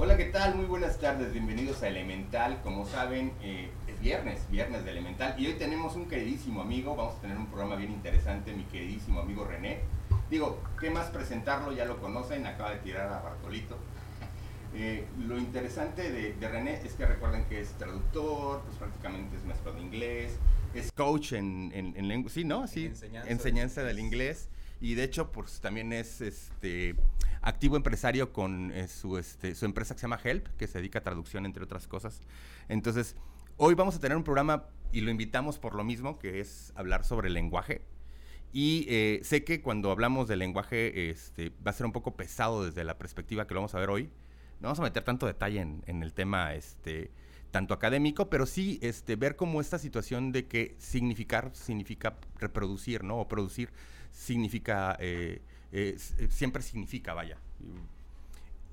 Hola, ¿qué tal? Muy buenas tardes, bienvenidos a Elemental. Como saben, eh, es viernes, viernes de Elemental. Y hoy tenemos un queridísimo amigo, vamos a tener un programa bien interesante, mi queridísimo amigo René. Digo, ¿qué más presentarlo? Ya lo conocen, acaba de tirar a Bartolito. Eh, lo interesante de, René es que recuerden que es traductor, pues prácticamente es maestro de inglés, es coach en, en, lengua, sí, ¿no? Sí, enseñanza, enseñanza del inglés. Y de hecho, pues también es este activo empresario con eh, su, este, su empresa que se llama Help, que se dedica a traducción, entre otras cosas. Entonces, hoy vamos a tener un programa y lo invitamos por lo mismo, que es hablar sobre el lenguaje. Y eh, sé que cuando hablamos del lenguaje este, va a ser un poco pesado desde la perspectiva que lo vamos a ver hoy. No vamos a meter tanto detalle en, el tema este, tanto académico, pero sí este, ver cómo esta situación de que significar significa reproducir, ¿no? O producir significa, eh, eh, siempre significa, vaya.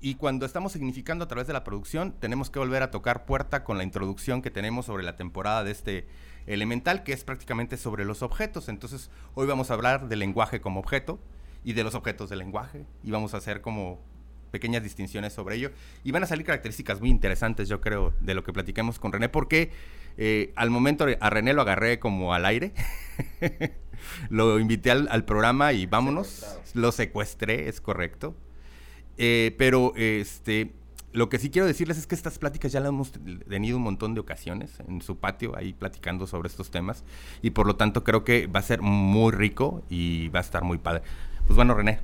Y cuando estamos significando a través de la producción, tenemos que volver a tocar puerta con la introducción que tenemos sobre la temporada de este elemental, que es prácticamente sobre los objetos. Entonces, hoy vamos a hablar del lenguaje como objeto y de los objetos del lenguaje, y vamos a hacer como pequeñas distinciones sobre ello. Y van a salir características muy interesantes, yo creo, de lo que platiquemos con René, porque eh, al momento a René lo agarré como al aire. lo invité al, programa y vámonos. Lo secuestré, es correcto. Eh, pero este, lo que sí quiero decirles es que estas pláticas ya las hemos tenido un montón de ocasiones en su patio, ahí platicando sobre estos temas. Y por lo tanto creo que va a ser muy rico y va a estar muy padre. Pues bueno, René,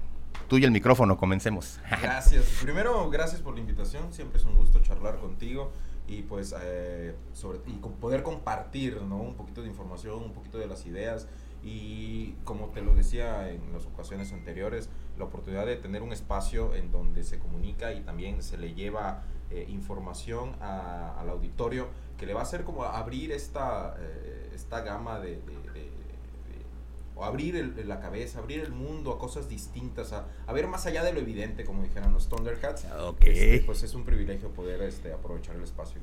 tú y el micrófono, comencemos. Gracias. Primero, gracias por la invitación. Siempre es un gusto charlar contigo y pues eh, sobre, y poder compartir ¿no? un poquito de información, un poquito de las ideas y como te lo decía en las ocasiones anteriores, la oportunidad de tener un espacio en donde se comunica y también se le lleva eh, información al auditorio que le va a hacer como abrir esta, eh, esta gama de, o abrir la cabeza, abrir el mundo a cosas distintas, a, a, ver más allá de lo evidente, como dijeron los Thundercats. Okay. Este, pues es un privilegio poder este, aprovechar el espacio.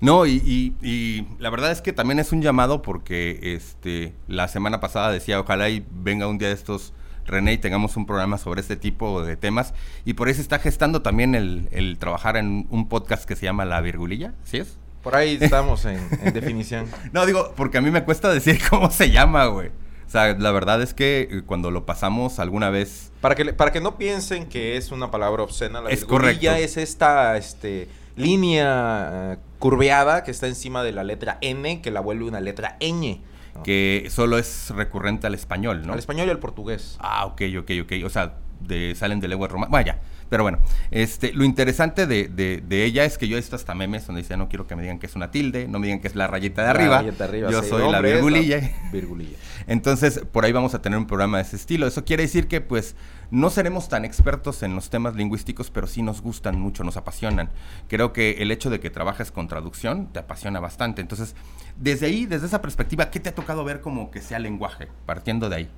No, y, la verdad es que también es un llamado porque este, la semana pasada decía, ojalá y venga un día de estos René y tengamos un programa sobre este tipo de temas. Y por eso está gestando también el, trabajar en un podcast que se llama La Virgulilla, ¿sí es? Por ahí estamos en, definición. no, digo, porque a mí me cuesta decir cómo se llama, güey. O sea, la verdad es que eh, cuando lo pasamos alguna vez... Para que, para que no piensen que es una palabra obscena, la es es esta este, línea eh, curveada que está encima de la letra N, que la vuelve una letra ñ. Que solo es recurrente al español, ¿no? Al español y al portugués. Ah, ok, ok, ok. O sea, de, salen de lengua romana. Vaya. Pero bueno, este, lo interesante de, de, ella es que yo he visto hasta memes donde dice, no quiero que me digan que es una tilde, no me digan que es la rayita de arriba. yo soy la virgulilla. virgulilla. Entonces, por ahí vamos a tener un programa de ese estilo. Eso quiere decir que, pues, no seremos tan expertos en los temas lingüísticos, pero sí nos gustan mucho, nos apasionan. Creo que el hecho de que trabajes con traducción te apasiona bastante. Entonces, desde ahí, desde esa perspectiva, ¿qué te ha tocado ver como que sea lenguaje, partiendo de ahí?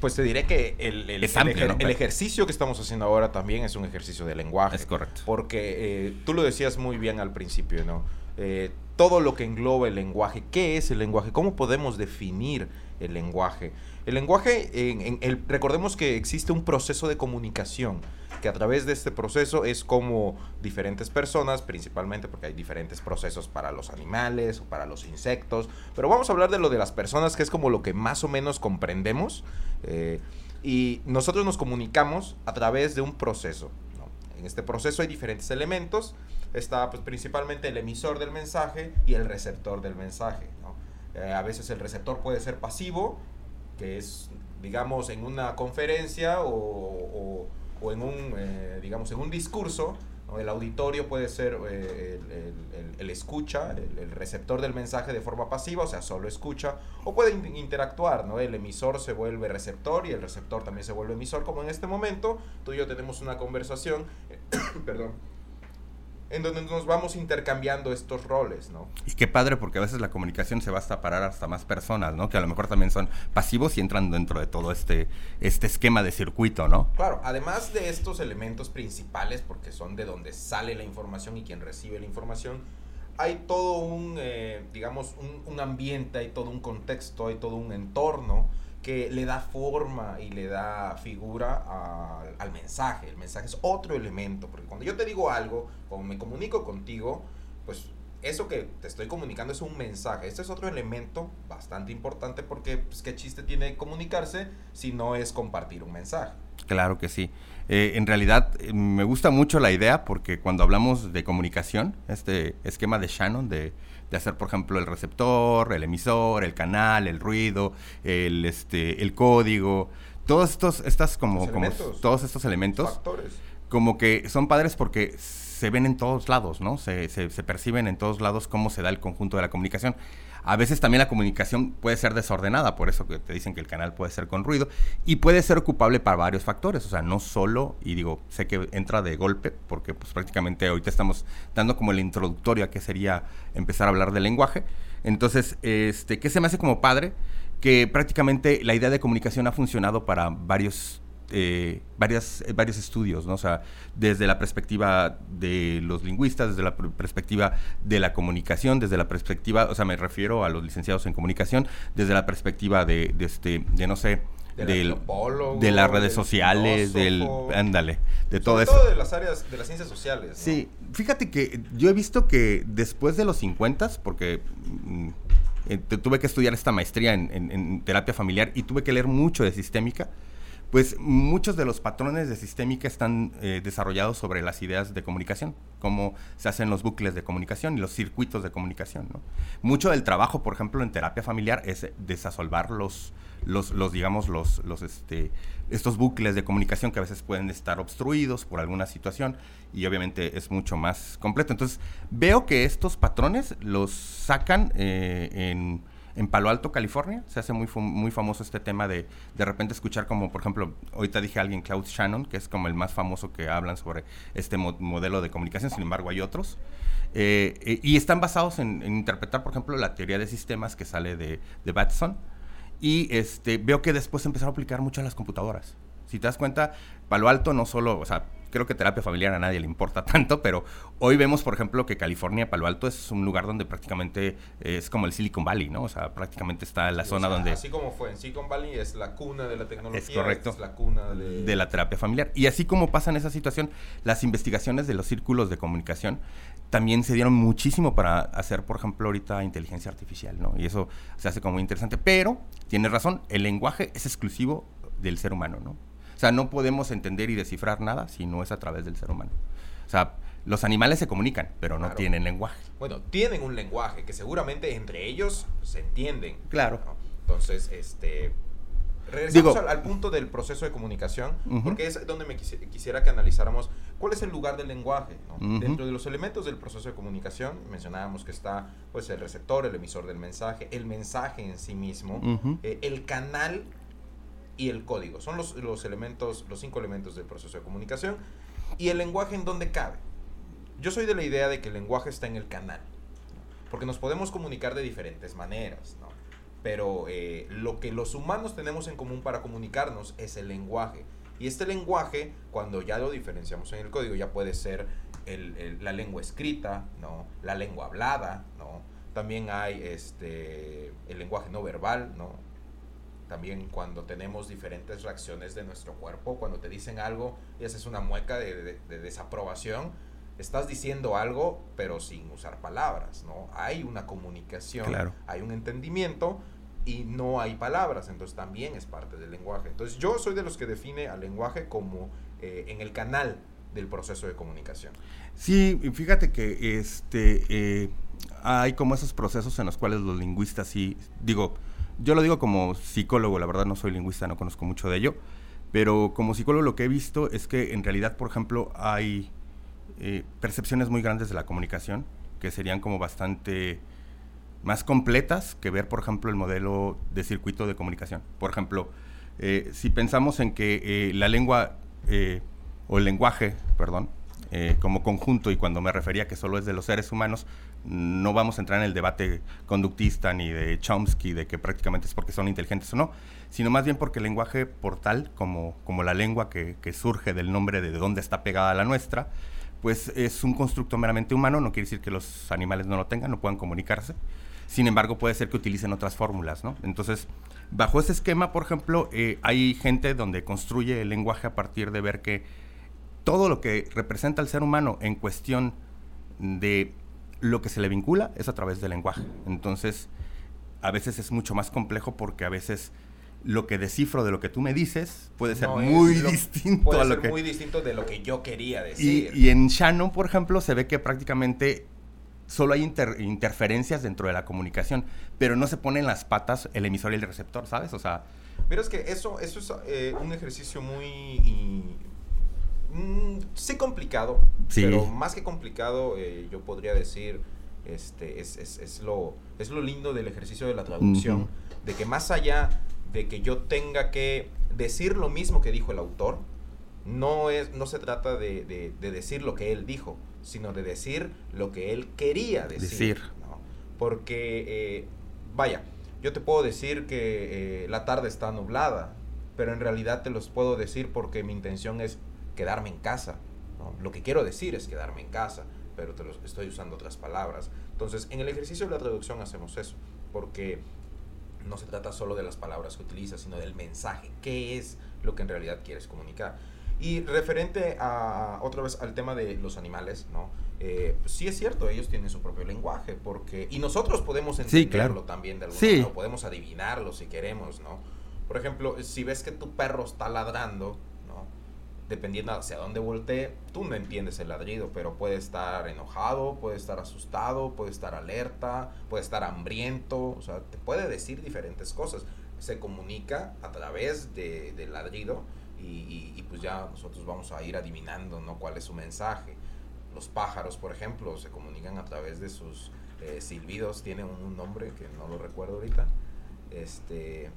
Pues te diré que el, el, ejercicio que estamos haciendo ahora también es un ejercicio de lenguaje. Es correcto. Porque eh, tú lo decías muy bien al principio, ¿no? Eh, todo lo que engloba el lenguaje. ¿Qué es el lenguaje? ¿Cómo podemos definir el lenguaje? El lenguaje, en, el, recordemos que existe un proceso de comunicación que a través de este proceso es como diferentes personas, principalmente porque hay diferentes procesos para los animales o para los insectos, pero vamos a hablar de lo de las personas, que es como lo que más o menos comprendemos, eh, y nosotros nos comunicamos a través de un proceso. En este proceso hay diferentes elementos, está pues, principalmente el emisor del mensaje y el receptor del mensaje. Eh, a veces el receptor puede ser pasivo, que es, digamos, en una conferencia o o en un, eh, digamos, en un discurso, el auditorio puede ser eh, el, escucha, el, receptor del mensaje de forma pasiva, o sea, solo escucha, o puede interactuar, ¿no? El emisor se vuelve receptor y el receptor también se vuelve emisor, como en este momento, tú y yo tenemos una conversación, perdón, en donde nos vamos intercambiando estos roles, ¿no? Y qué padre, porque a veces la comunicación se va hasta parar hasta más personas, ¿no? Que a lo mejor también son pasivos y entran dentro de todo este, este esquema de circuito, ¿no? Claro, además de estos elementos principales, porque son de donde sale la información y quien recibe la información, hay todo un, eh, digamos, un, un ambiente, hay todo un contexto, hay todo un entorno que le da forma y le da figura al mensaje. El mensaje es otro elemento, porque cuando yo te digo algo, o me comunico contigo, pues eso que te estoy comunicando es un mensaje. Este es otro elemento bastante importante porque pues, qué chiste tiene comunicarse si no es compartir un mensaje. Claro que sí. Eh, en realidad eh, me gusta mucho la idea porque cuando hablamos de comunicación, este esquema de Shannon de, de, hacer, por ejemplo, el receptor, el emisor, el canal, el ruido, el, este, el código, todos estos, estas como, como todos estos elementos, factores. como que son padres porque se ven en todos lados, ¿no? Se, se, perciben en todos lados cómo se da el conjunto de la comunicación. A veces también la comunicación puede ser desordenada, por eso que te dicen que el canal puede ser con ruido y puede ser ocupable para varios factores, o sea, no solo, y digo, sé que entra de golpe, porque pues prácticamente ahorita estamos dando como el introductorio a qué sería empezar a hablar del lenguaje. Entonces, este, ¿qué se me hace como padre? Que prácticamente la idea de comunicación ha funcionado para varios eh, varias, eh, varios estudios, ¿no? O sea, desde la perspectiva de los lingüistas, desde la perspectiva de la comunicación, desde la perspectiva, o sea, me refiero a los licenciados en comunicación, desde la perspectiva de, este, de no sé, del, de las redes sociales, del, ándale, de todo eso. de las áreas de las ciencias sociales. Sí, fíjate que yo he visto que después de los 50, porque mm, eh, tuve que estudiar esta maestría en, en, terapia familiar y tuve que leer mucho de sistémica, pues muchos de los patrones de sistémica están eh, desarrollados sobre las ideas de comunicación, cómo se hacen los bucles de comunicación y los circuitos de comunicación. Mucho del trabajo, por ejemplo, en terapia familiar es desasolvar los, los, los digamos, los, los, este, estos bucles de comunicación que a veces pueden estar obstruidos por alguna situación y obviamente es mucho más completo. Entonces, veo que estos patrones los sacan eh, en en Palo Alto, California, se hace muy, muy famoso este tema de de repente escuchar como, por ejemplo, ahorita dije a alguien, Klaus Shannon, que es como el más famoso que hablan sobre este modelo de comunicación, sin embargo hay otros. Eh, eh, y están basados en, interpretar, por ejemplo, la teoría de sistemas que sale de, de Batson. Y este, veo que después empezaron a aplicar mucho a las computadoras. Si te das cuenta, Palo Alto no solo, o sea, creo que terapia familiar a nadie le importa tanto, pero hoy vemos, por ejemplo, que California, Palo Alto, es un lugar donde prácticamente es como el Silicon Valley, ¿no? O sea, prácticamente está en la zona donde... Así como fue en Silicon Valley, es la cuna de la tecnología. Es correcto. Es la cuna de... de la terapia familiar. Y así como pasa en esa situación, las investigaciones de los círculos de comunicación también se dieron muchísimo para hacer, por ejemplo, ahorita inteligencia artificial, ¿no? Y eso se hace como muy interesante. Pero, tienes razón, el lenguaje es exclusivo del ser humano, ¿no? O sea, no podemos entender y descifrar nada si no es a través del ser humano. O sea, los animales se comunican, pero no tienen lenguaje. Bueno, tienen un lenguaje que seguramente entre ellos se entienden. Claro. Entonces, este... Regresamos al, punto del proceso de comunicación, porque es donde me quisiera que analizáramos cuál es el lugar del lenguaje. Dentro de los elementos del proceso de comunicación, mencionábamos que está pues, el receptor, el emisor del mensaje, el mensaje en sí mismo, eh, el canal y el código. Son los, los, elementos, los cinco elementos del proceso de comunicación. Y el lenguaje en dónde cabe. Yo soy de la idea de que el lenguaje está en el canal. Porque nos podemos comunicar de diferentes maneras, ¿no? Pero eh, lo que los humanos tenemos en común para comunicarnos es el lenguaje. Y este lenguaje, cuando ya lo diferenciamos en el código, ya puede ser el, la lengua escrita, ¿no? La lengua hablada, ¿no? También hay este, el lenguaje no verbal, ¿no? También cuando tenemos diferentes reacciones de nuestro cuerpo, cuando te dicen algo y haces una mueca de, desaprobación, estás diciendo algo pero sin usar palabras, ¿no? Hay una comunicación, hay un entendimiento y no hay palabras, entonces también es parte del lenguaje. Entonces yo soy de los que define al lenguaje como eh, en el canal del proceso de comunicación. Sí, fíjate que este eh, hay como esos procesos en los cuales los lingüistas sí, digo, yo lo digo como psicólogo, la verdad no soy lingüista, no conozco mucho de ello, pero como psicólogo lo que he visto es que en realidad, por ejemplo, hay eh, percepciones muy grandes de la comunicación que serían como bastante más completas que ver, por ejemplo, el modelo de circuito de comunicación. Por ejemplo, eh, si pensamos en que eh, la lengua o el lenguaje, perdón, como conjunto, y cuando me refería que solo es de los seres humanos, no vamos a entrar en el debate conductista ni de Chomsky de que prácticamente es porque son inteligentes o no, sino más bien porque el lenguaje portal, como, como la lengua que, surge del nombre de dónde está pegada la nuestra, pues es un constructo meramente humano, no quiere decir que los animales no lo tengan, no puedan comunicarse. Sin embargo, puede ser que utilicen otras fórmulas, ¿no? Entonces, bajo ese esquema, por ejemplo, eh, hay gente donde construye el lenguaje a partir de ver que todo lo que representa al ser humano en cuestión de lo que se le vincula es a través del lenguaje. Entonces, a veces es mucho más complejo porque a veces lo que descifro de lo que tú me dices puede ser muy distinto a lo ser que muy distinto de lo que yo quería decir. Y, en Shannon, por ejemplo, se ve que prácticamente solo hay interferencias dentro de la comunicación, pero no se ponen las patas el emisor y el receptor, ¿sabes? O sea, mira es que eso eso es eh, un ejercicio muy mm, sí complicado, pero más que complicado, eh, yo podría decir este es, es, es, lo es lo lindo del ejercicio de la traducción, de que más allá de que yo tenga que decir lo mismo que dijo el autor, no, es, no se trata de, decir lo que él dijo, sino de decir lo que él quería decir. Porque, eh, vaya, yo te puedo decir que eh, la tarde está nublada, pero en realidad te los puedo decir porque mi intención es quedarme en casa. Lo que quiero decir es quedarme en casa, pero te los estoy usando otras palabras. Entonces, en el ejercicio de la traducción hacemos eso, porque no se trata solo de las palabras que utilizas, sino del mensaje. ¿Qué es lo que en realidad quieres comunicar? Y referente a, otra vez al tema de los animales, ¿no? Eh, sí es cierto, ellos tienen su propio lenguaje, porque, y nosotros podemos entenderlo también de alguna manera, podemos adivinarlo si queremos, ¿no? Por ejemplo, si ves que tu perro está ladrando, dependiendo hacia dónde voltee, tú no entiendes el ladrido, pero puede estar enojado, puede estar asustado, puede estar alerta, puede estar hambriento, o sea, te puede decir diferentes cosas. Se comunica a través de, del ladrido y, pues ya nosotros vamos a ir adivinando, ¿no? ¿Cuál es su mensaje? Los pájaros, por ejemplo, se comunican a través de sus eh, silbidos, tienen un nombre que no lo recuerdo ahorita. Este,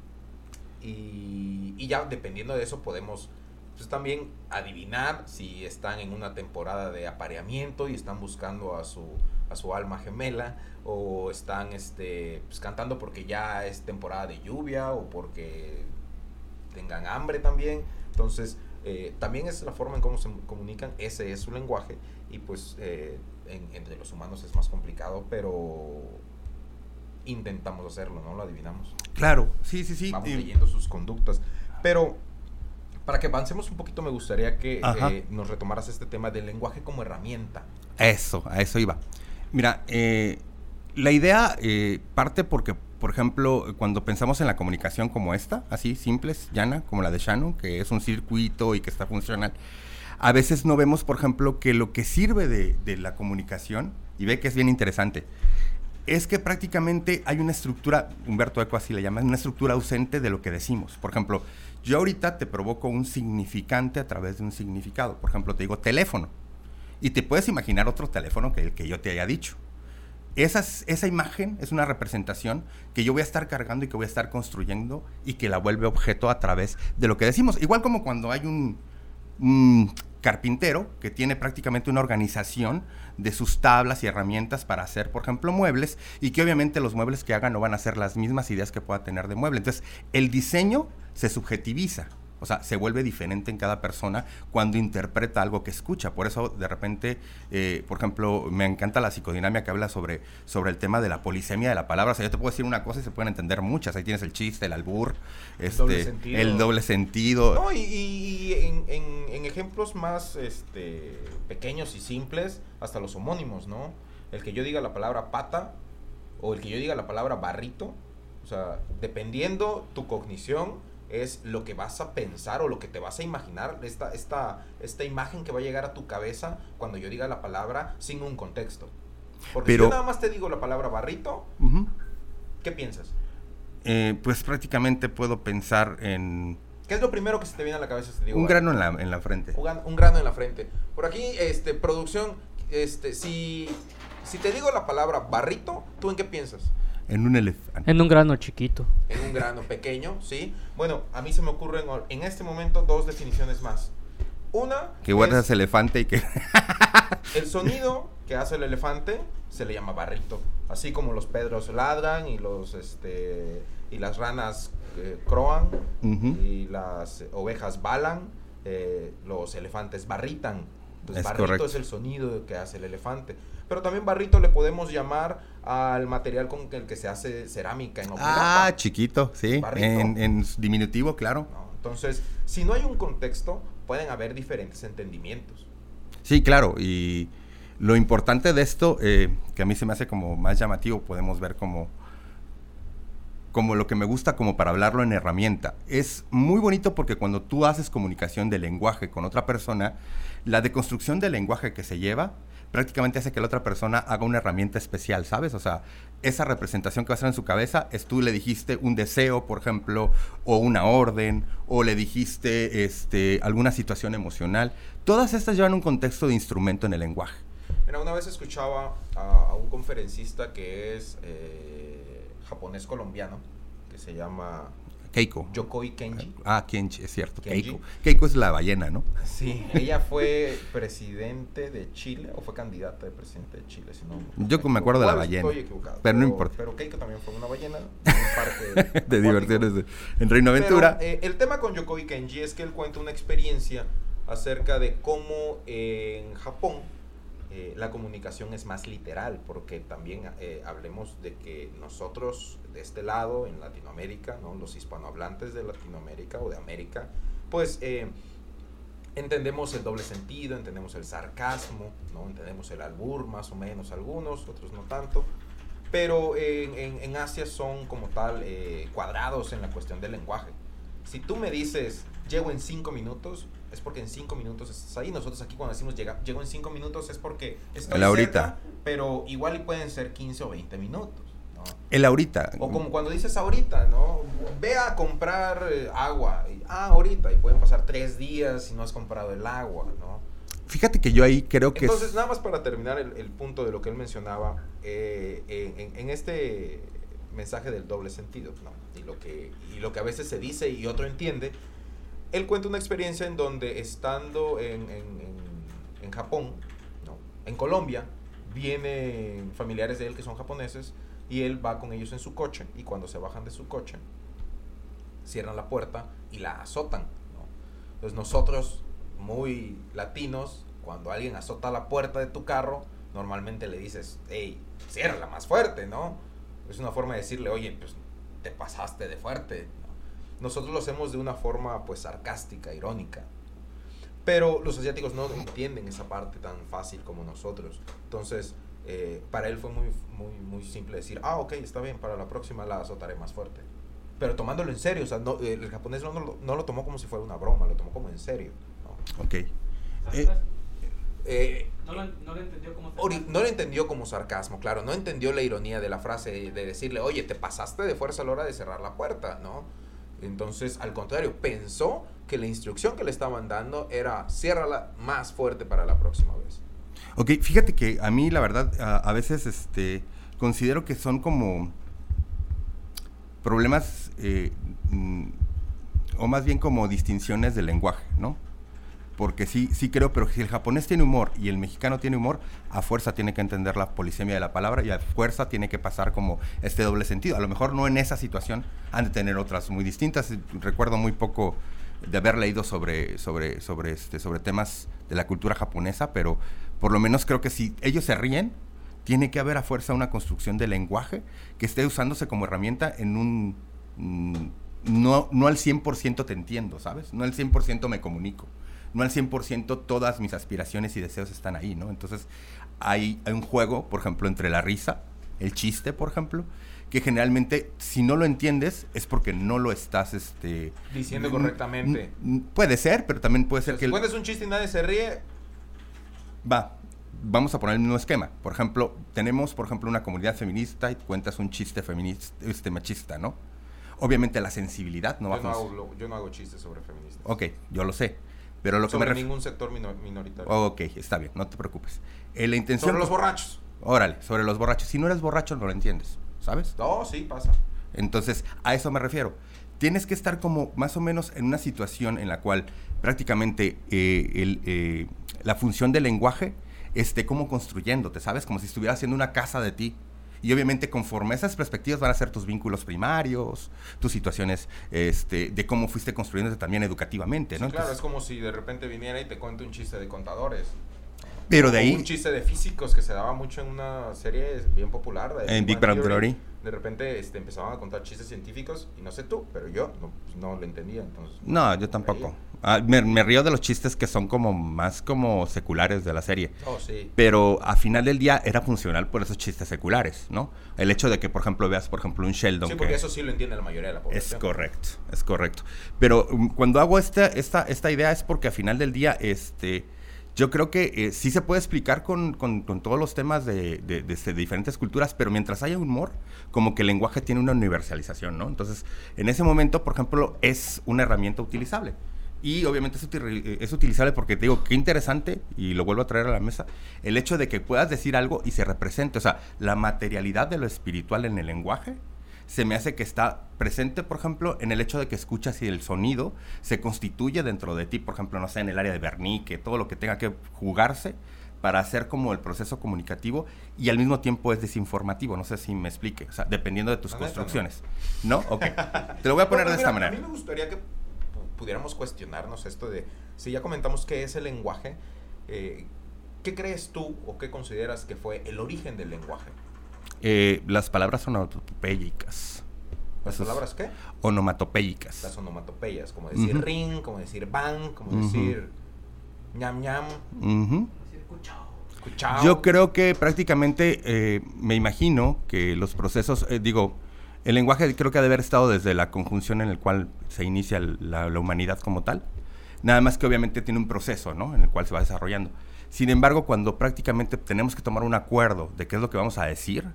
y ya dependiendo de eso podemos pues también adivinar si están en una temporada de apareamiento y están buscando a su, a su alma gemela o están este, pues cantando porque ya es temporada de lluvia o porque tengan hambre también. Entonces, eh, también es la forma en cómo se comunican, ese es su lenguaje y pues eh, entre los humanos es más complicado, pero intentamos hacerlo, ¿no? Lo adivinamos. Claro, sí, sí, sí. Vamos leyendo sus conductas. Pero para que avancemos un poquito, me gustaría que eh, nos retomaras este tema del lenguaje como herramienta. Eso, a eso iba. Mira, eh, la idea eh, parte porque, por ejemplo, cuando pensamos en la comunicación como esta, así, simples, llana, como la de Shannon, que es un circuito y que está funcional, a veces no vemos, por ejemplo, que lo que sirve de, de la comunicación, y ve que es bien interesante, es que prácticamente hay una estructura, Humberto Eco así le llama, una estructura ausente de lo que decimos. Por ejemplo, yo ahorita te provoco un significante a través de un significado. Por ejemplo, te digo teléfono. Y te puedes imaginar otro teléfono que el que yo te haya dicho. Esa, imagen es una representación que yo voy a estar cargando y que voy a estar construyendo y que la vuelve objeto a través de lo que decimos. Igual como cuando hay un, un carpintero que tiene prácticamente una organización de sus tablas y herramientas para hacer, por ejemplo, muebles y que obviamente los muebles que haga no van a ser las mismas ideas que pueda tener de mueble. Entonces, el diseño se subjetiviza. O sea, se vuelve diferente en cada persona cuando interpreta algo que escucha. Por eso, de repente, eh, por ejemplo, me encanta la psicodinamia que habla sobre, sobre el tema de la polisemia de la palabra. O sea, yo te puedo decir una cosa y se pueden entender muchas. Ahí tienes el chiste, el albur, este, el doble sentido. No, y, en, en, ejemplos más este, pequeños y simples, hasta los homónimos, ¿no? El que yo diga la palabra pata o el que yo diga la palabra barrito, o sea, dependiendo tu cognición, es lo que vas a pensar o lo que te vas a imaginar, esta, esta, esta imagen que va a llegar a tu cabeza cuando yo diga la palabra sin un contexto. Porque si yo nada más te digo la palabra barrito, ¿qué piensas? Eh, pues prácticamente puedo pensar en... ¿Qué es lo primero que se te viene a la cabeza? te digo, un grano en la, en la frente. Un, grano en la frente. Por aquí, este, producción, este, si, si te digo la palabra barrito, ¿tú en qué piensas? En un elefante. En un grano chiquito. En un grano pequeño, ¿sí? Bueno, a mí se me ocurren en este momento dos definiciones más. Una. Que guardas elefante y que. el sonido que hace el elefante se le llama barrito. Así como los pedros ladran y los este y las ranas eh, croan y las ovejas balan, eh, los elefantes barritan. Entonces, barrito es el sonido que hace el elefante. Pero también barrito le podemos llamar al material con el que se hace cerámica en Ah, chiquito, sí. En, diminutivo, claro. Entonces, si no hay un contexto, pueden haber diferentes entendimientos. Sí, claro. Y lo importante de esto, eh, que a mí se me hace como más llamativo, podemos ver como como lo que me gusta como para hablarlo en herramienta. Es muy bonito porque cuando tú haces comunicación de lenguaje con otra persona, la deconstrucción del lenguaje que se lleva prácticamente hace que la otra persona haga una herramienta especial, ¿sabes? O sea, esa representación que va a hacer en su cabeza es tú le dijiste un deseo, por ejemplo, o una orden, o le dijiste este, alguna situación emocional. Todas estas llevan un contexto de instrumento en el lenguaje. Mira, una vez escuchaba a, un conferencista que es... Eh, japonés colombiano que se llama Keiko. Yokoi Kenji. Ah, Kenji, es cierto. Keiko. Keiko es la ballena, ¿no? Sí, ella fue presidente de Chile o fue candidata de presidente de Chile, si no. Yo me acuerdo de la ballena. Estoy equivocado. Pero, no importa. Pero Keiko también fue una ballena en un parque de diversiones en Reino Aventura. Eh, el tema con Yokoi Kenji es que él cuenta una experiencia acerca de cómo en Japón eh, la comunicación es más literal, porque también eh, hablemos de que nosotros de este lado, en Latinoamérica, ¿no? los hispanohablantes de Latinoamérica o de América, pues eh, entendemos el doble sentido, entendemos el sarcasmo, ¿no? entendemos el albur más o menos algunos, otros no tanto, pero en, en, Asia son como tal cuadrados en la cuestión del lenguaje. Si tú me dices, llego en cinco minutos, es porque en cinco minutos estás ahí. Nosotros aquí cuando decimos llega, llego en cinco minutos es porque estoy el ahorita. pero igual y pueden ser 15 o 20 minutos. ¿no? El ahorita. O como cuando dices ahorita, ¿no? Ve a comprar eh, agua. ah, ahorita. Y pueden pasar tres días si no has comprado el agua, ¿no? Fíjate que yo ahí creo que... Entonces, nada más para terminar el, punto de lo que él mencionaba, eh, en, en, este mensaje del doble sentido, ¿no? Y lo, que, y lo que a veces se dice y otro entiende, él cuenta una experiencia en donde estando en, en, Japón, en Colombia, vienen familiares de él que son japoneses y él va con ellos en su coche y cuando se bajan de su coche, cierran la puerta y la azotan. Entonces nosotros, muy latinos, cuando alguien azota la puerta de tu carro, normalmente le dices, hey, ciérrala más fuerte, ¿no? Es una forma de decirle, oye, pues te pasaste de fuerte, nosotros lo hacemos de una forma pues sarcástica, irónica. Pero los asiáticos no entienden esa parte tan fácil como nosotros. Entonces, eh, para él fue muy, muy, muy simple decir, ah, ok, está bien, para la próxima la azotaré más fuerte. Pero tomándolo en serio, o sea, no, el japonés no, no, lo tomó como si fuera una broma, lo tomó como en serio. ¿no? Ok. Eh, eh, no, lo, no, lo, entendió como sarcasmo. No lo entendió como sarcasmo, claro. No entendió la ironía de la frase de decirle, oye, te pasaste de fuerza a la hora de cerrar la puerta, ¿no? Entonces, al contrario, pensó que la instrucción que le estaban dando era ciérrala más fuerte para la próxima vez. Ok, fíjate que a mí la verdad a, veces este, considero que son como problemas eh, mm, o más bien como distinciones del lenguaje, ¿no? Porque sí, sí creo, pero si el japonés tiene humor y el mexicano tiene humor, a fuerza tiene que entender la polisemia de la palabra y a fuerza tiene que pasar como este doble sentido. A lo mejor no en esa situación, han de tener otras muy distintas. Recuerdo muy poco de haber leído sobre, sobre, sobre, este, sobre temas de la cultura japonesa, pero por lo menos creo que si ellos se ríen, tiene que haber a fuerza una construcción de lenguaje que esté usándose como herramienta en un... Mm, no, no al 100% te entiendo, ¿sabes? No al 100% me comunico no al 100% todas mis aspiraciones y deseos están ahí, ¿no? Entonces hay, un juego, por ejemplo, entre la risa, el chiste, por ejemplo, que generalmente si no lo entiendes es porque no lo estás este diciendo correctamente. Puede ser, pero también puede ser que si cuentas un chiste y nadie se ríe, va. Vamos a poner el mismo esquema. Por ejemplo, tenemos, por ejemplo, una comunidad feminista y cuentas un chiste feminista, este machista, ¿no? Obviamente la sensibilidad no va a... yo no hago chistes sobre feministas. Ok, yo lo sé. Pero lo Sobre ningún sector minoritario. ok, está bien, no te preocupes. Eh, la intención... Sobre los borrachos. Órale, sobre los borrachos. Si no eres borracho, no lo entiendes, ¿sabes? No, sí, pasa. Entonces, a eso me refiero. Tienes que estar como más o menos en una situación en la cual prácticamente eh, el, eh, la función del lenguaje esté como construyéndote, ¿sabes? Como si estuviera haciendo una casa de ti. Y obviamente conforme a esas perspectivas van a ser tus vínculos primarios, tus situaciones este, de cómo fuiste construyéndote también educativamente, ¿no? claro, es como si de repente viniera y te cuente un chiste de contadores. Pero de ahí... Un chiste de físicos que se daba mucho en una serie bien popular. en Big Bang Theory. De repente este, empezaban a contar chistes científicos y no sé tú, pero yo no, pues, no lo entendía. Entonces, no, yo tampoco. Ah, me, río de los chistes que son como más como seculares de la serie. Oh, sí. Pero a final del día era funcional por esos chistes seculares, ¿no? El hecho de que, por ejemplo, veas, por ejemplo, un Sheldon. Sí, porque eso sí lo entiende la mayoría de la población. Es correcto, es correcto. Pero um, cuando hago esta, esta, esta idea es porque a final del día, este yo creo que eh, sí se puede explicar con, todos los temas de, de, diferentes culturas, pero mientras haya humor, como que el lenguaje tiene una universalización, ¿no? Entonces, en ese momento, por ejemplo, es una herramienta utilizable. Y obviamente es, utilizable porque te digo, qué interesante, y lo vuelvo a traer a la mesa, el hecho de que puedas decir algo y se represente, o sea, la materialidad de lo espiritual en el lenguaje, se me hace que está presente, por ejemplo, en el hecho de que escuchas y el sonido se constituye dentro de ti, por ejemplo, no sé, en el área de vernique, todo lo que tenga que jugarse para hacer como el proceso comunicativo y al mismo tiempo es desinformativo, no sé si me explique, o sea, dependiendo de tus construcciones. No. Ok. Te lo voy a poner de esta manera. A mí me gustaría que pudiéramos cuestionarnos esto de, si ya comentamos qué es el lenguaje, eh, ¿qué crees tú o qué consideras que fue el origen del lenguaje? Eh, las palabras onomatopéyicas. ¿Las palabras qué? Onomatopéyicas. Las onomatopeyas, como decir ring, como decir bang, como decir ñam ñam. Yo creo que prácticamente eh, me imagino que los procesos, digo, el lenguaje creo que ha de haber estado desde la conjunción en el cual se inicia la, humanidad como tal. Nada más que obviamente tiene un proceso, ¿no? En el cual se va desarrollando. Sin embargo, cuando prácticamente tenemos que tomar un acuerdo de qué es lo que vamos a decir,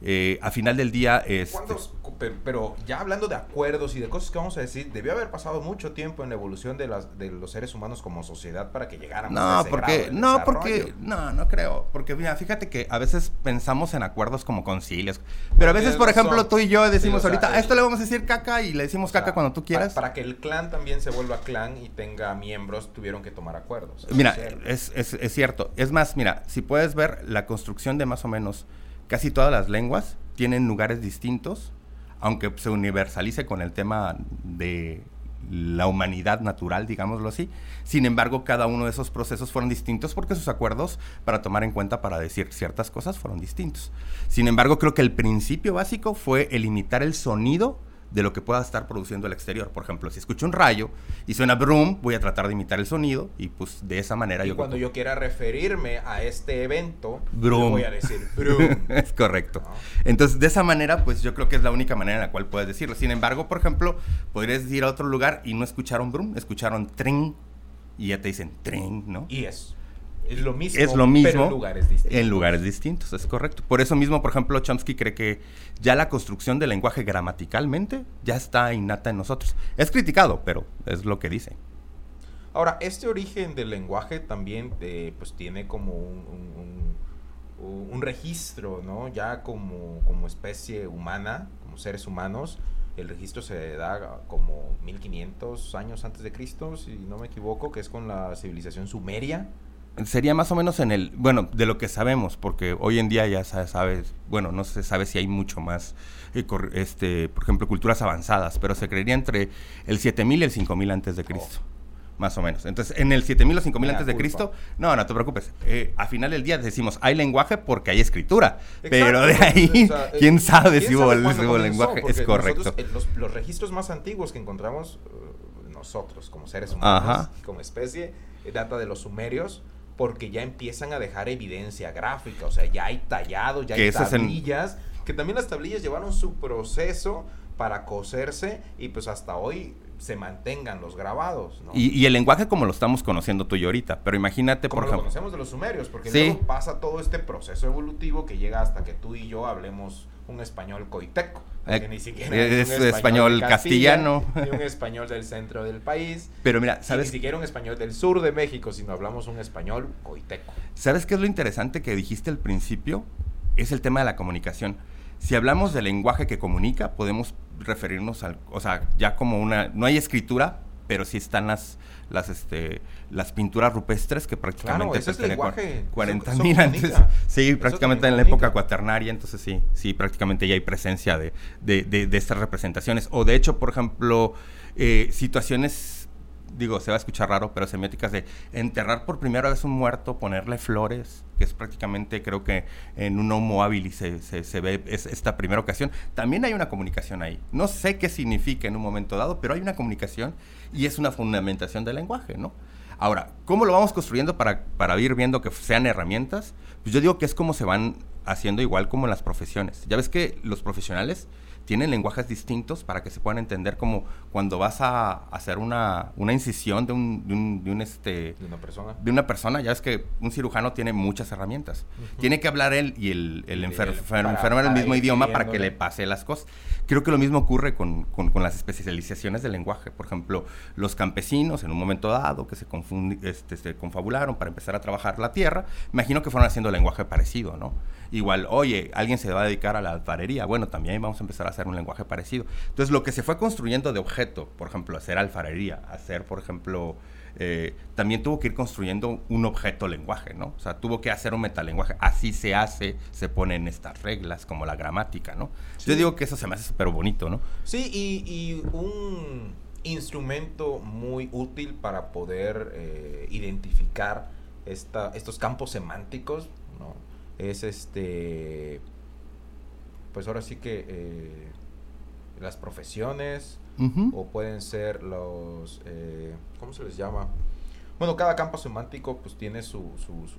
eh, a final del día... Este, pero, ya hablando de acuerdos y de cosas que vamos a decir, debió haber pasado mucho tiempo en la evolución de, las, de los seres humanos como sociedad para que llegáramos no, a ese porque, No, porque... No, no creo. Porque mira, fíjate que a veces pensamos en acuerdos como concilios. Pero a veces, por ejemplo, tú y yo decimos ahorita, a esto le vamos a decir caca y le decimos caca cuando tú quieras. Para, que el clan también se vuelva clan y tenga miembros, tuvieron que tomar acuerdos. Mira, es, es, es cierto. Es más, mira, si puedes ver la construcción de más o menos casi todas las lenguas tienen lugares distintos, aunque se universalice con el tema de la humanidad natural, digámoslo así. Sin embargo, cada uno de esos procesos fueron distintos porque sus acuerdos para tomar en cuenta para decir ciertas cosas fueron distintos. Sin embargo, creo que el principio básico fue el imitar el sonido de lo que pueda estar produciendo el exterior. Por ejemplo, si escucho un rayo y suena brum, voy a tratar de imitar el sonido y pues de esa manera y yo... cuando yo quiera referirme a este evento, voy a decir brum. es correcto. Entonces, de esa manera, pues yo creo que es la única manera en la cual puedes decirlo. Sin embargo, por ejemplo, podrías ir a otro lugar y no escucharon brum, escucharon tren y ya te dicen tren, ¿no? Y es es lo mismo, es lo mismo pero en lugares distintos. En lugares distintos, es correcto. Por eso mismo, por ejemplo, Chomsky cree que ya la construcción del lenguaje gramaticalmente ya está innata en nosotros. Es criticado, pero es lo que dice. Ahora, este origen del lenguaje también eh, pues tiene como un, un, registro, ¿no? Ya como, como especie humana, como seres humanos, el registro se da como 1500 años antes de Cristo, si no me equivoco, que es con la civilización sumeria sería más o menos en el, bueno, de lo que sabemos, porque hoy en día ya se sabe, bueno, no se sabe si hay mucho más, eh, este, por ejemplo, culturas avanzadas, pero se creería entre el 7000 y el 5000 antes de Cristo. Más o menos. Entonces, en el 7000 o 5000 antes de Cristo, no, no te preocupes. Eh, a final del día decimos, hay lenguaje porque hay escritura. pero de ahí, ¿quién sabe si hubo, lenguaje? Es correcto. Eh, los, registros más antiguos que encontramos nosotros como seres humanos, como especie, data de los sumerios, porque ya empiezan a dejar evidencia gráfica, o sea, ya hay tallados, ya hay tablillas, que también las tablillas llevaron su proceso para coserse y pues hasta hoy se mantengan los grabados. ¿no? Y, el lenguaje como lo estamos conociendo tú y yo ahorita, pero imagínate, como por ejemplo... lo conocemos de los sumerios, porque luego pasa todo este proceso evolutivo que llega hasta que tú y yo hablemos un español coiteco. Eh, ni siquiera es, un español, castellano. Ni un español del centro del país. Pero mira, ¿sabes? Ni siquiera un español del sur de México, sino hablamos un español coiteco. ¿Sabes qué es lo interesante que dijiste al principio? Es el tema de la comunicación. Si hablamos del lenguaje que comunica, podemos referirnos al, o sea, ya como una, no hay escritura, pero sí están las, las, este, las pinturas rupestres que prácticamente claro, tiene 40 mil antes. Sí, prácticamente en la época cuaternaria, entonces sí, sí, prácticamente ya hay presencia de, de, de, estas representaciones. O de hecho, por ejemplo, eh, situaciones digo, se va a escuchar raro, pero semióticas de enterrar por primera vez un muerto, ponerle flores, que es prácticamente, creo que en un homo habilis se, se, ve esta primera ocasión. También hay una comunicación ahí. No sé qué significa en un momento dado, pero hay una comunicación y es una fundamentación del lenguaje, ¿no? Ahora, ¿cómo lo vamos construyendo para, para ir viendo que sean herramientas? Pues yo digo que es como se van haciendo igual como en las profesiones. Ya ves que los profesionales tienen lenguajes distintos para que se puedan entender como cuando vas a hacer una, una incisión de un, de un, de un este de una persona. de una persona ya es que un cirujano tiene muchas herramientas. Tiene que hablar él y el, el, enfermo el mismo idioma para que le pase las cosas. Creo que lo mismo ocurre con, con, con, las especializaciones del lenguaje. Por ejemplo los campesinos en un momento dado que se, este, se confabularon para empezar a trabajar la tierra imagino que fueron haciendo lenguaje parecido no igual oye alguien se va a dedicar a la alfarería bueno también vamos a empezar a hacer un lenguaje parecido. Entonces, lo que se fue construyendo de objeto, por ejemplo, hacer alfarería, hacer, por ejemplo, eh, también tuvo que ir construyendo un objeto lenguaje, ¿no? O sea, tuvo que hacer un metalenguaje. Así se hace, se ponen estas reglas, como la gramática, ¿no? Yo digo que eso se me hace súper bonito, ¿no? Sí, y, un instrumento muy útil para poder eh, identificar esta, estos campos semánticos, ¿no? Es este pues ahora sí que eh, las profesiones o pueden ser los, eh, ¿cómo se les llama? Bueno, cada campo semántico pues tiene su,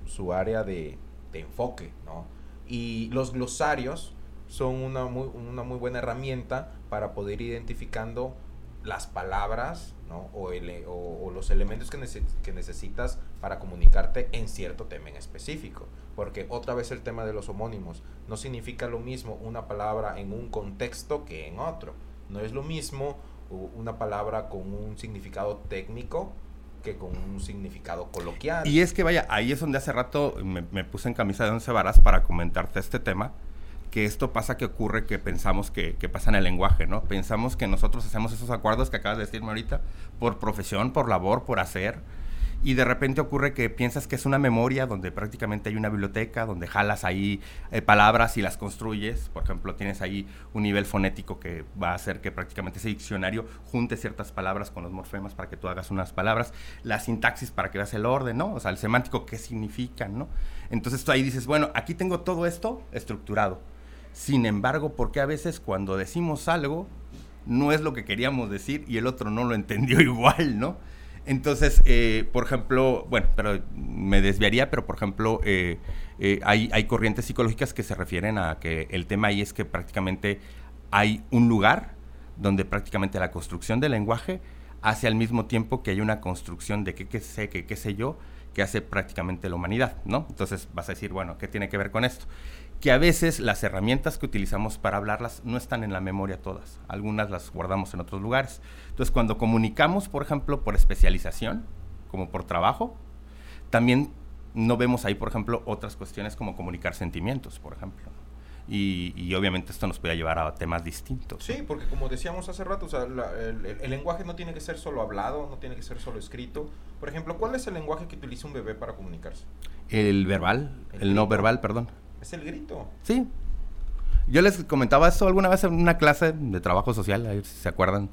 su, área de, enfoque, ¿no? Y los glosarios son una muy, una muy buena herramienta para poder ir identificando las palabras ¿no? o, o, los elementos que, que, necesitas para comunicarte en cierto tema en específico. Porque otra vez el tema de los homónimos no significa lo mismo una palabra en un contexto que en otro. No es lo mismo una palabra con un significado técnico que con un significado coloquial. Y es que vaya, ahí es donde hace rato me, puse en camisa de once varas para comentarte este tema que esto pasa que ocurre que pensamos que, que, pasa en el lenguaje, ¿no? Pensamos que nosotros hacemos esos acuerdos que acabas de decirme ahorita por profesión, por labor, por hacer, y de repente ocurre que piensas que es una memoria donde prácticamente hay una biblioteca, donde jalas ahí eh, palabras y las construyes. Por ejemplo, tienes ahí un nivel fonético que va a hacer que prácticamente ese diccionario junte ciertas palabras con los morfemas para que tú hagas unas palabras. La sintaxis para que veas el orden, ¿no? O sea, el semántico, qué significan, ¿no? Entonces tú ahí dices, bueno, aquí tengo todo esto estructurado sin embargo, porque a veces cuando decimos algo, no es lo que queríamos decir y el otro no lo entendió igual, ¿no? Entonces, eh, por ejemplo, bueno, pero me desviaría, pero por ejemplo, eh, eh, hay, hay corrientes psicológicas que se refieren a que el tema ahí es que prácticamente hay un lugar donde prácticamente la construcción del lenguaje hace al mismo tiempo que hay una construcción de qué, qué sé, qué, qué sé yo, que hace prácticamente la humanidad, ¿no? Entonces vas a decir, bueno, ¿qué tiene que ver con esto? Que a veces las herramientas que utilizamos para hablarlas no están en la memoria todas. Algunas las guardamos en otros lugares. Entonces, cuando comunicamos, por ejemplo, por especialización, como por trabajo, también no vemos ahí, por ejemplo, otras cuestiones como comunicar sentimientos, por ejemplo. Y, obviamente esto nos puede llevar a temas distintos. Sí, porque como decíamos hace rato, el, lenguaje no tiene que ser solo hablado, no tiene que ser solo escrito. Por ejemplo, ¿cuál es el lenguaje que utiliza un bebé para comunicarse? El verbal, el no verbal, perdón. Es el grito. Sí. Yo les comentaba eso alguna vez en una clase de trabajo social, a ver si se acuerdan.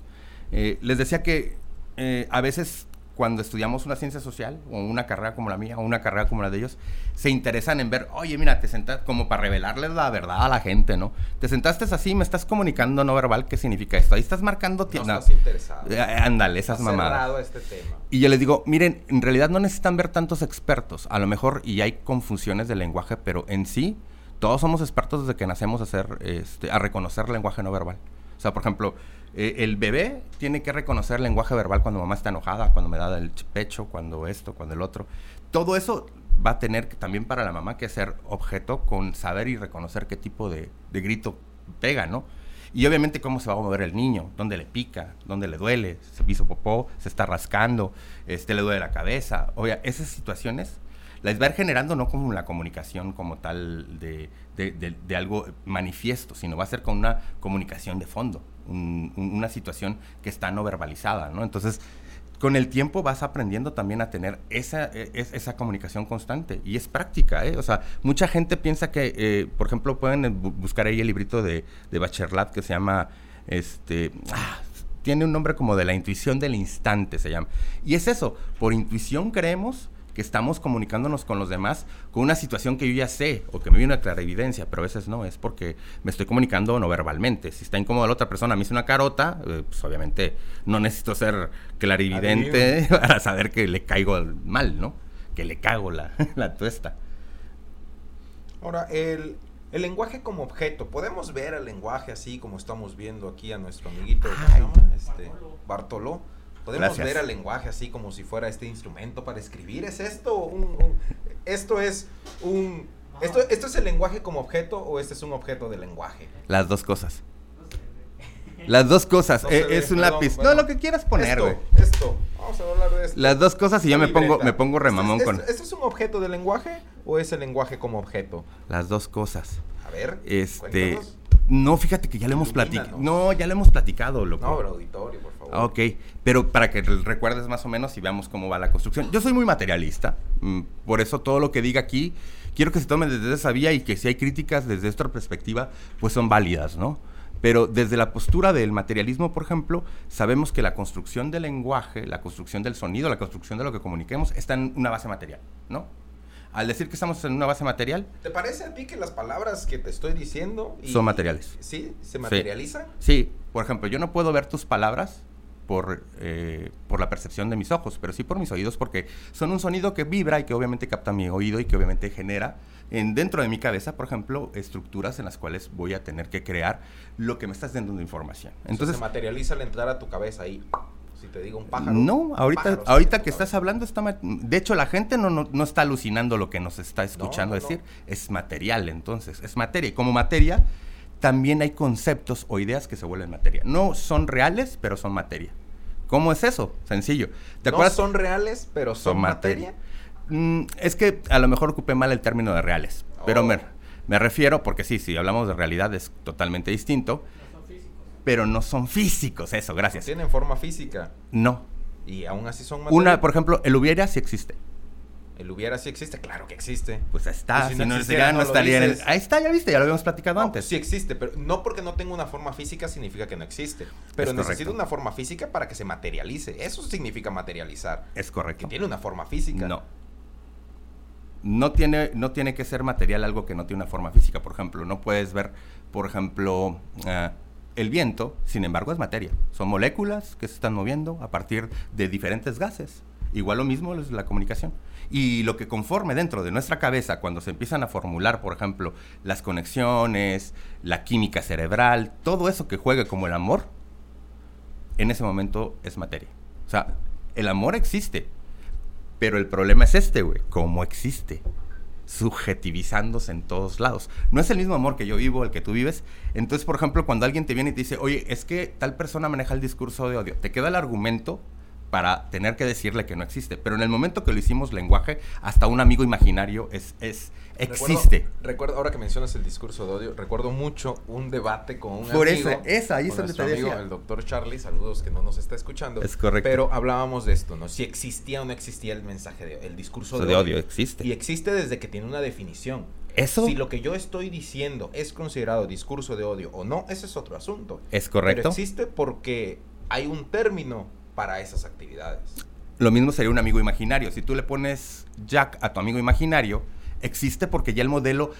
Eh, les decía que eh, a veces cuando estudiamos una ciencia social o una carrera como la mía o una carrera como la de ellos, se interesan en ver, oye, mira, te sentaste como para revelarles la verdad a la gente, ¿no? Te sentaste así, me estás comunicando no verbal, ¿qué significa esto? Ahí estás marcando... No, no estás interesado. Eh, ándale, esas mamadas. Este tema. Y yo les digo, miren, en realidad no necesitan ver tantos expertos, a lo mejor, y hay confusiones del lenguaje, pero en sí todos somos expertos desde que nacemos a, hacer, este, a reconocer lenguaje no verbal. O sea, por ejemplo, eh, el bebé tiene que reconocer lenguaje verbal cuando mamá está enojada, cuando me da el pecho, cuando esto, cuando el otro. Todo eso va a tener también para la mamá que ser objeto con saber y reconocer qué tipo de, grito pega, ¿no? Y obviamente cómo se va a mover el niño, dónde le pica, dónde le duele, se hizo popó, se está rascando, este, le duele la cabeza. Oye, esas situaciones las va a ir generando no como la comunicación como tal de, de, algo manifiesto, sino va a ser con una comunicación de fondo, una situación que está no verbalizada, ¿no? Entonces, con el tiempo vas aprendiendo también a tener esa, e, esa comunicación constante y es práctica, ¿eh? O sea, mucha gente piensa que, eh, por ejemplo, pueden buscar ahí el librito de, de Bachelat que se llama, este, ah, tiene un nombre como de la intuición del instante, se llama. Y es eso, por intuición creemos que estamos comunicándonos con los demás con una situación que yo ya sé o que me viene una clara evidencia, pero a veces no, es porque me estoy comunicando no verbalmente. Si está incómoda la otra persona, me hizo una carota, eh, pues obviamente no necesito ser clarividente para saber que le caigo mal, ¿no? Que le cago la, la tuesta. Ahora, el, el lenguaje como objeto, podemos ver el lenguaje así como estamos viendo aquí a nuestro amiguito Este, Bartoló. Podemos ver el lenguaje así como si fuera este instrumento para escribir. ¿Es esto esto es un esto, esto es el lenguaje como objeto o este es un objeto de lenguaje? Las dos cosas. Las dos cosas. Eh, es, un lápiz. no, lo que quieras poner, Esto, esto. Vamos a hablar de esto. Las dos cosas y yo me pongo, me pongo remamón con. ¿Esto es un objeto de lenguaje o es el lenguaje como objeto? Las dos cosas. A ver. Este. No, fíjate que ya lo hemos platicado. No, ya lo hemos platicado, loco. No, pero auditorio, por favor. ok, pero para que recuerdes más o menos y veamos cómo va la construcción. Yo soy muy materialista, mm, por eso todo lo que diga aquí, quiero que se tome desde esa vía y que si hay críticas desde esta perspectiva, pues son válidas, ¿no? Pero desde la postura del materialismo, por ejemplo, sabemos que la construcción del lenguaje, la construcción del sonido, la construcción de lo que comuniquemos, está en una base material, ¿no? Al decir que estamos en una base material... ¿Te parece a ti que las palabras que te estoy diciendo... son materiales. ¿Sí? ¿Se materializan? Sí. Por ejemplo, yo no puedo ver tus palabras por, eh, por la percepción de mis ojos, pero sí por mis oídos, porque son un sonido que vibra y que obviamente capta mi oído y que obviamente genera en, dentro de mi cabeza, por ejemplo, estructuras en las cuales voy a tener que crear lo que me estás dando de información. Entonces, se materializa al entrar a tu cabeza ahí. Si te digo un pájaro. No, ahorita, ahorita que estás hablando, está de hecho la gente no, no, está alucinando lo que nos está escuchando decir, es material, entonces, es materia. Y como materia, también hay conceptos o ideas que se vuelven materia. No son reales, pero son materia. ¿Cómo es eso? Sencillo. ¿Te no son reales, pero son, materia. Mm, es que a lo mejor ocupé mal el término de reales, pero oh. me, me, refiero, porque sí, si hablamos de realidad es totalmente distinto, pero no son físicos, eso, gracias. ¿Tienen forma física? No. ¿Y aún así son materia? Una, por ejemplo, el hubiera sí existe. El hubiera sí existe, claro que existe. Pues está, si, no, no, estaría en el... Ahí está, ya viste, ya lo habíamos platicado antes. sí existe, pero no porque no tenga una forma física significa que no existe. Pero necesita una forma física para que se materialice. Eso significa materializar. Es correcto. Que tiene una forma física. No no tiene, no tiene que ser material algo que no tiene una forma física. Por ejemplo, no puedes ver, por ejemplo, ah, el viento, sin embargo, es materia. Son moléculas que se están moviendo a partir de diferentes gases. Igual lo mismo es la comunicación. Y lo que conforme dentro de nuestra cabeza, cuando se empiezan a formular, por ejemplo, las conexiones, la química cerebral, todo eso que juegue como el amor, en ese momento es materia. O sea, el amor existe, pero el problema es este, güey, cómo existe, subjetivizándose en todos lados. No es el mismo amor que yo vivo, el que tú vives. Entonces, por ejemplo, cuando alguien te viene y te dice, oye, es que tal persona maneja el discurso de odio, te queda el argumento para tener que decirle que no existe. Pero en el momento que lo hicimos lenguaje, hasta un amigo imaginario es, es existe. Recuerdo, ahora que mencionas el discurso de odio, recuerdo mucho un debate con un Por amigo. Por esa, ahí es donde amigo, el doctor Charlie, saludos que no nos está escuchando. Es correcto. Pero hablábamos de esto, ¿no? Si existía o no existía el mensaje de el discurso de, odio. existe. Y existe desde que tiene una definición. Eso. Si lo que yo estoy diciendo es considerado discurso de odio o no, ese es otro asunto. Es correcto. Pero existe porque hay un término para esas actividades. Lo mismo sería un amigo imaginario. Si tú le pones Jack a tu amigo imaginario, existe porque ya el modelo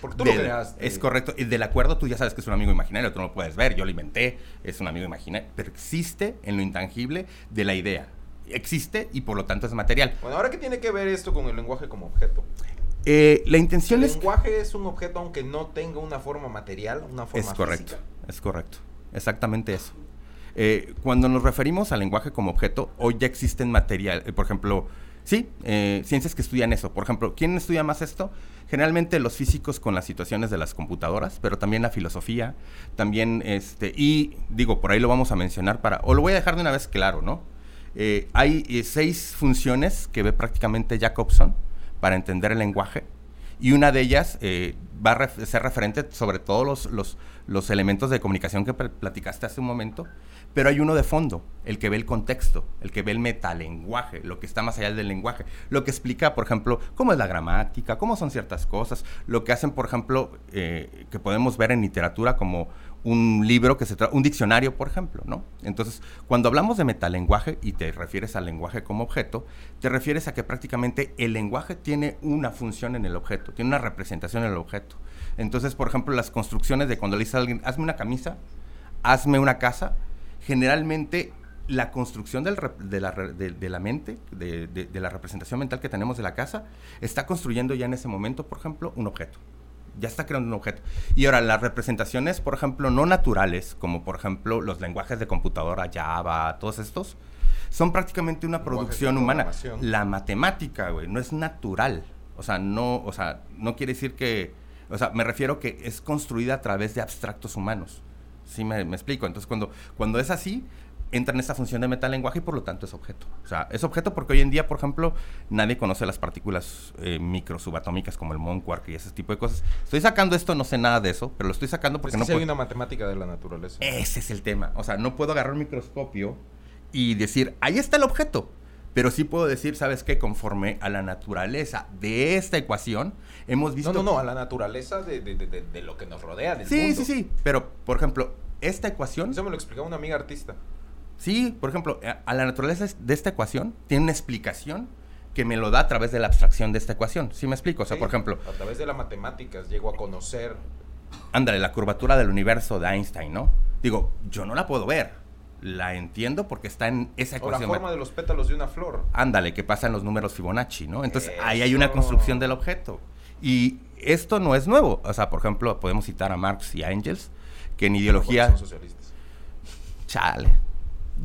es correcto y del acuerdo tú ya sabes que es un amigo imaginario, tú no lo puedes ver, yo lo inventé, es un amigo imaginario, pero existe en lo intangible de la idea. Existe y por lo tanto es material. Bueno, ahora qué tiene que ver esto con el lenguaje como objeto? Eh, la intención es... El lenguaje es un objeto aunque no tenga una forma material, una forma Es correcto, es correcto. Exactamente eso. Eh, cuando nos referimos al lenguaje como objeto, hoy ya existen material, eh, por ejemplo, sí, eh, ciencias que estudian eso. Por ejemplo, ¿quién estudia más esto? Generalmente los físicos con las situaciones de las computadoras, pero también la filosofía, también este, y digo, por ahí lo vamos a mencionar para, o lo voy a dejar de una vez claro, ¿no? hay seis funciones que ve prácticamente Jacobson para entender el lenguaje y una de ellas, va a ser referente sobre todos los, los, los elementos de comunicación que platicaste hace un momento, pero hay uno de fondo, el que ve el contexto, el que ve el metalenguaje, lo que está más allá del lenguaje, lo que explica, por ejemplo, cómo es la gramática, cómo son ciertas cosas, lo que hacen, por ejemplo, eh, que podemos ver en literatura como un libro que se trata, un diccionario, por ejemplo, ¿no? Entonces, cuando hablamos de metalenguaje y te refieres al lenguaje como objeto, te refieres a que prácticamente el lenguaje tiene una función en el objeto, tiene una representación en el objeto. Entonces, por ejemplo, las construcciones de cuando le dices a alguien, hazme una camisa, hazme una casa, generalmente la construcción de, la, de, la, mente, de, de, la representación mental que tenemos de la casa, está construyendo ya en ese momento, por ejemplo, un objeto. Ya está creando un objeto. Y ahora, las representaciones, por ejemplo, no naturales, como por ejemplo los lenguajes de computadora, Java, todos estos, son prácticamente una producción humana. La matemática, güey, no es natural. O sea, no, o sea, no quiere decir que, o sea, me refiero que es construida a través de abstractos humanos. ¿Sí me, explico? Entonces, cuando, cuando es así, entra en esta función de metalenguaje y por lo tanto es objeto. O sea, es objeto porque hoy en día, por ejemplo, nadie conoce las partículas eh, micro subatómicas como el Mond Quark y ese tipo de cosas. Estoy sacando esto, no sé nada de eso, pero lo estoy sacando porque no puedo... hay una matemática de la naturaleza. Ese es el tema. O sea, no puedo agarrar un microscopio y decir, ahí está el objeto. Pero sí puedo decir, ¿sabes qué? Conforme a la naturaleza de esta ecuación, hemos visto... No, no, no, a la naturaleza de, de, de, de lo que nos rodea, del sí, mundo. Sí, sí, sí. Pero, por ejemplo, esta ecuación... Eso me lo explicaba una amiga artista. Sí, por ejemplo, a la naturaleza de esta ecuación tiene una explicación que me lo da a través de la abstracción de esta ecuación. ¿Sí me explico? O sea, por ejemplo... A través de las matemáticas llego a conocer... Ándale, la curvatura del universo de Einstein, ¿no? Digo, yo no la puedo ver la entiendo porque está en esa ecuación. O la forma de los pétalos de una flor. Ándale, que pasa en los números Fibonacci, ¿no? Entonces ahí hay una construcción del objeto. Y esto no es nuevo. O sea, por ejemplo, podemos citar a Marx y a Engels, que en ideología... Son socialistas. Chale.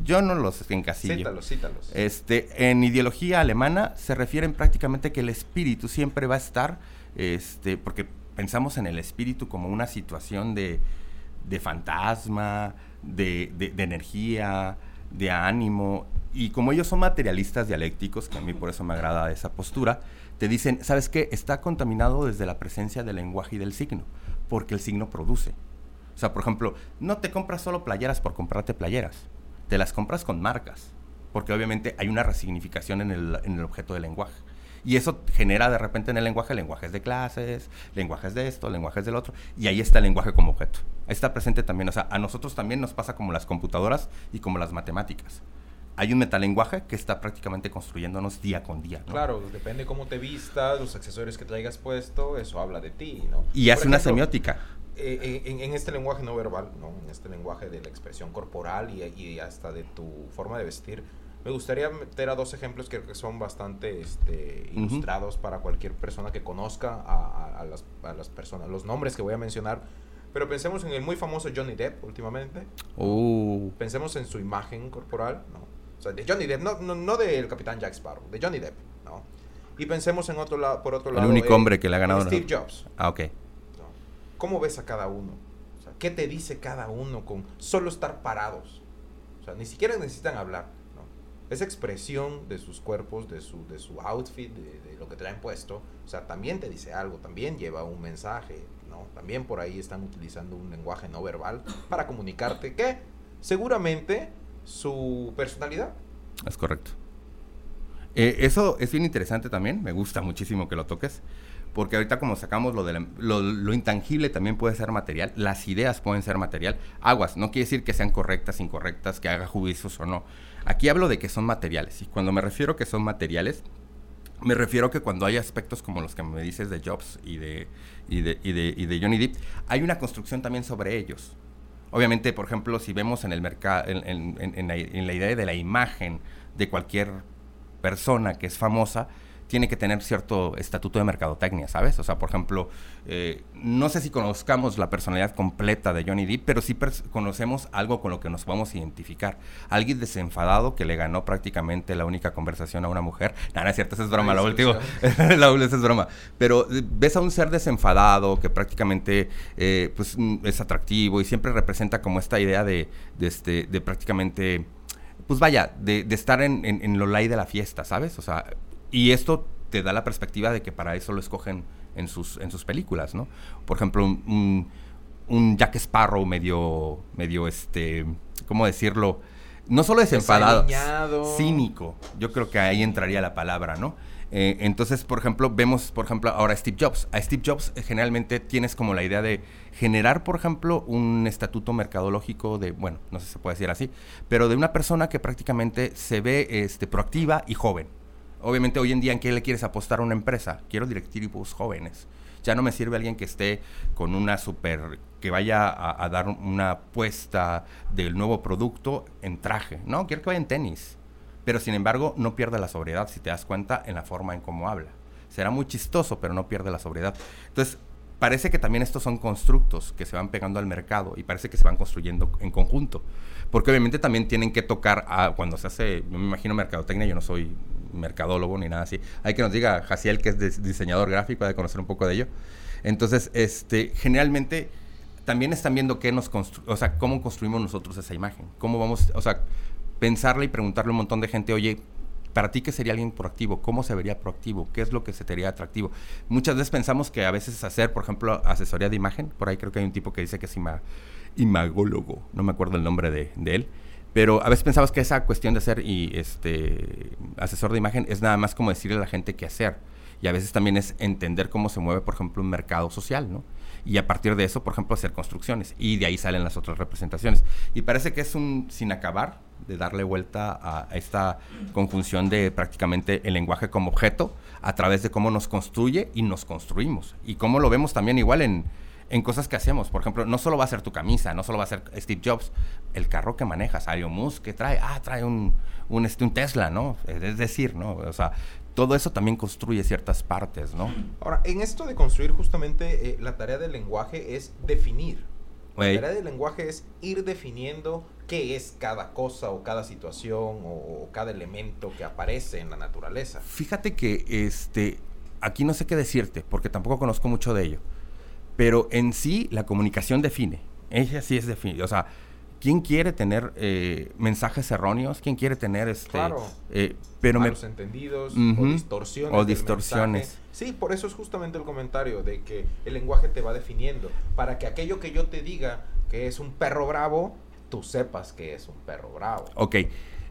Yo no los encasillo. Cítalos, cítalos. Este, en ideología alemana se refieren prácticamente que el espíritu siempre va a estar, este, porque pensamos en el espíritu como una situación de, de fantasma, de, de, energía, de ánimo. Y como ellos son materialistas dialécticos, que a mí por eso me agrada esa postura, te dicen, ¿sabes qué? Está contaminado desde la presencia del lenguaje y del signo, porque el signo produce. O sea, por ejemplo, no te compras solo playeras por comprarte playeras, te las compras con marcas, porque obviamente hay una resignificación en el, en el objeto del lenguaje. Y eso genera de repente en el lenguaje lenguajes de clases, lenguajes de esto, lenguajes del otro, y ahí está el lenguaje como objeto. Ahí está presente también, o sea, a nosotros también nos pasa como las computadoras y como las matemáticas. Hay un metalenguaje que está prácticamente construyéndonos día con día. Claro, depende cómo te vistas, los accesorios que traigas puesto, eso habla de ti, ¿no? Y hace una semiótica. Eh, eh, en, en, este lenguaje no verbal, ¿no? En este lenguaje de la expresión corporal y, y hasta de tu forma de vestir, me gustaría meter a dos ejemplos que, son bastante este, ilustrados para cualquier persona que conozca a, las, a, las, personas, los nombres que voy a mencionar. Pero pensemos en el muy famoso Johnny Depp últimamente. Uh. Pensemos en su imagen corporal, ¿no? O sea, de Johnny Depp, no, no, del Capitán Jack Sparrow, de Johnny Depp, ¿no? Y pensemos en otro lado, por otro lado. El único hombre que le ha ganado. Steve Jobs. Ah, ok. ¿Cómo ves a cada uno? O sea, ¿qué te dice cada uno con solo estar parados? O sea, ni siquiera necesitan hablar esa expresión de sus cuerpos, de su, de su outfit, de, lo que traen puesto, o sea, también te dice algo, también lleva un mensaje, ¿no? También por ahí están utilizando un lenguaje no verbal para comunicarte que seguramente su personalidad. Es correcto. Eh, eso es bien interesante también, me gusta muchísimo que lo toques, porque ahorita como sacamos lo, de lo, lo, intangible también puede ser material, las ideas pueden ser material, aguas, no quiere decir que sean correctas, incorrectas, que haga juicios o no, Aquí hablo de que son materiales. Y cuando me refiero que son materiales, me refiero que cuando hay aspectos como los que me dices de Jobs y de, y de, y de, y de Johnny Depp, hay una construcción también sobre ellos. Obviamente, por ejemplo, si vemos en el mercado, en, en, la, en, la, idea de la imagen de cualquier persona que es famosa, tiene que tener cierto estatuto de mercadotecnia, ¿sabes? O sea, por ejemplo, eh, no sé si conozcamos la personalidad completa de Johnny Depp, pero sí conocemos algo con lo que nos podemos identificar. Alguien desenfadado que le ganó prácticamente la única conversación a una mujer. No, no es cierto, eso es broma, la última. la última es broma. Pero eh, ves a un ser desenfadado que prácticamente eh, pues, mm, es atractivo y siempre representa como esta idea de, de, este, de prácticamente pues vaya, de, de estar en, en, en, lo light de la fiesta, ¿sabes? O sea, y esto te da la perspectiva de que para eso lo escogen en sus, en sus películas, ¿no? Por ejemplo, un, un Jack Sparrow medio, medio, este, ¿cómo decirlo? No solo desenfadado, cínico. Yo creo que ahí entraría la palabra, ¿no? Eh, entonces, por ejemplo, vemos, por ejemplo, ahora a Steve Jobs. A Steve Jobs eh, generalmente tienes como la idea de generar, por ejemplo, un estatuto mercadológico de, bueno, no sé si se puede decir así, pero de una persona que prácticamente se ve este, proactiva y joven. Obviamente hoy en día, ¿en qué le quieres apostar a una empresa? Quiero directivos jóvenes. Ya no me sirve alguien que esté con una super, que vaya a, a dar una apuesta del nuevo producto en traje. No, quiero que vaya en tenis pero sin embargo no pierde la sobriedad, si te das cuenta, en la forma en cómo habla. Será muy chistoso, pero no pierde la sobriedad. Entonces, parece que también estos son constructos que se van pegando al mercado y parece que se van construyendo en conjunto. Porque obviamente también tienen que tocar a, cuando se hace, yo me imagino mercadotecnia, yo no soy mercadólogo ni nada así. Hay que nos diga Jaciel, que es diseñador gráfico, de conocer un poco de ello. Entonces, este, generalmente también están viendo qué nos o sea, cómo construimos nosotros esa imagen. Cómo vamos, o sea, pensarle y preguntarle a un montón de gente, oye, para ti, ¿qué sería alguien proactivo? ¿Cómo se vería proactivo? ¿Qué es lo que se te haría atractivo? Muchas veces pensamos que a veces hacer, por ejemplo, asesoría de imagen, por ahí creo que hay un tipo que dice que es imagólogo, no me acuerdo el nombre de, él, pero a veces pensamos que esa cuestión de ser y, este, asesor de imagen es nada más como decirle a la gente qué hacer. Y a veces también es entender cómo se mueve, por ejemplo, un mercado social, ¿no? Y a partir de eso, por ejemplo, hacer construcciones. Y de ahí salen las otras representaciones. Y parece que es un sin acabar, de darle vuelta a esta conjunción de prácticamente el lenguaje como objeto a través de cómo nos construye y nos construimos. Y cómo lo vemos también igual en, en cosas que hacemos. Por ejemplo, no solo va a ser tu camisa, no solo va a ser Steve Jobs, el carro que manejas, Elon Musk, que trae, ah, trae un, un, este, un Tesla, ¿no? Es decir, ¿no? O sea, todo eso también construye ciertas partes, ¿no? Ahora, en esto de construir justamente eh, la tarea del lenguaje es definir. La tarea del lenguaje es ir definiendo qué es cada cosa o cada situación o, cada elemento que aparece en la naturaleza. Fíjate que este aquí no sé qué decirte porque tampoco conozco mucho de ello. Pero en sí la comunicación define. Ella sí es definida. O sea, ¿quién quiere tener eh, mensajes erróneos? ¿Quién quiere tener este claro. eh, pero malos entendidos o distorsiones o distorsiones sí por eso es justamente el comentario de que el lenguaje te va definiendo para que aquello que yo te diga que es un perro bravo tú sepas que es un perro bravo. Ok.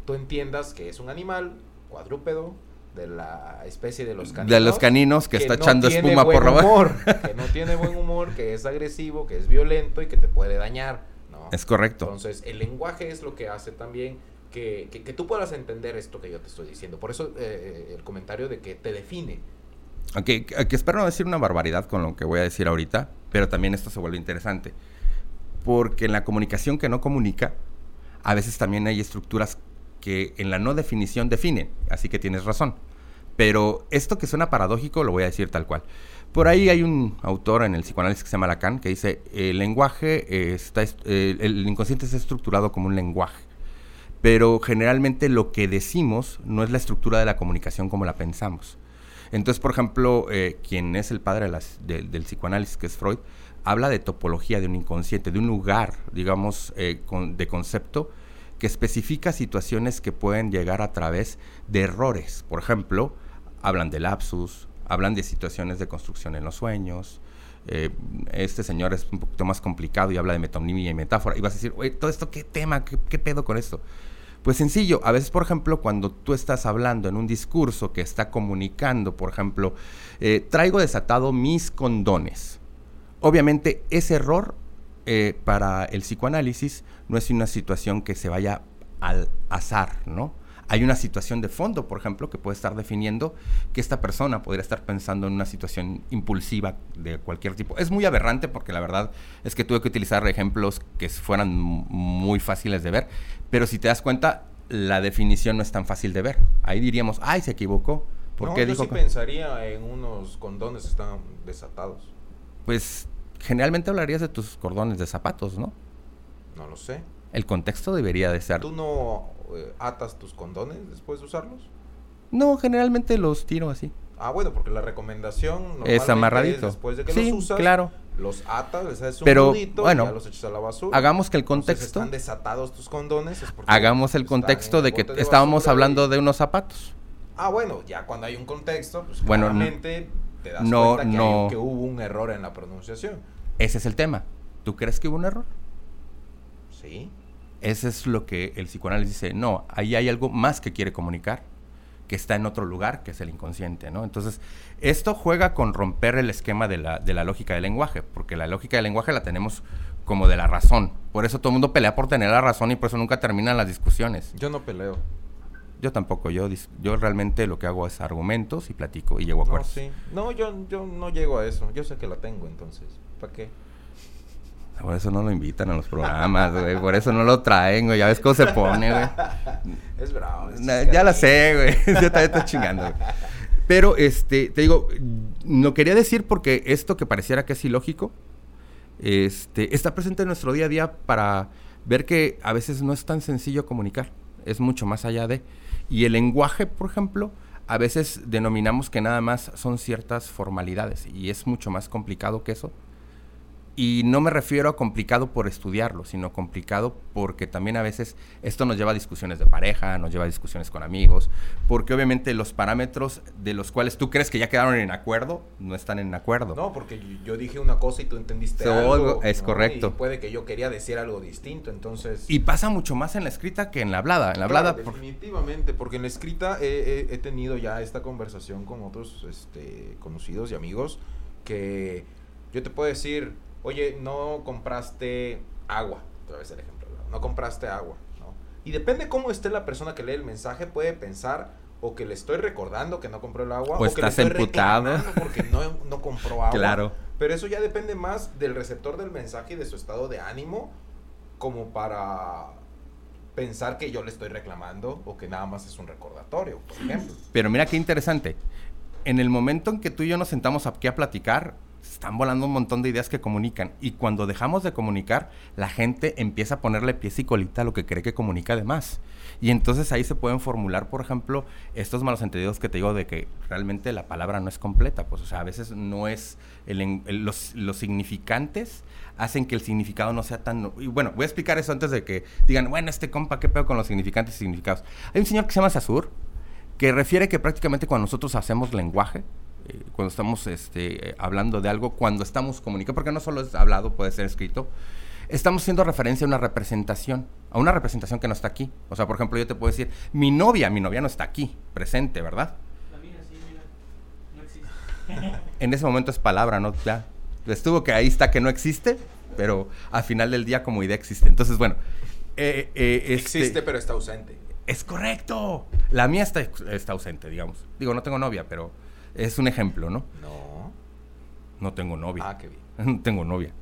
Tú entiendas que es un animal cuadrúpedo de la especie de los caninos. De los caninos que, está echando espuma por humor, Que no tiene buen humor, que es agresivo, que es violento y que te puede dañar. ¿no? Es correcto. Entonces, el lenguaje es lo que hace también que, que, tú puedas entender esto que yo te estoy diciendo. Por eso eh, eh, el comentario de que te define. Aquí, aquí espero no decir una barbaridad con lo que voy a decir ahorita, pero también esto se vuelve interesante porque en la comunicación que no comunica, a veces también hay estructuras que en la no definición definen, así que tienes razón. Pero esto que suena paradójico lo voy a decir tal cual. Por ahí hay un autor en el psicoanálisis que se llama Lacan que dice, el lenguaje está, el inconsciente está estructurado como un lenguaje, pero generalmente lo que decimos no es la estructura de la comunicación como la pensamos. Entonces, por ejemplo, eh, quien es el padre del psicoanálisis, que es Freud, habla de topología de un inconsciente, de un lugar, digamos, eh, de concepto que especifica situaciones que pueden llegar a través de errores. Por ejemplo, hablan de lapsus, hablan de situaciones de construcción en los sueños. Eh, este señor es un poquito más complicado y habla de metonimia y metáfora. Y vas a decir, oye, ¿todo esto qué tema? ¿Qué, pedo con esto? Pues sencillo, a veces, por ejemplo, cuando tú estás hablando en un discurso que está comunicando, por ejemplo, eh, traigo desatado mis condones Obviamente ese error eh, para el psicoanálisis no es una situación que se vaya al azar, ¿no? Hay una situación de fondo, por ejemplo, que puede estar definiendo que esta persona podría estar pensando en una situación impulsiva de cualquier tipo. Es muy aberrante porque la verdad es que tuve que utilizar ejemplos que fueran muy fáciles de ver, pero si te das cuenta, la definición no es tan fácil de ver. Ahí diríamos, ay, se equivocó. ¿Por qué yo sí pensaría en unos condones que están desatados pues generalmente hablarías de tus cordones de zapatos, ¿no? No lo sé. El contexto debería de ser. ¿Tú no eh, atas tus condones después de usarlos? No, generalmente los tiro así. Ah, bueno, porque la recomendación es amarradito. después de que los usas, claro. los atas, les haces un Pero, nudito bueno, ya los echas a la basura. Hagamos que el contexto... están desatados tus condones. hagamos el contexto de que estábamos hablando de unos zapatos. Ah, bueno, ya cuando hay un contexto, pues Bueno, claramente te das no, cuenta que, hay- no. que hubo un error en la pronunciación. Ese es el tema. ¿Tú crees que hubo un error? Sí. Ese es lo que el psicoanálisis dice. No, ahí hay algo más que quiere comunicar, que está en otro lugar, que es el inconsciente, ¿no? Entonces, esto juega con romper el esquema de la, de la lógica del lenguaje, porque la lógica del lenguaje la tenemos como de la razón. Por eso todo el mundo pelea por tener la razón y por eso nunca terminan las discusiones. Yo no peleo. Yo tampoco, yo, yo realmente lo que hago es argumentos y platico y llego a No, acuerdos. sí. No, yo, yo no llego a eso. Yo sé que la tengo, entonces. ¿Para qué? Por eso no lo invitan a los programas, güey. Por eso no lo traen, güey. Ya ves cómo se pone, güey. Es bravo. es ya la sé, güey. Yo también estoy chingando. güey. Pero, este, te digo, lo quería decir porque esto que pareciera que es ilógico, este, está presente en nuestro día a día para ver que a veces no es tan sencillo comunicar. Es mucho más allá de. Y el lenguaje, por ejemplo, a veces denominamos que nada más son ciertas formalidades y es mucho más complicado que eso. Y no me refiero a complicado por estudiarlo, sino complicado porque también a veces esto nos lleva a discusiones de pareja, nos lleva a discusiones con amigos, porque obviamente los parámetros de los cuales tú crees que ya quedaron en acuerdo, no están en acuerdo. No, porque yo- dije una cosa y tú entendiste So, algo. es ¿no? correcto. Y puede que yo quería decir algo distinto, entonces... Y pasa mucho más en la escrita que en la hablada. En la Claro, hablada, definitivamente, porque en la escrita he, he- he tenido ya esta conversación con otros este, conocidos y amigos que yo te puedo decir, oye, no compraste agua, otra vez el ejemplo, no compraste agua, ¿no? Y depende cómo esté la persona que lee el mensaje, puede pensar o que le estoy recordando que no compró el agua, O que le estoy emputado. porque no, no compró agua. Claro. Pero eso ya depende más del receptor del mensaje y de su estado de ánimo como para pensar que yo le estoy reclamando o que nada más es un recordatorio, por ejemplo. Pero mira qué interesante. En el momento en que tú y yo nos sentamos aquí a platicar, están volando un montón de ideas que comunican. Y cuando dejamos de comunicar, la gente empieza a ponerle pies y colita a lo que cree que comunica de más. Y entonces ahí se pueden formular, por ejemplo, estos malos entendidos que te digo de que realmente la palabra no es completa. Pues, o sea, a veces no es. los, los significantes hacen que el significado no sea tan. Y bueno, voy a explicar eso antes de que digan, bueno, este compa, ¿qué pedo con los significantes y significados? Hay un señor que se llama Sasur, que refiere que prácticamente cuando nosotros hacemos lenguaje, eh, cuando estamos este, hablando de algo, cuando estamos comunicando, porque no solo es hablado, puede ser escrito, estamos haciendo referencia a una representación, a una representación que no está aquí. O sea, por ejemplo, yo te puedo decir, mi novia, mi novia no está aquí, presente, ¿verdad? La mía sí, mira. No existe. En ese momento es palabra, ¿no? Ya. Estuvo que ahí está que no existe, pero al final del día como idea existe. Entonces, bueno. eh, eh, este- Existe, pero está ausente. Es correcto. La mía está, está ausente, digamos. Digo, no tengo novia, pero es un ejemplo, ¿no? No. No tengo novia. Ah, qué bien. No tengo novia.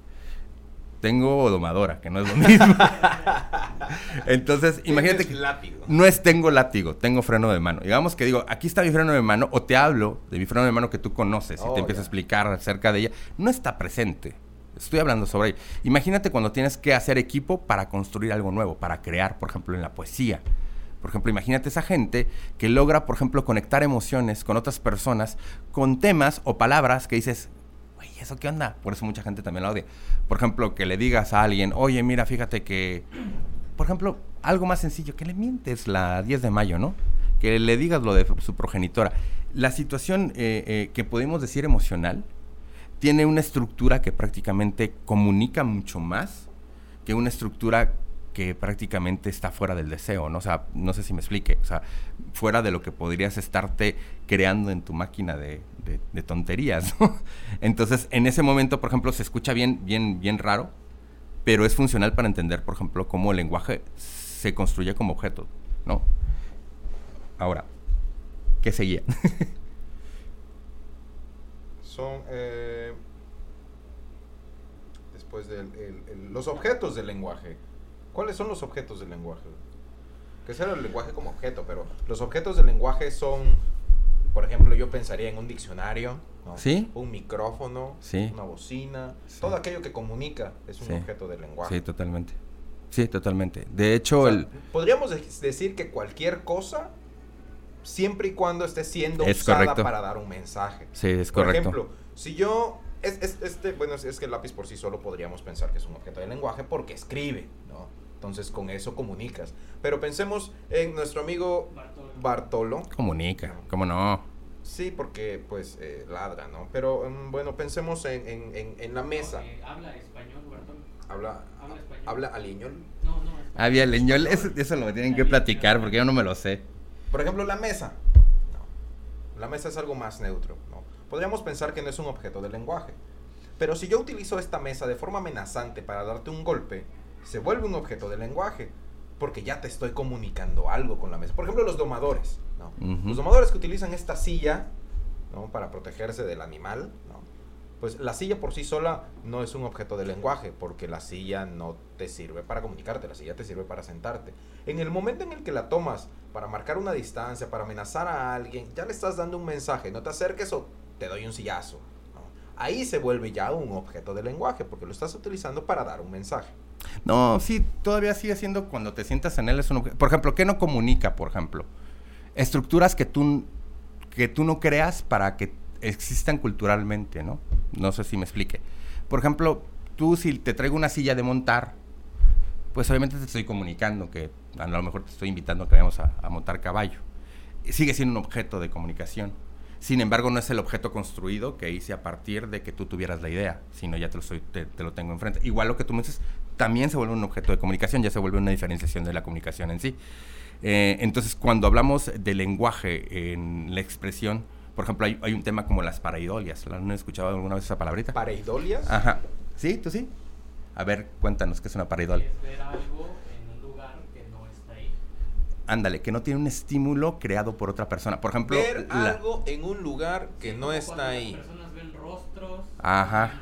Tengo domadora, que no es lo mismo. Entonces, imagínate que látigo. no es tengo látigo, tengo freno de mano. Digamos que digo, aquí está mi freno de mano, o te hablo de mi freno de mano que tú conoces y Oh, te empiezo a explicar acerca de ella. No está presente. Estoy hablando sobre ella. Imagínate cuando tienes que hacer equipo para construir algo nuevo, para crear, por ejemplo, en la poesía. Por ejemplo, imagínate esa gente que logra, por ejemplo, conectar emociones con otras personas con temas o palabras que dices, güey, ¿eso qué onda? Por eso mucha gente también la odia. Por ejemplo, que le digas a alguien, oye, mira, fíjate que, por ejemplo, algo más sencillo, que le mientes la 10 de mayo, ¿no? Que le digas lo de su progenitora. La situación eh, eh, que podemos decir emocional tiene una estructura que prácticamente comunica mucho más que una estructura que prácticamente está fuera del deseo, ¿no? Sé si me explique, o sea, fuera de lo que podrías estarte creando en tu máquina de, tonterías. Entonces, en ese momento, por ejemplo, se escucha bien, bien, bien raro, pero es funcional para entender, por ejemplo, cómo el lenguaje se construye como objeto, ¿no? Ahora, ¿qué seguía? Son. eh, después de los objetos del lenguaje. ¿Cuáles son los objetos del lenguaje? Que será el lenguaje como objeto, pero los objetos del lenguaje son. Por ejemplo, yo pensaría en un diccionario, ¿no? Sí. un micrófono, Sí. una bocina, Sí. todo aquello que comunica es un objeto del lenguaje. Sí, totalmente. Sí, totalmente. De hecho, O sea, el... Podríamos de- decir que cualquier cosa, siempre y cuando esté siendo Es usada correcto. para dar un mensaje. Sí, es Por correcto. ejemplo, si yo. Es, es- este, bueno, es, es que el lápiz por sí solo podríamos pensar que es un objeto de lenguaje porque escribe, ¿no? Entonces con eso comunicas. Pero pensemos en nuestro amigo Bartolo. Comunica, ¿cómo no? Sí, porque pues eh, ladra, ¿no? Pero mm, bueno, pensemos en, en, en, la mesa. habla español, Bartolo. Habla, habla, español. ¿Habla aliñol? No, no. Había leñol, eso, eso lo tienen que platicar porque yo no me lo sé. Por ejemplo, la mesa. No. La mesa es algo más neutro, ¿no? Podríamos pensar que no es un objeto de lenguaje. Pero si yo utilizo esta mesa de forma amenazante para darte un golpe, se vuelve un objeto de lenguaje. Porque ya te estoy comunicando algo con la mesa. Por ejemplo, los domadores. ¿no? Los domadores que utilizan esta silla ¿no? para protegerse del animal, ¿no? pues la silla por sí sola no es un objeto de lenguaje, porque la silla no te sirve para comunicarte, la silla te sirve para sentarte. En el momento en el que la tomas para marcar una distancia, para amenazar a alguien, ya le estás dando un mensaje, no te acerques o te doy un sillazo ahí se vuelve ya un objeto de lenguaje, porque lo estás utilizando para dar un mensaje. No, sí, todavía sigue siendo cuando te sientas en él es un. Por ejemplo, ¿qué no comunica, por ejemplo? Estructuras que tú, que tú no creas para que existan culturalmente, ¿no? No sé si me explique. Por ejemplo, tú si te traigo una silla de montar, pues obviamente te estoy comunicando que a lo mejor te estoy invitando a que vayamos a, a montar caballo. Sigue siendo un objeto de comunicación sin embargo, no es el objeto construido que hice a partir de que tú tuvieras la idea, sino ya te lo, soy, te, lo tengo enfrente. Igual lo que tú me dices, también se vuelve un objeto de comunicación, ya se vuelve una diferenciación de la comunicación en sí. Eh, entonces, cuando hablamos de lenguaje en la expresión, por ejemplo, hay, hay un tema como las paraidolias. ¿La han escuchado alguna vez esa palabrita? ¿Paraidolias? Ajá. ¿Sí? ¿Tú sí? A ver, cuéntanos, ¿qué es una paraidolia? Es ver algo ándale, que no tiene un estímulo creado por otra persona. Por ejemplo, ver algo en un lugar que no está ahí. Las personas ven rostros. Ajá.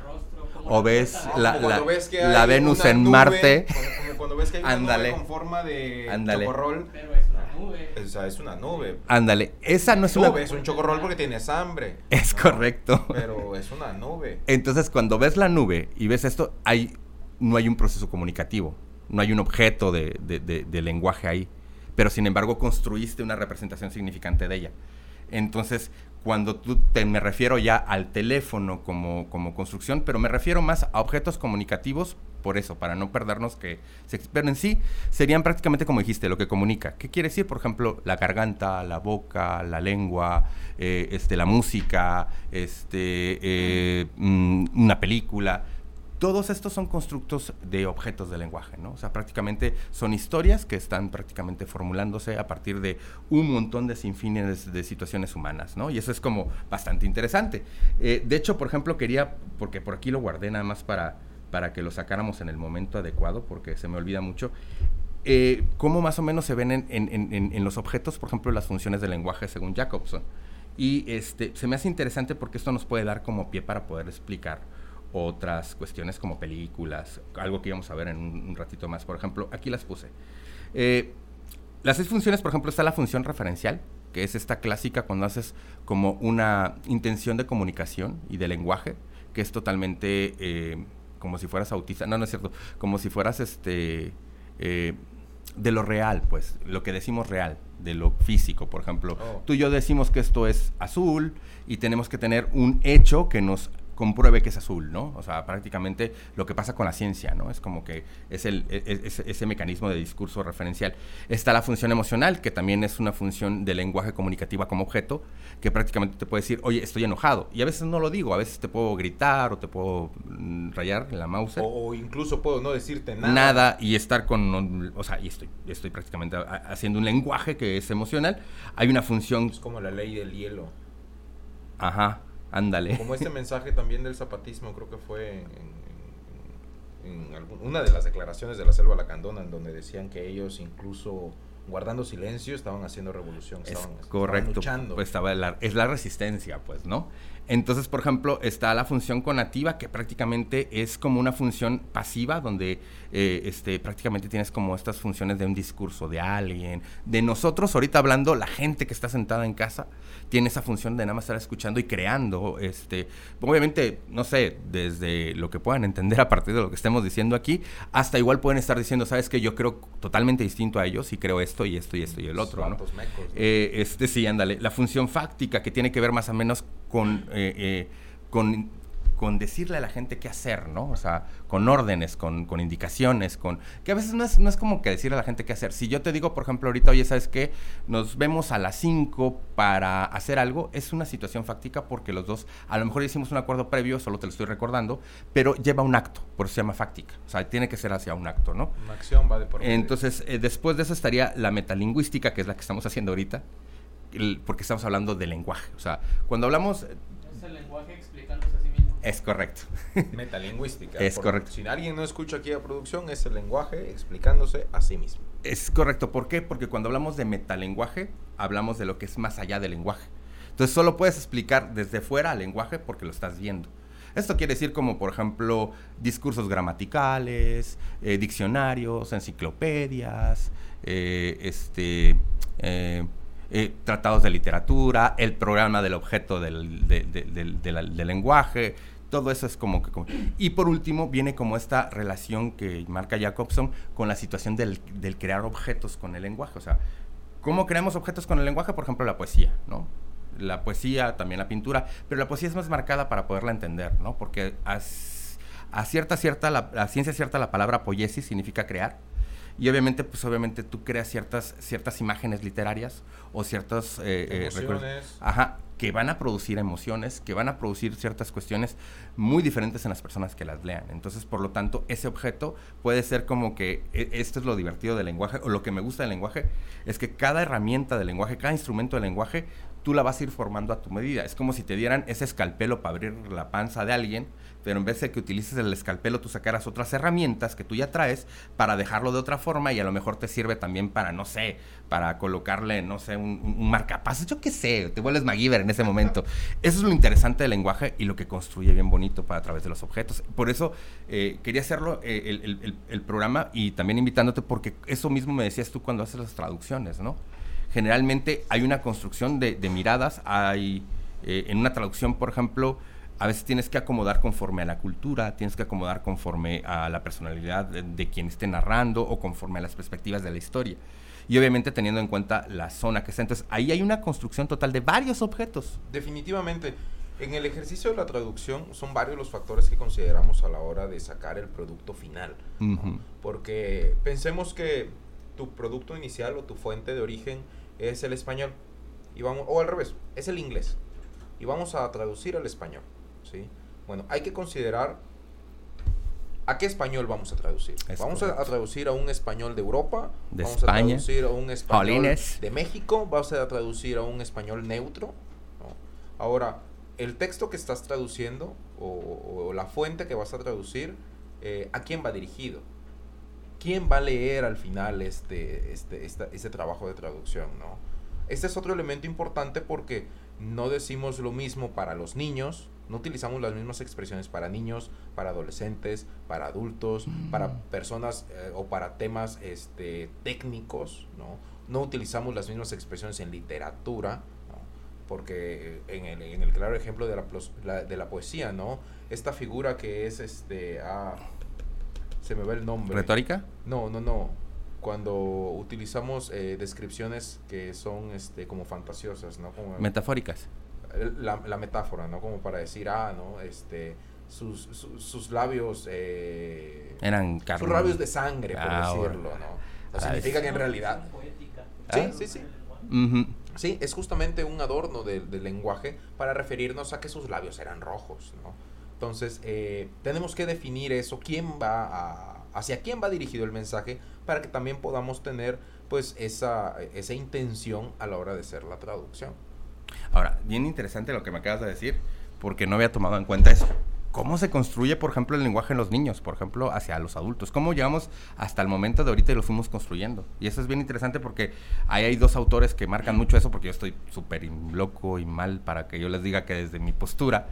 O ves la, la, la Venus en Marte. Como, cuando ves que hay una ándale. nube con forma de ándale. chocorrol. Pero es una nube. O sea, es una nube. Ándale, esa no es Tú una ves un chocorrol porque tienes hambre. Es ¿no? correcto. Pero es una nube. Entonces, cuando ves la nube y ves esto, hay, no hay un proceso comunicativo. No hay un objeto de, de, de, de lenguaje ahí pero sin embargo construiste una representación significante de ella. Entonces, cuando tú te, me refiero ya al teléfono como, como construcción, pero me refiero más a objetos comunicativos por eso, para no perdernos que se pero en sí serían prácticamente como dijiste, lo que comunica. ¿Qué quiere decir? Por ejemplo, la garganta, la boca, la lengua, eh, este, la música, este, eh, mm, una película todos estos son constructos de objetos de lenguaje, ¿no? O sea, prácticamente son historias que están prácticamente formulándose a partir de un montón de sinfines de, situaciones humanas, ¿no? Y eso es como bastante interesante. Eh, de hecho, por ejemplo, quería, porque por aquí lo guardé nada más para, para que lo sacáramos en el momento adecuado, porque se me olvida mucho. Eh, ¿Cómo más o menos se ven en, en, en, los objetos, por ejemplo, las funciones del lenguaje según Jacobson? Y este, se me hace interesante porque esto nos puede dar como pie para poder explicar otras cuestiones como películas, algo que íbamos a ver en un, ratito más. Por ejemplo, aquí las puse. Eh, las seis funciones, por ejemplo, está la función referencial, que es esta clásica cuando haces como una intención de comunicación y de lenguaje, que es totalmente eh, como si fueras autista. No, no es cierto. Como si fueras este. Eh, de lo real, pues, lo que decimos real, de lo físico, por ejemplo. Oh. Tú y yo decimos que esto es azul y tenemos que tener un hecho que nos compruebe que es azul, ¿no? O sea, prácticamente lo que pasa con la ciencia, ¿no? Es como que es, el, e, e, ese mecanismo de discurso referencial. Está la función emocional, que también es una función de lenguaje comunicativa como objeto, que prácticamente te puede decir, oye, estoy enojado. Y a veces no lo digo, a veces te puedo gritar o te puedo mm, rayar en la mouse. O, incluso puedo no decirte nada. Nada y estar con, o sea, y estoy, estoy prácticamente haciendo un lenguaje que es emocional. Hay una función... Es como la ley del hielo. Ajá. Ándale. Como este mensaje también del zapatismo, creo que fue en, una de las declaraciones de la selva lacandona, en donde decían que ellos incluso guardando silencio estaban haciendo revolución, estaban, correcto, luchando. Pues estaba es la resistencia, pues, ¿no? Entonces, por ejemplo, está la función conativa, que prácticamente es como una función pasiva, donde eh, este, prácticamente tienes como estas funciones de un discurso de alguien, de nosotros, ahorita hablando, la gente que está sentada en casa, tiene esa función de nada más estar escuchando y creando, este, obviamente, no sé, desde lo que puedan entender a partir de lo que estemos diciendo aquí, hasta igual pueden estar diciendo, sabes que yo creo totalmente distinto a ellos y creo esto y esto y esto y el otro, ¿no? Eh, este sí, ándale, la función fáctica que tiene que ver más o menos con, eh, eh, con con decirle a la gente qué hacer, ¿no? O sea, con órdenes, con, con indicaciones, con... Que a veces no es, no es como que decirle a la gente qué hacer. Si yo te digo, por ejemplo, ahorita, oye, ¿sabes qué? Nos vemos a las 5 para hacer algo, es una situación fáctica porque los dos, a lo mejor hicimos un acuerdo previo, solo te lo estoy recordando, pero lleva un acto, por eso se llama fáctica. O sea, tiene que ser hacia un acto, ¿no? Una acción va de por medio. Entonces, eh, después de eso estaría la metalingüística, que es la que estamos haciendo ahorita, el- porque estamos hablando de lenguaje. O sea, cuando hablamos... Es el lenguaje explicándose. Es correcto. Metalingüística. Es correcto. Si alguien no escucha aquí a producción, es el lenguaje explicándose a sí mismo. Es correcto. ¿Por qué? Porque cuando hablamos de metalenguaje, hablamos de lo que es más allá del lenguaje. Entonces, solo puedes explicar desde fuera al lenguaje porque lo estás viendo. Esto quiere decir como, por ejemplo, discursos gramaticales, eh, diccionarios, enciclopedias, eh, este, eh, tratados de literatura, el programa del objeto del, de- de- del- de la- del lenguaje, todo eso es como que... como- y por último viene como esta relación que marca Jacobson con la situación del, del crear objetos con el lenguaje. O sea, ¿cómo creamos objetos con el lenguaje? Por ejemplo, la poesía, ¿no? La poesía, también la pintura, pero la poesía es más marcada para poderla entender, ¿no? Porque a, cierta, cierta, la, a ciencia cierta la palabra poiesis significa crear. Y obviamente, pues obviamente tú creas ciertas, ciertas imágenes literarias o ciertos eh, eh. Ajá, que van a producir emociones, que van a producir ciertas cuestiones muy diferentes en las personas que las lean. Entonces, por lo tanto, ese objeto puede ser como que e- esto es lo divertido del lenguaje o lo que me gusta del lenguaje es que cada herramienta del lenguaje, cada instrumento del lenguaje, tú la vas a ir formando a tu medida. Es como si te dieran ese escalpelo para abrir la panza de alguien, pero en vez de que utilices el escalpelo, tú sacaras otras herramientas que tú ya traes para dejarlo de otra forma y a lo mejor te sirve también para, no sé, para colocarle, no sé, un, un- marcapasos, yo qué sé, te vuelves MacGyver en ese momento. Eso es lo interesante del lenguaje y lo que construye bien bonito para a través de los objetos. Por eso eh, quería hacerlo eh, el, el- el- el programa y también invitándote porque eso mismo me decías tú cuando haces las traducciones, ¿no? Generalmente hay una construcción de, de miradas, hay eh, en una traducción, por ejemplo, a veces tienes que acomodar conforme a la cultura, tienes que acomodar conforme a la personalidad de, de quien esté narrando o conforme a las perspectivas de la historia. Y obviamente teniendo en cuenta la zona que está. Entonces ahí hay una construcción total de varios objetos. Definitivamente. En el ejercicio de la traducción son varios los factores que consideramos a la hora de sacar el producto final. Porque pensemos que tu producto inicial o tu fuente de origen es el español. Y vamos, o al revés, es el inglés. Y vamos a traducir al español. ¿Sí? Bueno, hay que considerar a qué español vamos a traducir. Es vamos a, traducir a un español de Europa, De vamos España. a traducir a un español de México, vamos a traducir a un español neutro. ¿no? Ahora, el texto que estás traduciendo o, o- la fuente que vas a traducir, eh, ¿a quién va dirigido? ¿Quién va a leer al final este, este, esta- este trabajo de traducción? ¿no? Este es otro elemento importante porque no decimos lo mismo para los niños, no utilizamos las mismas expresiones para niños, para adolescentes, para adultos, para personas eh, o para temas este, técnicos, ¿no? No utilizamos las mismas expresiones en literatura, ¿no? porque en el, en el claro ejemplo de la- de la poesía, ¿no? Esta figura que es, este, ah, se me va el nombre. ¿Retórica? No, no, no. Cuando utilizamos eh, descripciones que son este, como fantasiosas, ¿no? Como Metafóricas. La, la metáfora, ¿no? Como para decir, ah, ¿no? Este, sus, su- sus labios, eh, Eran sus carne. labios de sangre, por Ah, decirlo. ¿no? O sea, Ah, significa que en realidad... Sí, Ah. sí, sí. Ujú. Sí, es justamente un adorno del, del lenguaje para referirnos a que sus labios eran rojos, ¿no? Entonces, eh, tenemos que definir eso, quién va a, hacia quién va dirigido el mensaje, para que también podamos tener, pues, esa, esa intención a la hora de hacer la traducción. Ahora, bien interesante lo que me acabas de decir, porque no había tomado en cuenta eso. ¿Cómo se construye, por ejemplo, el lenguaje en los niños, por ejemplo, hacia los adultos? ¿Cómo llegamos hasta el momento de ahorita y lo fuimos construyendo? Y eso es bien interesante porque ahí hay dos autores que marcan mucho eso, porque yo estoy súper loco y mal para que yo les diga que desde mi postura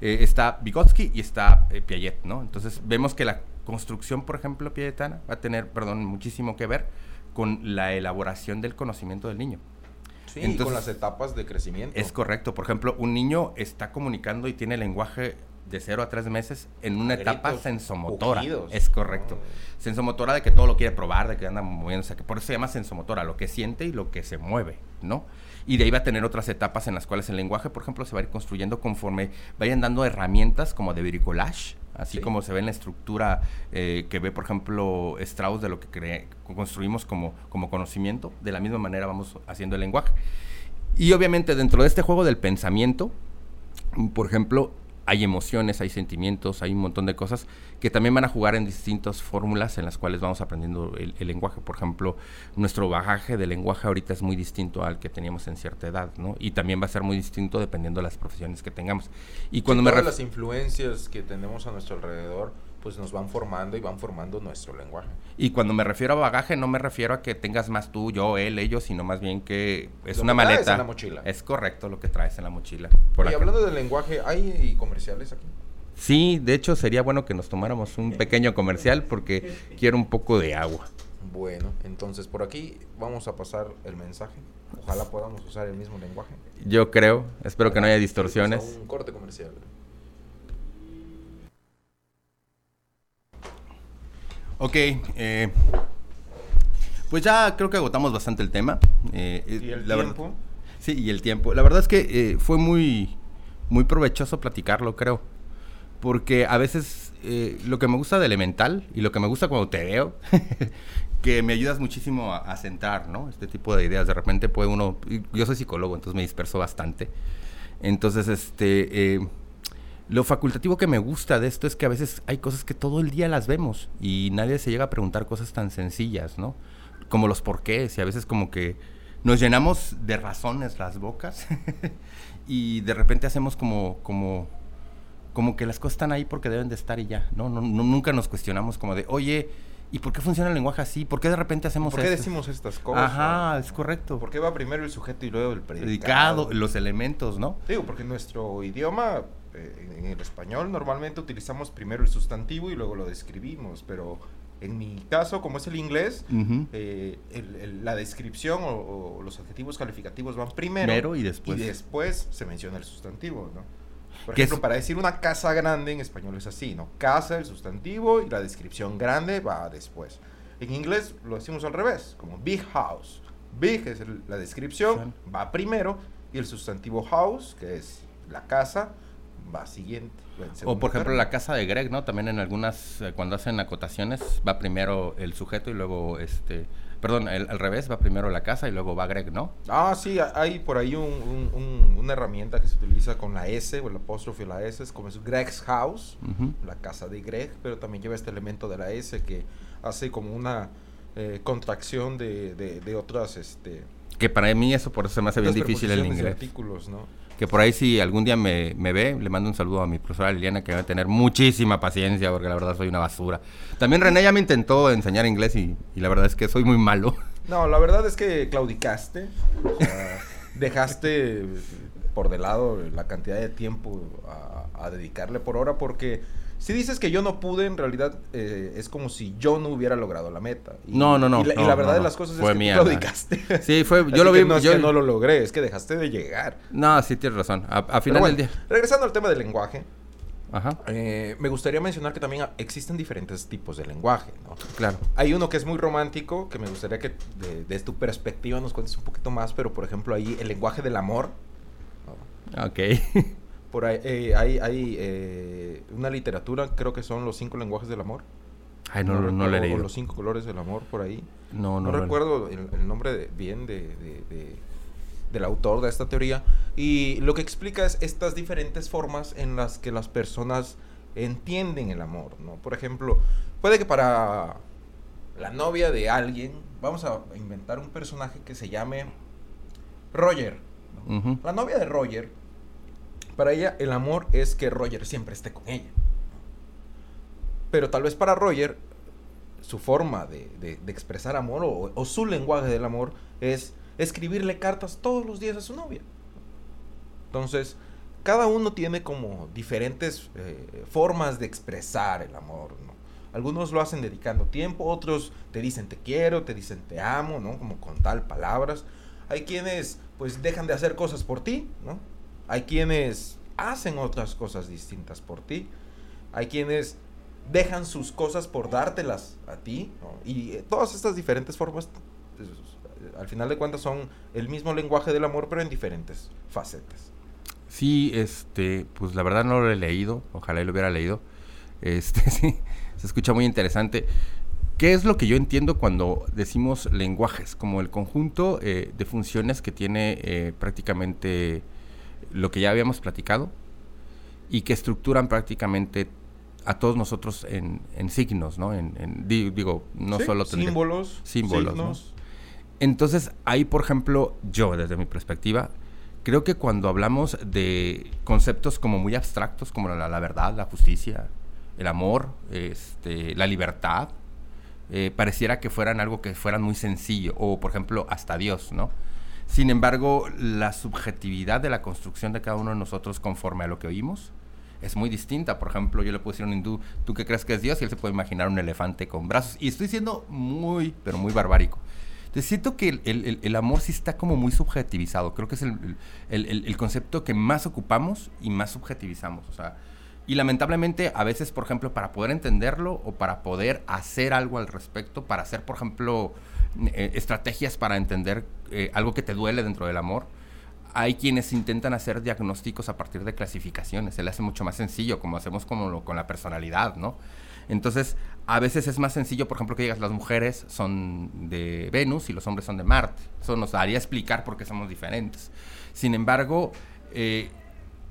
eh, está Vygotsky y está eh, Piaget, ¿no? Entonces vemos que la construcción, por ejemplo, piagetana va a tener, perdón, muchísimo que ver con la elaboración del conocimiento del niño. Sí, y Entonces- con las etapas de crecimiento. Es correcto. Por ejemplo, un niño está comunicando y tiene lenguaje de 0 a 3 meses en una Gritos, etapa sensomotora. pujidos. Es correcto. Oh. Sensomotora de que todo lo quiere probar, de que anda moviéndose, que por eso se llama sensomotora, lo que siente y lo que se mueve, ¿no? Y de ahí va a tener otras etapas en las cuales el lenguaje, por ejemplo, se va a ir construyendo conforme vayan dando herramientas como de bricolage, así Sí. como se ve en la estructura eh, que ve, por ejemplo, Strauss de lo que cre- construimos como, como conocimiento, de la misma manera vamos haciendo el lenguaje. Y obviamente dentro de este juego del pensamiento, por ejemplo, hay emociones, hay sentimientos, hay un montón de cosas que también van a jugar en distintas fórmulas en las cuales vamos aprendiendo el, el lenguaje. Por ejemplo, nuestro bagaje de lenguaje ahorita es muy distinto al que teníamos en cierta edad, ¿no? Y también va a ser muy distinto dependiendo de las profesiones que tengamos. Y cuando Sí, me todas las influencias que tenemos a nuestro alrededor, pues nos van formando y van formando nuestro lenguaje. Y cuando me refiero a bagaje, no me refiero a que tengas más tú, yo, él, ellos, sino más bien que es Lo una que traes maleta. en la mochila. Es correcto lo que traes en la mochila. Por y acá. hablando del lenguaje, ¿hay comerciales aquí? Sí, de hecho sería bueno que nos tomáramos un pequeño comercial porque quiero un poco de agua. Bueno, entonces por aquí vamos a pasar el mensaje. Ojalá podamos usar el mismo lenguaje. Yo creo, espero que no haya distorsiones. Un corte comercial. Ok, eh, pues ya creo que agotamos bastante el tema. eh, eh, ¿Y el la verdad- tiempo? sí, y el tiempo. La verdad es que eh, fue muy, muy provechoso platicarlo, creo. Porque a veces lo que me gusta de Elemental y lo que me gusta cuando te veo, que me ayudas muchísimo a, a centrar, ¿no? Este tipo de ideas. De repente puede uno... Yo soy psicólogo, entonces me disperso bastante. Entonces, este... lo facultativo que me gusta de esto es que a veces hay cosas que todo el día las vemos y nadie se llega a preguntar cosas tan sencillas, ¿no? Como los porqués y a veces como que nos llenamos de razones las bocas y de repente hacemos como, como, como que las cosas están ahí porque deben de estar y ya, ¿no? No, no- nunca nos cuestionamos como de, oye, ¿y por qué funciona el lenguaje así? ¿Por qué de repente hacemos ¿Por qué esto? decimos estas cosas? Ajá, es correcto. ¿Por qué va primero el sujeto y luego el predicado? Predicado, los elementos, ¿no? Digo, porque nuestro idioma, eh, en el español, normalmente utilizamos primero el sustantivo y luego lo describimos, pero en mi caso, como es el inglés, Ujú. eh, el- el- la descripción o, o los adjetivos calificativos van primero, Primero y después. y después se menciona el sustantivo, ¿no? Por ejemplo, es- para decir una casa grande en español es así, ¿no? Casa, el sustantivo y la descripción grande va después. En inglés lo decimos al revés, como big house. Big es el- la descripción, va primero y el sustantivo house, que es la casa, va siguiente. O por ejemplo la casa de Greg, ¿no? También en algunas, eh, cuando hacen acotaciones, va primero el sujeto y luego este... Perdón, el- al revés, va primero la casa y luego va Greg, ¿no? Ah, sí, ha- hay por ahí un- un- un- una herramienta que se utiliza con la S o el apóstrofe y la S, es como es Greg's House, la casa de Greg, pero también lleva este elemento de la S que hace como una eh, contracción de, de, de otras, este, Que para mí eso por eso se me hace bien difícil el inglés. artículos, ¿no? Que por ahí si algún día me, ve, le mando un saludo a mi profesora Liliana que va a tener muchísima paciencia porque la verdad soy una basura. También René ya me intentó enseñar inglés y, y la verdad es que soy muy malo. No, la verdad es que claudicaste, o sea, dejaste por de lado la cantidad de tiempo a, a dedicarle por hora porque si dices que yo no pude, en realidad eh, es como si yo no hubiera logrado la meta. Y- No, no, no, Y la, y no, la verdad no, de no. las cosas Fue es que mía, tú la- claudicaste. Sí, fue, Así yo lo que vi, No es yo que no lo logré, es que dejaste de llegar. No, sí tienes razón. A, a final bueno, del día. regresando al tema del lenguaje, Ajá, eh, me gustaría mencionar que también existen diferentes tipos de lenguaje, ¿no? claro. Hay uno que es muy romántico, que me gustaría que de- desde tu perspectiva nos cuentes un poquito más, pero por ejemplo ahí el lenguaje del amor. ¿no? Ok. Por ahí eh, hay, hay eh, una literatura, creo que son los cinco lenguajes del amor. Ay, no, lo- no lo he leído. los cinco colores del amor, por ahí. No, No, no, recuerdo el, el nombre de- bien de, de- de- del autor de esta teoría. Y lo que explica es estas diferentes formas en las que las personas entienden el amor, ¿no? Por ejemplo, puede que para la novia de alguien, vamos a inventar un personaje que se llame Roger. ¿no? La novia de Roger, para ella el amor es que Roger siempre esté con ella. Pero tal vez para Roger, su forma de, de- expresar amor o, su lenguaje del amor es escribirle cartas todos los días a su novia. Entonces, cada uno tiene como diferentes eh, formas de expresar el amor, ¿no? Algunos lo hacen dedicando tiempo, otros te dicen te quiero, te dicen te amo, ¿no? Como con tal palabras. Hay quienes pues dejan de hacer cosas por ti, ¿no? Hay quienes hacen otras cosas distintas por ti. Hay quienes dejan sus cosas por dártelas a ti. Y eh, todas estas diferentes formas, pues, al final de cuentas, son el mismo lenguaje del amor, pero en diferentes facetas. Sí, este, pues la verdad no lo he leído, ojalá lo hubiera leído. Este, sí, se escucha muy interesante. ¿Qué es lo que yo entiendo cuando decimos lenguajes? Como el conjunto eh, de funciones que tiene eh, prácticamente lo que ya habíamos platicado y que estructuran prácticamente a todos nosotros en, signos, ¿no? En, digo, no solo símbolos, símbolos, Entonces, ahí, por ejemplo, yo, desde mi perspectiva, creo que cuando hablamos de conceptos como muy abstractos, como la, la verdad, la justicia, el amor, este, la libertad, eh, pareciera que fueran algo que fueran muy sencillo, o por ejemplo, hasta Dios, ¿no? Sin embargo, la subjetividad de la construcción de cada uno de nosotros conforme a lo que oímos es muy distinta. Por ejemplo, yo le puedo decir a un hindú, ¿tú qué crees que es Dios? Y él se puede imaginar un elefante con brazos. Y estoy siendo muy, pero muy barbárico. Entonces siento que el, amor sí está como muy subjetivizado. Creo que es el, concepto que más ocupamos y más subjetivizamos. O sea, y lamentablemente a veces, por ejemplo, para poder entenderlo o para poder hacer algo al respecto, para hacer, por ejemplo, eh, estrategias para entender eh, algo que te duele dentro del amor, hay quienes intentan hacer diagnósticos a partir de clasificaciones. Se le hace mucho más sencillo, como hacemos como con la personalidad, ¿no? Entonces, a veces es más sencillo, por ejemplo, que digas las mujeres son de Venus y los hombres son de Marte. Eso nos daría explicar por qué somos diferentes. Sin embargo, eh,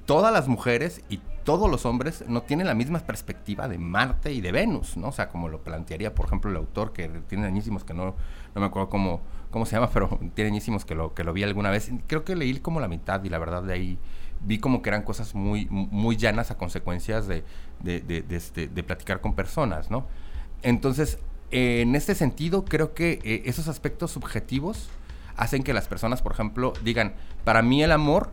todas las mujeres y todos los hombres no tienen la misma perspectiva de Marte y de Venus, ¿no? O sea, como lo plantearía, por ejemplo, el autor, que tiene añísimos que no, no me acuerdo cómo cómo se llama, pero tiene añísimos que lo, que lo vi alguna vez. Creo que leí como la mitad y la verdad de ahí vi como que eran cosas muy, muy llanas a consecuencias de, de, de, este, platicar con personas, ¿no? Entonces, en este sentido, creo que eh, esos aspectos subjetivos hacen que las personas, por ejemplo, digan, para mí el amor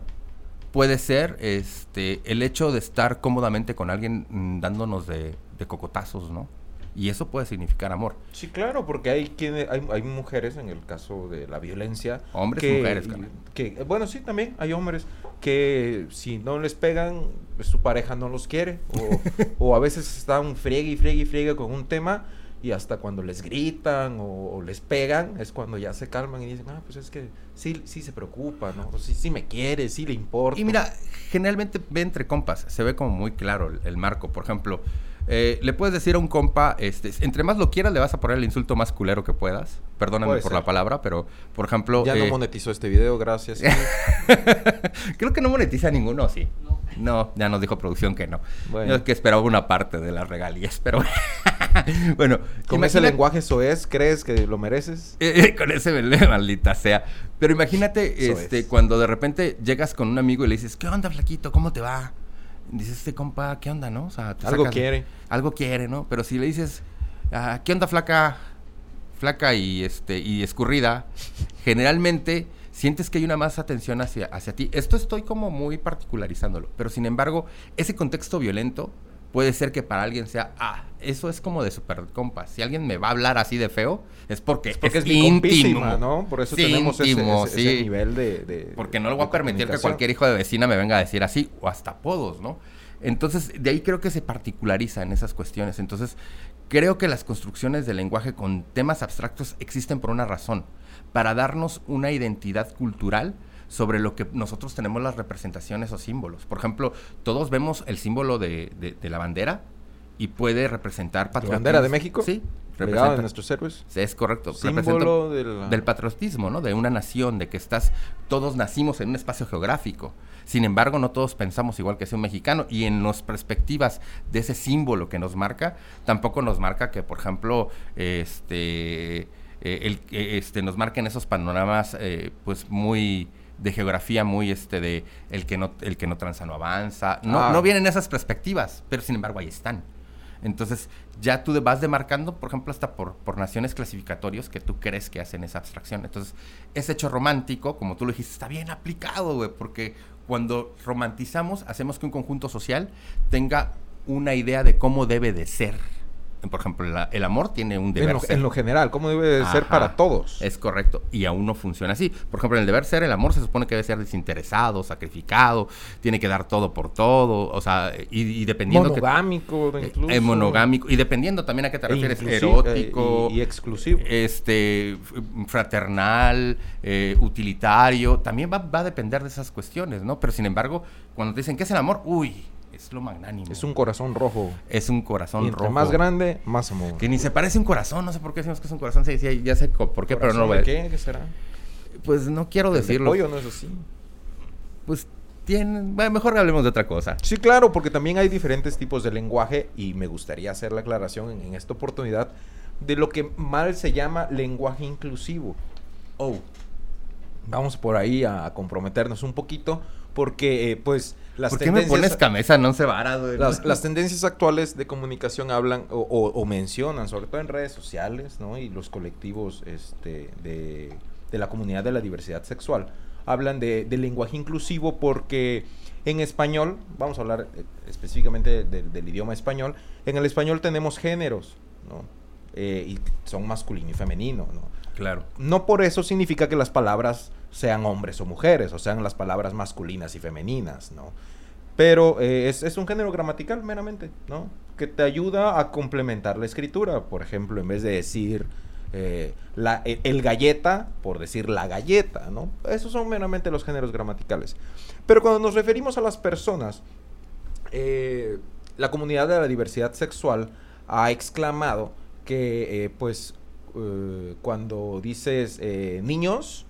puede ser este, el hecho de estar cómodamente con alguien mm, dándonos de cocotazos, ¿no? Y eso puede significar amor. Sí, claro, porque hay quienes, hay, hay mujeres en el caso de la violencia. Hombres y mujeres, que, Bueno, sí, también hay hombres que si no les pegan, su pareja no los quiere. O, o a veces están friegue y friegue y friegue con un tema y hasta cuando les gritan o, les pegan es cuando ya se calman y dicen, ah, pues es que sí, sí se preocupa, ¿no? Sí, sí me quiere, sí le importa. Y mira, generalmente ve entre compas, se ve como muy claro el marco. Por ejemplo, eh, le puedes decir a un compa, este, entre más lo quieras, le vas a poner el insulto más culero que puedas. Perdóname por la palabra, pero por ejemplo. Ya no eh, monetizó este video, gracias. Creo que no monetiza ninguno, sí. No. ya nos dijo producción que no. Bueno. Yo que esperaba una parte de las regalías, pero bueno. ¿Con ese lenguaje eso es? ¿Crees que lo mereces? Eh, con ese maldita sea. Pero imagínate este, cuando de repente llegas con un amigo y le dices, ¿qué onda, flaquito? ¿Cómo te va? Dices, este compa, ¿qué onda, no? O sea, algo quiere. Algo quiere, ¿no? Pero si le dices, ah, ¿qué onda, flaca? Flaca y, este, y escurrida, generalmente sientes que hay una más atención hacia, hacia ti. Esto estoy como muy particularizándolo, pero sin embargo, ese contexto violento puede ser que para alguien sea, ah, eso es como de super compas. Si alguien me va a hablar así de feo, es porque es, porque es, íntimo, ¿no? Por eso tenemos ese, nivel de, Porque no le voy a permitir que cualquier hijo de vecina me venga a decir así, o hasta apodos, ¿no? Entonces, de ahí creo que se particulariza en esas cuestiones. Entonces, creo que las construcciones del lenguaje con temas abstractos existen por una razón, para darnos una identidad cultural sobre lo que nosotros tenemos las representaciones o símbolos. Por ejemplo, todos vemos el símbolo de, la bandera y puede representar patriotismo. ¿La bandera de México? Sí. Representa, de nuestros héroes. Sí, es correcto. Símbolo del patriotismo, ¿no? De una nación, de que estás, todos nacimos en un espacio geográfico. Sin embargo, no todos pensamos igual que sea un mexicano y en las perspectivas de ese símbolo que nos marca, tampoco nos marca que, por ejemplo, este, eh, el, este, nos marquen esos panoramas, eh, pues muy de geografía muy este de el que no el que no transa no avanza. No, ah. no vienen esas perspectivas, pero sin embargo ahí están. Entonces, ya tú vas demarcando, por ejemplo, hasta por, por naciones clasificatorios que tú crees que hacen esa abstracción. Entonces, ese hecho romántico, como tú lo dijiste, está bien aplicado, güey, porque cuando romantizamos, hacemos que un conjunto social tenga una idea de cómo debe de ser. Por ejemplo, la- el amor tiene un En deber lo, ser. en lo general, ¿cómo debe de ser Ajá, para todos? Es correcto. Y aún no funciona así. Por ejemplo, en el deber ser, el amor se supone que debe ser desinteresado, sacrificado, tiene que dar todo por todo, o sea, y, y dependiendo... que- Monogámico, eh, incluso. eh, monogámico. Y dependiendo también a qué te E refieres, erótico, eh, y, y exclusivo. este fraternal, eh, utilitario, también va, va a depender de esas cuestiones, ¿no? Pero sin embargo, cuando te dicen ¿qué es el amor? Uy, es lo magnánimo. es un corazón rojo. es un corazón Y entre rojo. más grande, más amor. Que ni se parece a un corazón, no sé por qué decimos que es un corazón, sí, sí, ya sé por qué, pero no lo voy a ¿Qué? ¿Qué será? Pues no quiero decirlo. pollo no es así. Pues tienen, bueno, mejor hablemos de otra cosa. Sí, claro, porque también hay diferentes tipos de lenguaje y me gustaría hacer la aclaración en, en esta oportunidad de lo que mal se llama lenguaje inclusivo. Oh, Vamos por ahí a, a comprometernos un poquito porque, eh, pues, las ¿por qué me pones camisa? No se vara, güey. Las, las tendencias actuales de comunicación hablan o, o- o mencionan, sobre todo en redes sociales, ¿no? Y los colectivos este, de, de la comunidad de la diversidad sexual hablan de, de lenguaje inclusivo porque en español, vamos a hablar eh, específicamente de- del idioma español, en el español tenemos géneros, ¿no? Eh, y son masculino y femenino, ¿no? Claro. no por eso significa que las palabras sean hombres o mujeres, o sean las palabras masculinas y femeninas, ¿no? Pero eh, es, es un género gramatical meramente, ¿no? Que te ayuda a complementar la escritura. Por ejemplo, en vez de decir eh, la, el, el galleta, por decir la galleta, ¿no? Esos son meramente los géneros gramaticales. Pero cuando nos referimos a las personas, eh, la comunidad de la diversidad sexual ha exclamado que, pues, cuando dices niños,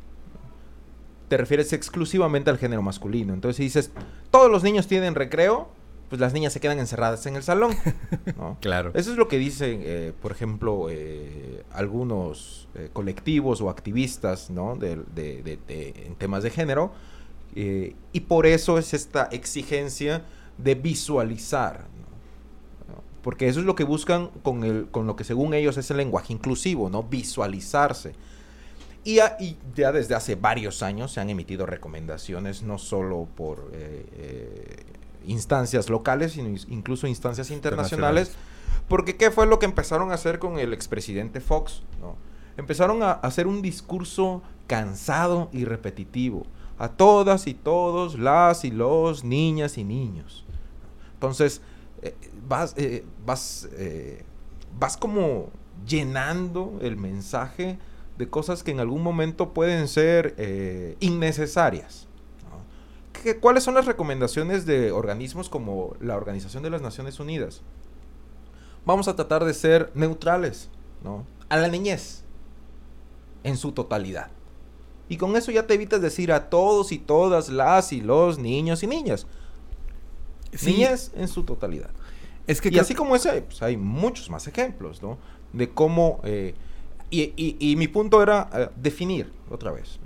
te refieres exclusivamente al género masculino. Entonces, si dices, todos los niños tienen recreo, pues las niñas se quedan encerradas en el salón. ¿no? Claro. Eso es lo que dicen, eh, por ejemplo, eh, algunos eh, colectivos o activistas ¿no? de, de- de- de- en temas de género. y por eso es esta exigencia de visualizar. Porque eso es lo que buscan con, el, con lo que según ellos es el lenguaje inclusivo, ¿no? Visualizarse. Y, a- y ya desde hace varios años se han emitido recomendaciones, no solo por eh, eh, instancias locales, sino incluso instancias internacionales. Porque ¿qué fue lo que empezaron a hacer con el expresidente Fox? ¿no? Empezaron a hacer un discurso cansado y repetitivo. A todas y todos, las y los, niñas y niños. Entonces, eh, vas, vas, vas como llenando el mensaje de cosas que en algún momento pueden ser eh, innecesarias. ¿no? ¿Qué- ¿Cuáles son las recomendaciones de organismos como la Organización de las Naciones Unidas? Vamos a tratar de ser neutrales, ¿no? A la niñez, en su totalidad. Y con eso ya te evitas decir a todos y todas las y los niños y niñas. Sí, Niñez en su totalidad. Es que y así como ese, pues hay muchos más ejemplos, ¿no? De cómo... eh, y, mi punto era eh, definir, otra vez.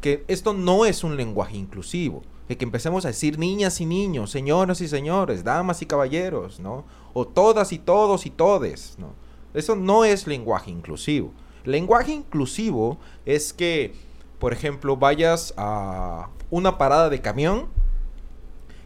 Que esto no es un lenguaje inclusivo. Que empecemos a decir niñas y niños, señoras y señores, damas y caballeros, ¿no? O todas y todos y todes, ¿no? Eso no es lenguaje inclusivo. Lenguaje inclusivo es que, por ejemplo, vayas a una parada de camión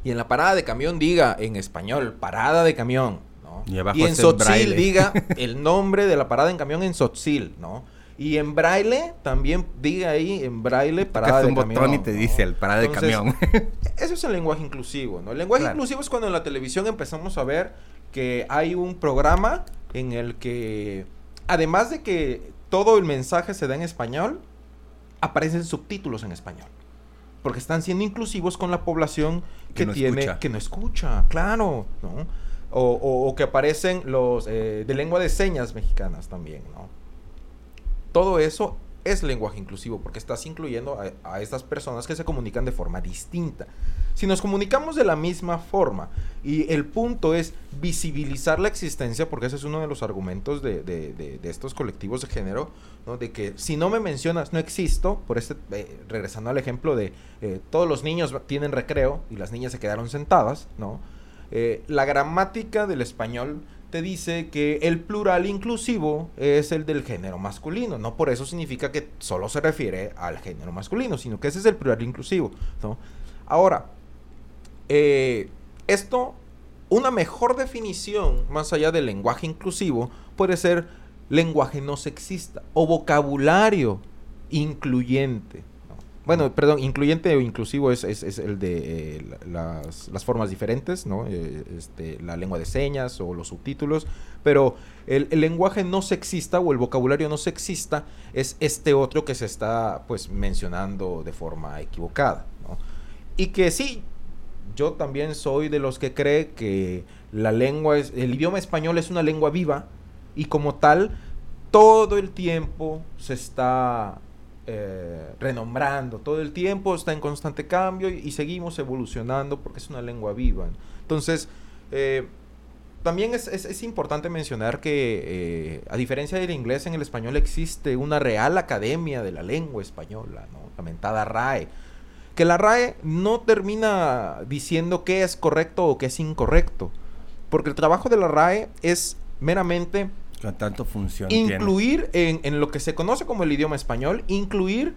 y en la parada de camión diga en español, parada de camión, ¿no? Y abajo en Sotzil diga el nombre de la parada en camión en Sotzil, ¿no? Y en braille también diga ahí en braille parada de un camión. botón y te ¿no? dice el parada de camión. Eso es el lenguaje inclusivo, ¿no? El lenguaje Claro. inclusivo es cuando en la televisión empezamos a ver que hay un programa en el que, además de que todo el mensaje se da en español, aparecen subtítulos en español. Porque están siendo inclusivos con la población Que que, no tiene, escucha. que no escucha, claro, ¿no? O, que aparecen los eh, de lengua de señas mexicanas también, ¿no? Todo eso es lenguaje inclusivo porque estás incluyendo a, a estas personas que se comunican de forma distinta. Si nos comunicamos de la misma forma y el punto es visibilizar la existencia, porque ese es uno de los argumentos de, de- de- de estos colectivos de género, ¿no? de que si no me mencionas no existo, por este, eh, regresando al ejemplo de eh, todos los niños tienen recreo y las niñas se quedaron sentadas, ¿no? Eh, la gramática del español te dice que el plural inclusivo es el del género masculino. No por eso significa que solo se refiere al género masculino, sino que ese es el plural inclusivo. Ahora, eh, esto una mejor definición, más allá del lenguaje inclusivo, puede ser lenguaje no sexista o vocabulario incluyente. Bueno, perdón, incluyente o inclusivo es, el de eh, las, formas diferentes, ¿no? Eh, este, la lengua de señas o los subtítulos, pero el, lenguaje no sexista o el vocabulario no sexista es este otro que se está pues mencionando de forma equivocada, ¿no? Y que sí, yo también soy de los que cree que la lengua es, el idioma español es una lengua viva y como tal todo el tiempo se está eh, renombrando, todo el tiempo está en constante cambio y, seguimos evolucionando porque es una lengua viva. Entonces, eh, también es, importante mencionar que, eh, a diferencia del inglés, en el español existe una real academia de la lengua española, ¿no? lamentada RAE. Que la RAE no termina diciendo qué es correcto o qué es incorrecto, porque el trabajo de la RAE es meramente tanto incluir en, lo que se conoce como el idioma español, incluir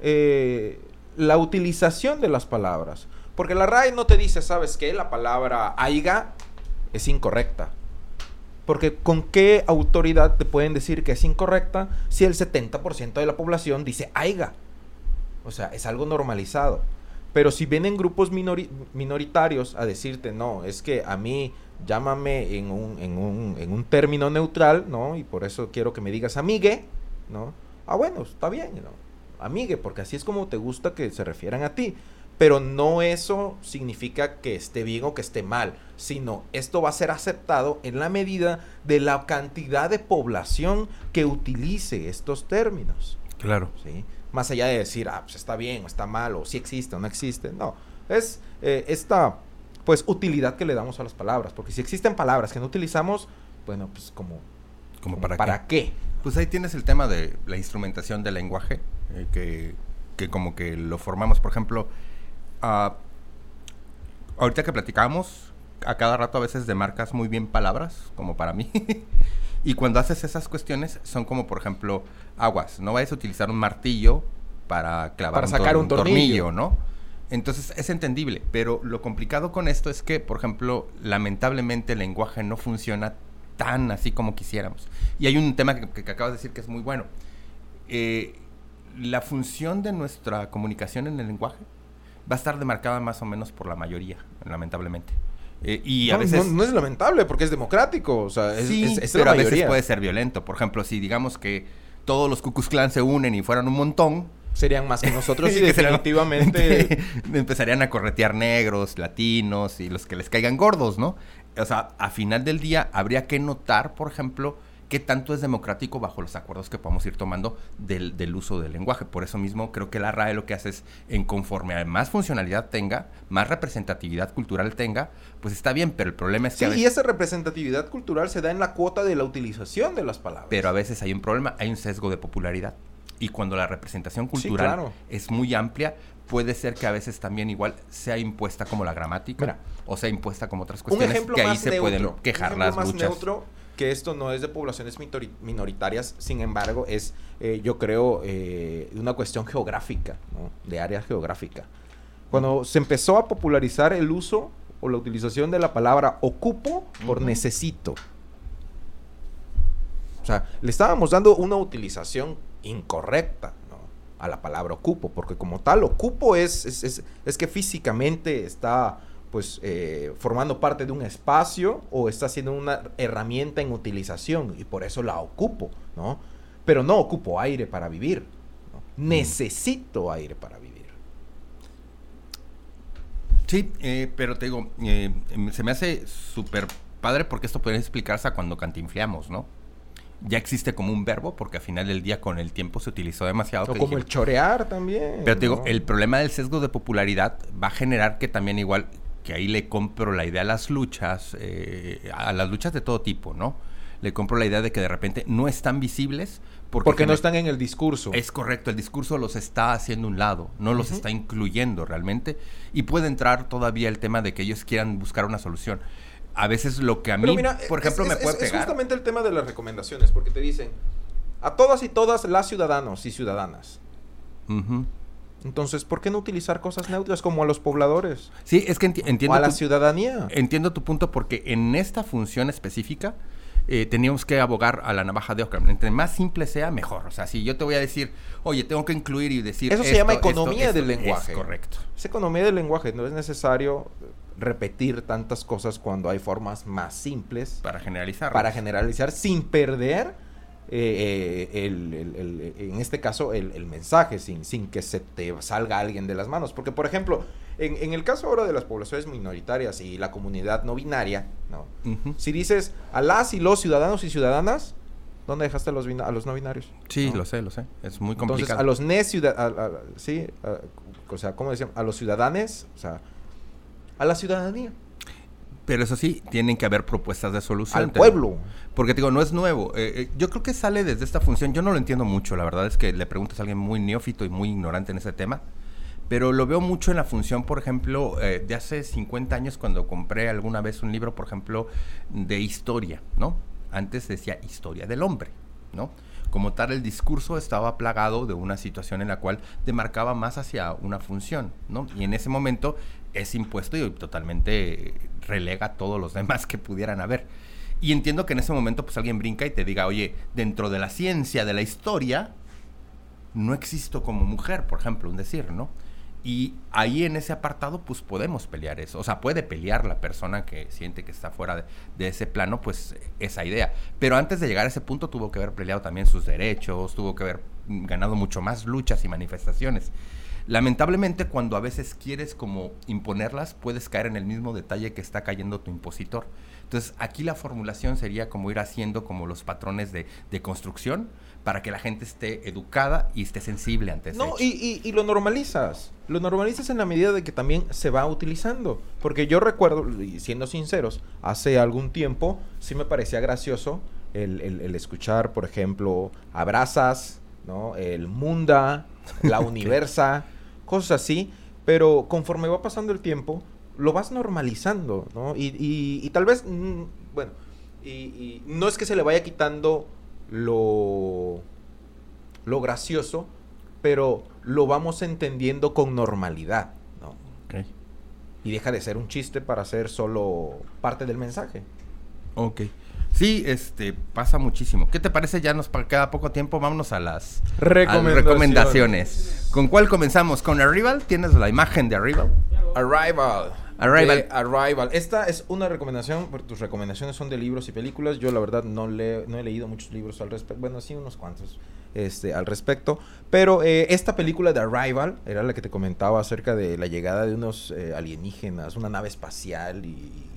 eh, la utilización de las palabras. Porque la RAE no te dice, ¿sabes qué? La palabra aiga es incorrecta. Porque con qué autoridad te pueden decir que es incorrecta si el 70% de la población dice aiga. O sea, es algo normalizado. Pero si vienen grupos minoritarios a decirte, no, es que a mí llámame en un, en, un, en un término neutral, ¿no? Y por eso quiero que me digas amigue, ¿no? Ah, bueno, está bien, ¿no? Amigue, porque así es como te gusta que se refieran a ti. Pero no eso significa que esté bien o que esté mal, sino esto va a ser aceptado en la medida de la cantidad de población que utilice estos términos. Claro. ¿sí? Más allá de decir, ah, pues está bien o está mal, o si existe o no existe. No, es eh, esta pues utilidad que le damos a las palabras. Porque si existen palabras que no utilizamos, bueno, pues como, como, para, qué? Pues ahí tienes el tema de la instrumentación del lenguaje, eh, que, que, como que lo formamos, por ejemplo, uh, ahorita que platicamos, a cada rato a veces demarcas muy bien palabras, como para mí. y cuando haces esas cuestiones, son como, por ejemplo, aguas. No vayas a utilizar un martillo para clavar para sacar un, tornillo, ¿no? Entonces es entendible, pero lo complicado con esto es que, por ejemplo, lamentablemente el lenguaje no funciona tan así como quisiéramos. Y hay un tema que, acabas de decir que es muy bueno. Eh, la función de nuestra comunicación en el lenguaje va a estar demarcada más o menos por la mayoría, lamentablemente. Eh, y a veces... No, es lamentable porque es democrático, o sea, es, sí, pero a veces puede ser violento. Por ejemplo, si digamos que todos los Ku Klux se unen y fueran un montón, serían más que nosotros y definitivamente empezarían a corretear negros, latinos y los que les caigan gordos, ¿no? O sea, a final del día habría que notar, por ejemplo, qué tanto es democrático bajo los acuerdos que podemos ir tomando del, uso del lenguaje. Por eso mismo creo que la RAE lo que hace es, en conforme a más funcionalidad tenga, más representatividad cultural tenga, pues está bien, pero el problema es que... Sí, y esa representatividad cultural se da en la cuota de la utilización de las palabras. Pero a veces hay un problema, hay un sesgo de popularidad y cuando la representación cultural es muy amplia, puede ser que a veces también igual sea impuesta como la gramática o sea impuesta como otras cuestiones que ahí se pueden quejar las más neutro que esto no es de poblaciones minoritarias, sin embargo, es, eh, yo creo, eh, una cuestión geográfica, de área geográfica. Cuando se empezó a popularizar el uso o la utilización de la palabra ocupo por necesito. O sea, le estábamos dando una utilización incorrecta a la palabra ocupo, porque como tal, ocupo es, es, es, que físicamente está pues eh, formando parte de un espacio o está siendo una herramienta en utilización y por eso la ocupo, ¿no? Pero no ocupo aire para vivir, mm. necesito aire para vivir. Sí, eh, pero te digo, eh, se me hace súper padre porque esto puede explicarse a cuando cantinfleamos, ¿no? Ya existe como un verbo, porque al final del día con el tiempo se utilizó demasiado. O como el chorear también. Pero te digo, el problema del sesgo de popularidad va a generar que también igual, que ahí le compro la idea a las luchas, eh, a las luchas de todo tipo, ¿no? Le compro la idea de que de repente no están visibles. Porque, no están en el discurso. Es correcto, el discurso los está haciendo un lado, no los está incluyendo realmente. Y puede entrar todavía el tema de que ellos quieran buscar una solución a veces lo que a mí, por ejemplo, me puede pegar. Es justamente el tema de las recomendaciones, porque te dicen a todas y todas las ciudadanos y ciudadanas. Entonces, ¿por qué no utilizar cosas neutras como a los pobladores? Sí, es que entiendo. O a la ciudadanía. Entiendo tu punto porque en esta función específica eh, teníamos que abogar a la navaja de Ockham. Entre más simple sea, mejor. O sea, si yo te voy a decir, oye, tengo que incluir y decir. Eso se llama economía del lenguaje. Es correcto. Es economía del lenguaje. No es necesario repetir tantas cosas cuando hay formas más simples. Para generalizar. Para generalizar sin perder eh, eh, el, en este caso el, mensaje, sin, sin que se te salga alguien de las manos. Porque, por ejemplo, en, el caso ahora de las poblaciones minoritarias y la comunidad no binaria, ¿no? si dices a las y los ciudadanos y ciudadanas, ¿dónde dejaste a los, a los no binarios? Sí, lo sé, lo sé. Es muy complicado. Entonces, a los ne sí, o sea, ¿cómo decían? A los ciudadanos, o sea, a la ciudadanía. Pero eso sí, tienen que haber propuestas de solución. Al pueblo. Porque digo, no es nuevo. Eh, eh, yo creo que sale desde esta función. Yo no lo entiendo mucho. La verdad es que le preguntas a alguien muy neófito y muy ignorante en ese tema. Pero lo veo mucho en la función, por ejemplo, eh, de hace 50 años cuando compré alguna vez un libro, por ejemplo, de historia, ¿no? Antes decía historia del hombre, ¿no? Como tal, el discurso estaba plagado de una situación en la cual demarcaba más hacia una función, ¿no? Y en ese momento es impuesto y totalmente relega a todos los demás que pudieran haber. Y entiendo que en ese momento pues alguien brinca y te diga, oye, dentro de la ciencia, de la historia, no existo como mujer, por ejemplo, un decir, ¿no? Y ahí en ese apartado, pues podemos pelear eso. O sea, puede pelear la persona que siente que está fuera de, ese plano, pues esa idea. Pero antes de llegar a ese punto, tuvo que haber peleado también sus derechos, tuvo que haber ganado mucho más luchas y manifestaciones. Lamentablemente, cuando a veces quieres como imponerlas, puedes caer en el mismo detalle que está cayendo tu impositor. Entonces, aquí la formulación sería como ir haciendo como los patrones de, construcción para que la gente esté educada y esté sensible ante eso. No, y, y, lo normalizas. Lo normalizas en la medida de que también se va utilizando. Porque yo recuerdo, y siendo sinceros, hace algún tiempo sí me parecía gracioso el, el escuchar, por ejemplo, abrazas, ¿no? El Munda, la Universa, cosas así, pero conforme va pasando el tiempo, lo vas normalizando, ¿no? Y, tal vez, mm, bueno, y, no es que se le vaya quitando lo, lo gracioso, pero lo vamos entendiendo con normalidad, ¿no? Y deja de ser un chiste para ser solo parte del mensaje. Ok. Sí, este, pasa muchísimo. ¿Qué te parece? Ya nos queda poco tiempo. Vámonos a las recomendaciones. ¿Con cuál comenzamos? ¿Con Arrival? ¿Tienes la imagen de Arrival? Arrival. Arrival. Arrival. Esta es una recomendación, porque tus recomendaciones son de libros y películas. Yo la verdad no, le, no he leído muchos libros al respecto. Bueno, sí, unos cuantos este, al respecto. Pero eh, esta película de Arrival era la que te comentaba acerca de la llegada de unos eh, alienígenas, una nave espacial y,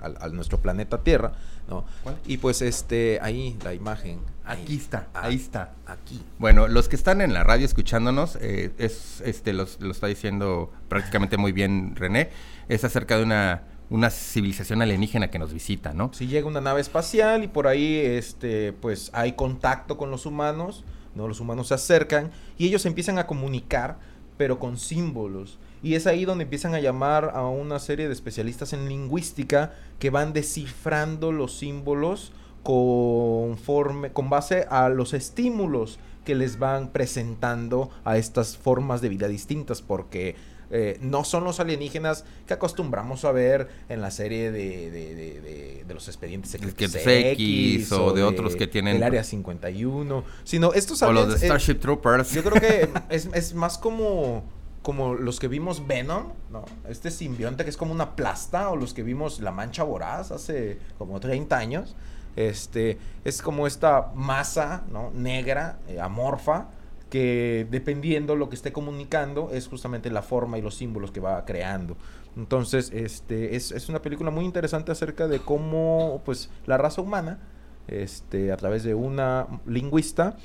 a, nuestro planeta Tierra. ¿no? Y pues este, ahí la imagen. Aquí está, ahí está. Aquí. Bueno, los que están en la radio escuchándonos, eh, es, este, los, lo está diciendo prácticamente muy bien René, es acerca de una, una civilización alienígena que nos visita, ¿no? Si llega una nave espacial y por ahí, este, pues hay contacto con los humanos, ¿no? Los humanos se acercan y ellos empiezan a comunicar, pero con símbolos. Y es ahí donde empiezan a llamar a una serie de especialistas en lingüística que van descifrando los símbolos conforme, con base a los estímulos que les van presentando a estas formas de vida distintas, porque eh, no son los alienígenas que acostumbramos a ver en la serie de, de, los expedientes secretos X, o, de, otros que tienen el área 51, sino estos o los de eh, Starship Troopers. Yo creo que es, es más como como los que vimos Venom, ¿no? Este simbionte que es como una plasta, o los que vimos La Mancha Voraz hace como 30 años. Este, es como esta masa, ¿no? Negra, eh, amorfa, que dependiendo lo que esté comunicando, es justamente la forma y los símbolos que va creando. Entonces, este, es, es una película muy interesante acerca de cómo, pues, la raza humana, este, a través de una lingüista,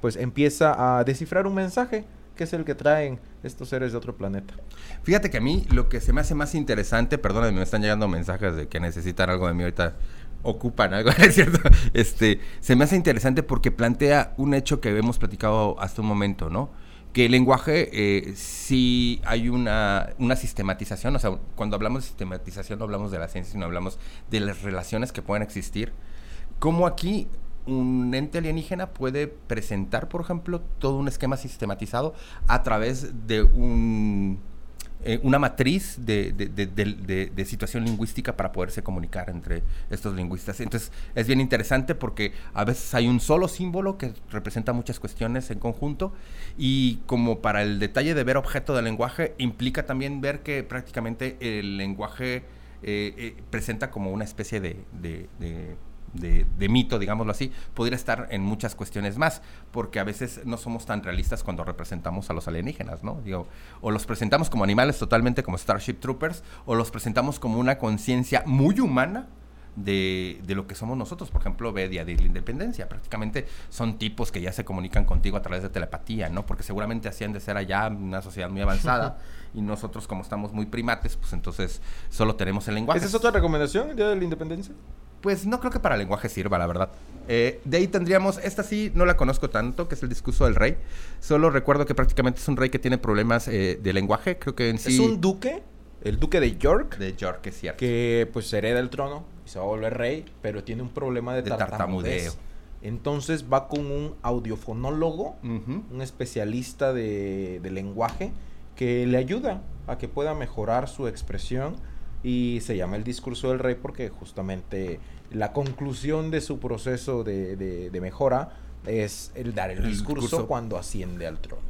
pues empieza a descifrar un mensaje que es el que traen estos seres de otro planeta. Fíjate que a mí lo que se me hace más interesante, perdóname, me están llegando mensajes de que necesitan algo de mí ahorita, ocupan algo, ¿es cierto? Este, se me hace interesante porque plantea un hecho que hemos platicado hasta un momento, ¿no? Que el lenguaje, eh, si hay una, una sistematización, o sea, cuando hablamos de sistematización no hablamos de la ciencia, sino hablamos de las relaciones que pueden existir. Como aquí un ente alienígena puede presentar, por ejemplo, todo un esquema sistematizado a través de eh, una matriz de, situación lingüística para poderse comunicar entre estos lingüistas. Entonces es bien interesante porque a veces hay un solo símbolo que representa muchas cuestiones en conjunto y como para el detalle de ver objeto del lenguaje implica también ver que prácticamente el lenguaje eh, eh, presenta como una especie de de, mito, digámoslo así, podría estar en muchas cuestiones más, porque a veces no somos tan realistas cuando representamos a los alienígenas, ¿no? Digo, o los presentamos como animales totalmente como Starship Troopers, o los presentamos como una conciencia muy humana de, lo que somos nosotros. Por ejemplo, ve Día de la Independencia. Prácticamente son tipos que ya se comunican contigo a través de telepatía, ¿no? Porque seguramente hacían de ser allá una sociedad muy avanzada y nosotros como estamos muy primates, pues entonces solo tenemos el lenguaje. ¿Esa es otra recomendación, el Día de la Independencia? Pues no creo que para lenguaje sirva, la verdad. Eh, de ahí tendríamos, esta sí no la conozco tanto, que es el discurso del rey. Solo recuerdo que prácticamente es un rey que tiene problemas eh, de lenguaje, creo que en sí... Es un duque, el duque de York. De York, es cierto. Que pues hereda el trono y se va a volver rey, pero tiene un problema de, tartamudeo. Entonces va con un audiofonólogo, un especialista de, de lenguaje, que le ayuda a que pueda mejorar su expresión y se llama el discurso del rey porque justamente la conclusión de su proceso de, mejora es el dar el, discurso, cuando asciende al trono.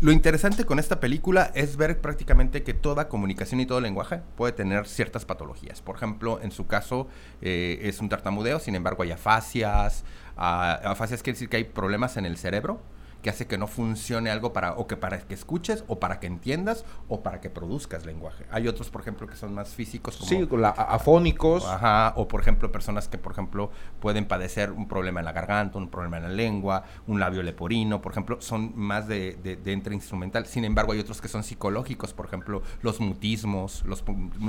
Lo interesante con esta película es ver prácticamente que toda comunicación y todo lenguaje puede tener ciertas patologías. Por ejemplo, en su caso eh, es un tartamudeo, sin embargo hay afasias. Ah, afasias quiere decir que hay problemas en el cerebro que hace que no funcione algo para o que para que escuches o para que entiendas o para que produzcas lenguaje. Hay otros, por ejemplo, que son más físicos como sí, afónicos, ajá, o por ejemplo, personas que por ejemplo pueden padecer un problema en la garganta, un problema en la lengua, un labio leporino, por ejemplo, son más de, de, entre instrumental. Sin embargo, hay otros que son psicológicos, por ejemplo, los mutismos, los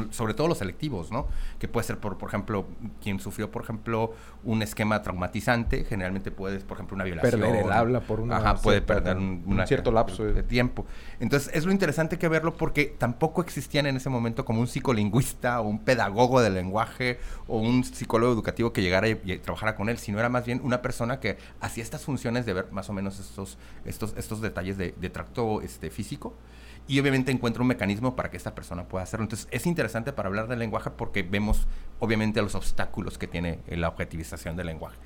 sobre todo los selectivos, ¿no? Que puede ser por por ejemplo, quien sufrió, por ejemplo, un esquema traumatizante, generalmente puede, por ejemplo, una violación. Perder el habla por una puede perder un, cierto lapso de, tiempo. Entonces, es lo interesante que verlo porque tampoco existían en ese momento como un psicolingüista o un pedagogo del lenguaje o un psicólogo educativo que llegara y, trabajara con él, sino era más bien una persona que hacía estas funciones de ver más o menos estos, estos, estos detalles de, tracto este, físico y obviamente encuentra un mecanismo para que esta persona pueda hacerlo. Entonces es interesante para hablar del lenguaje porque vemos obviamente los obstáculos que tiene la objetivización del lenguaje.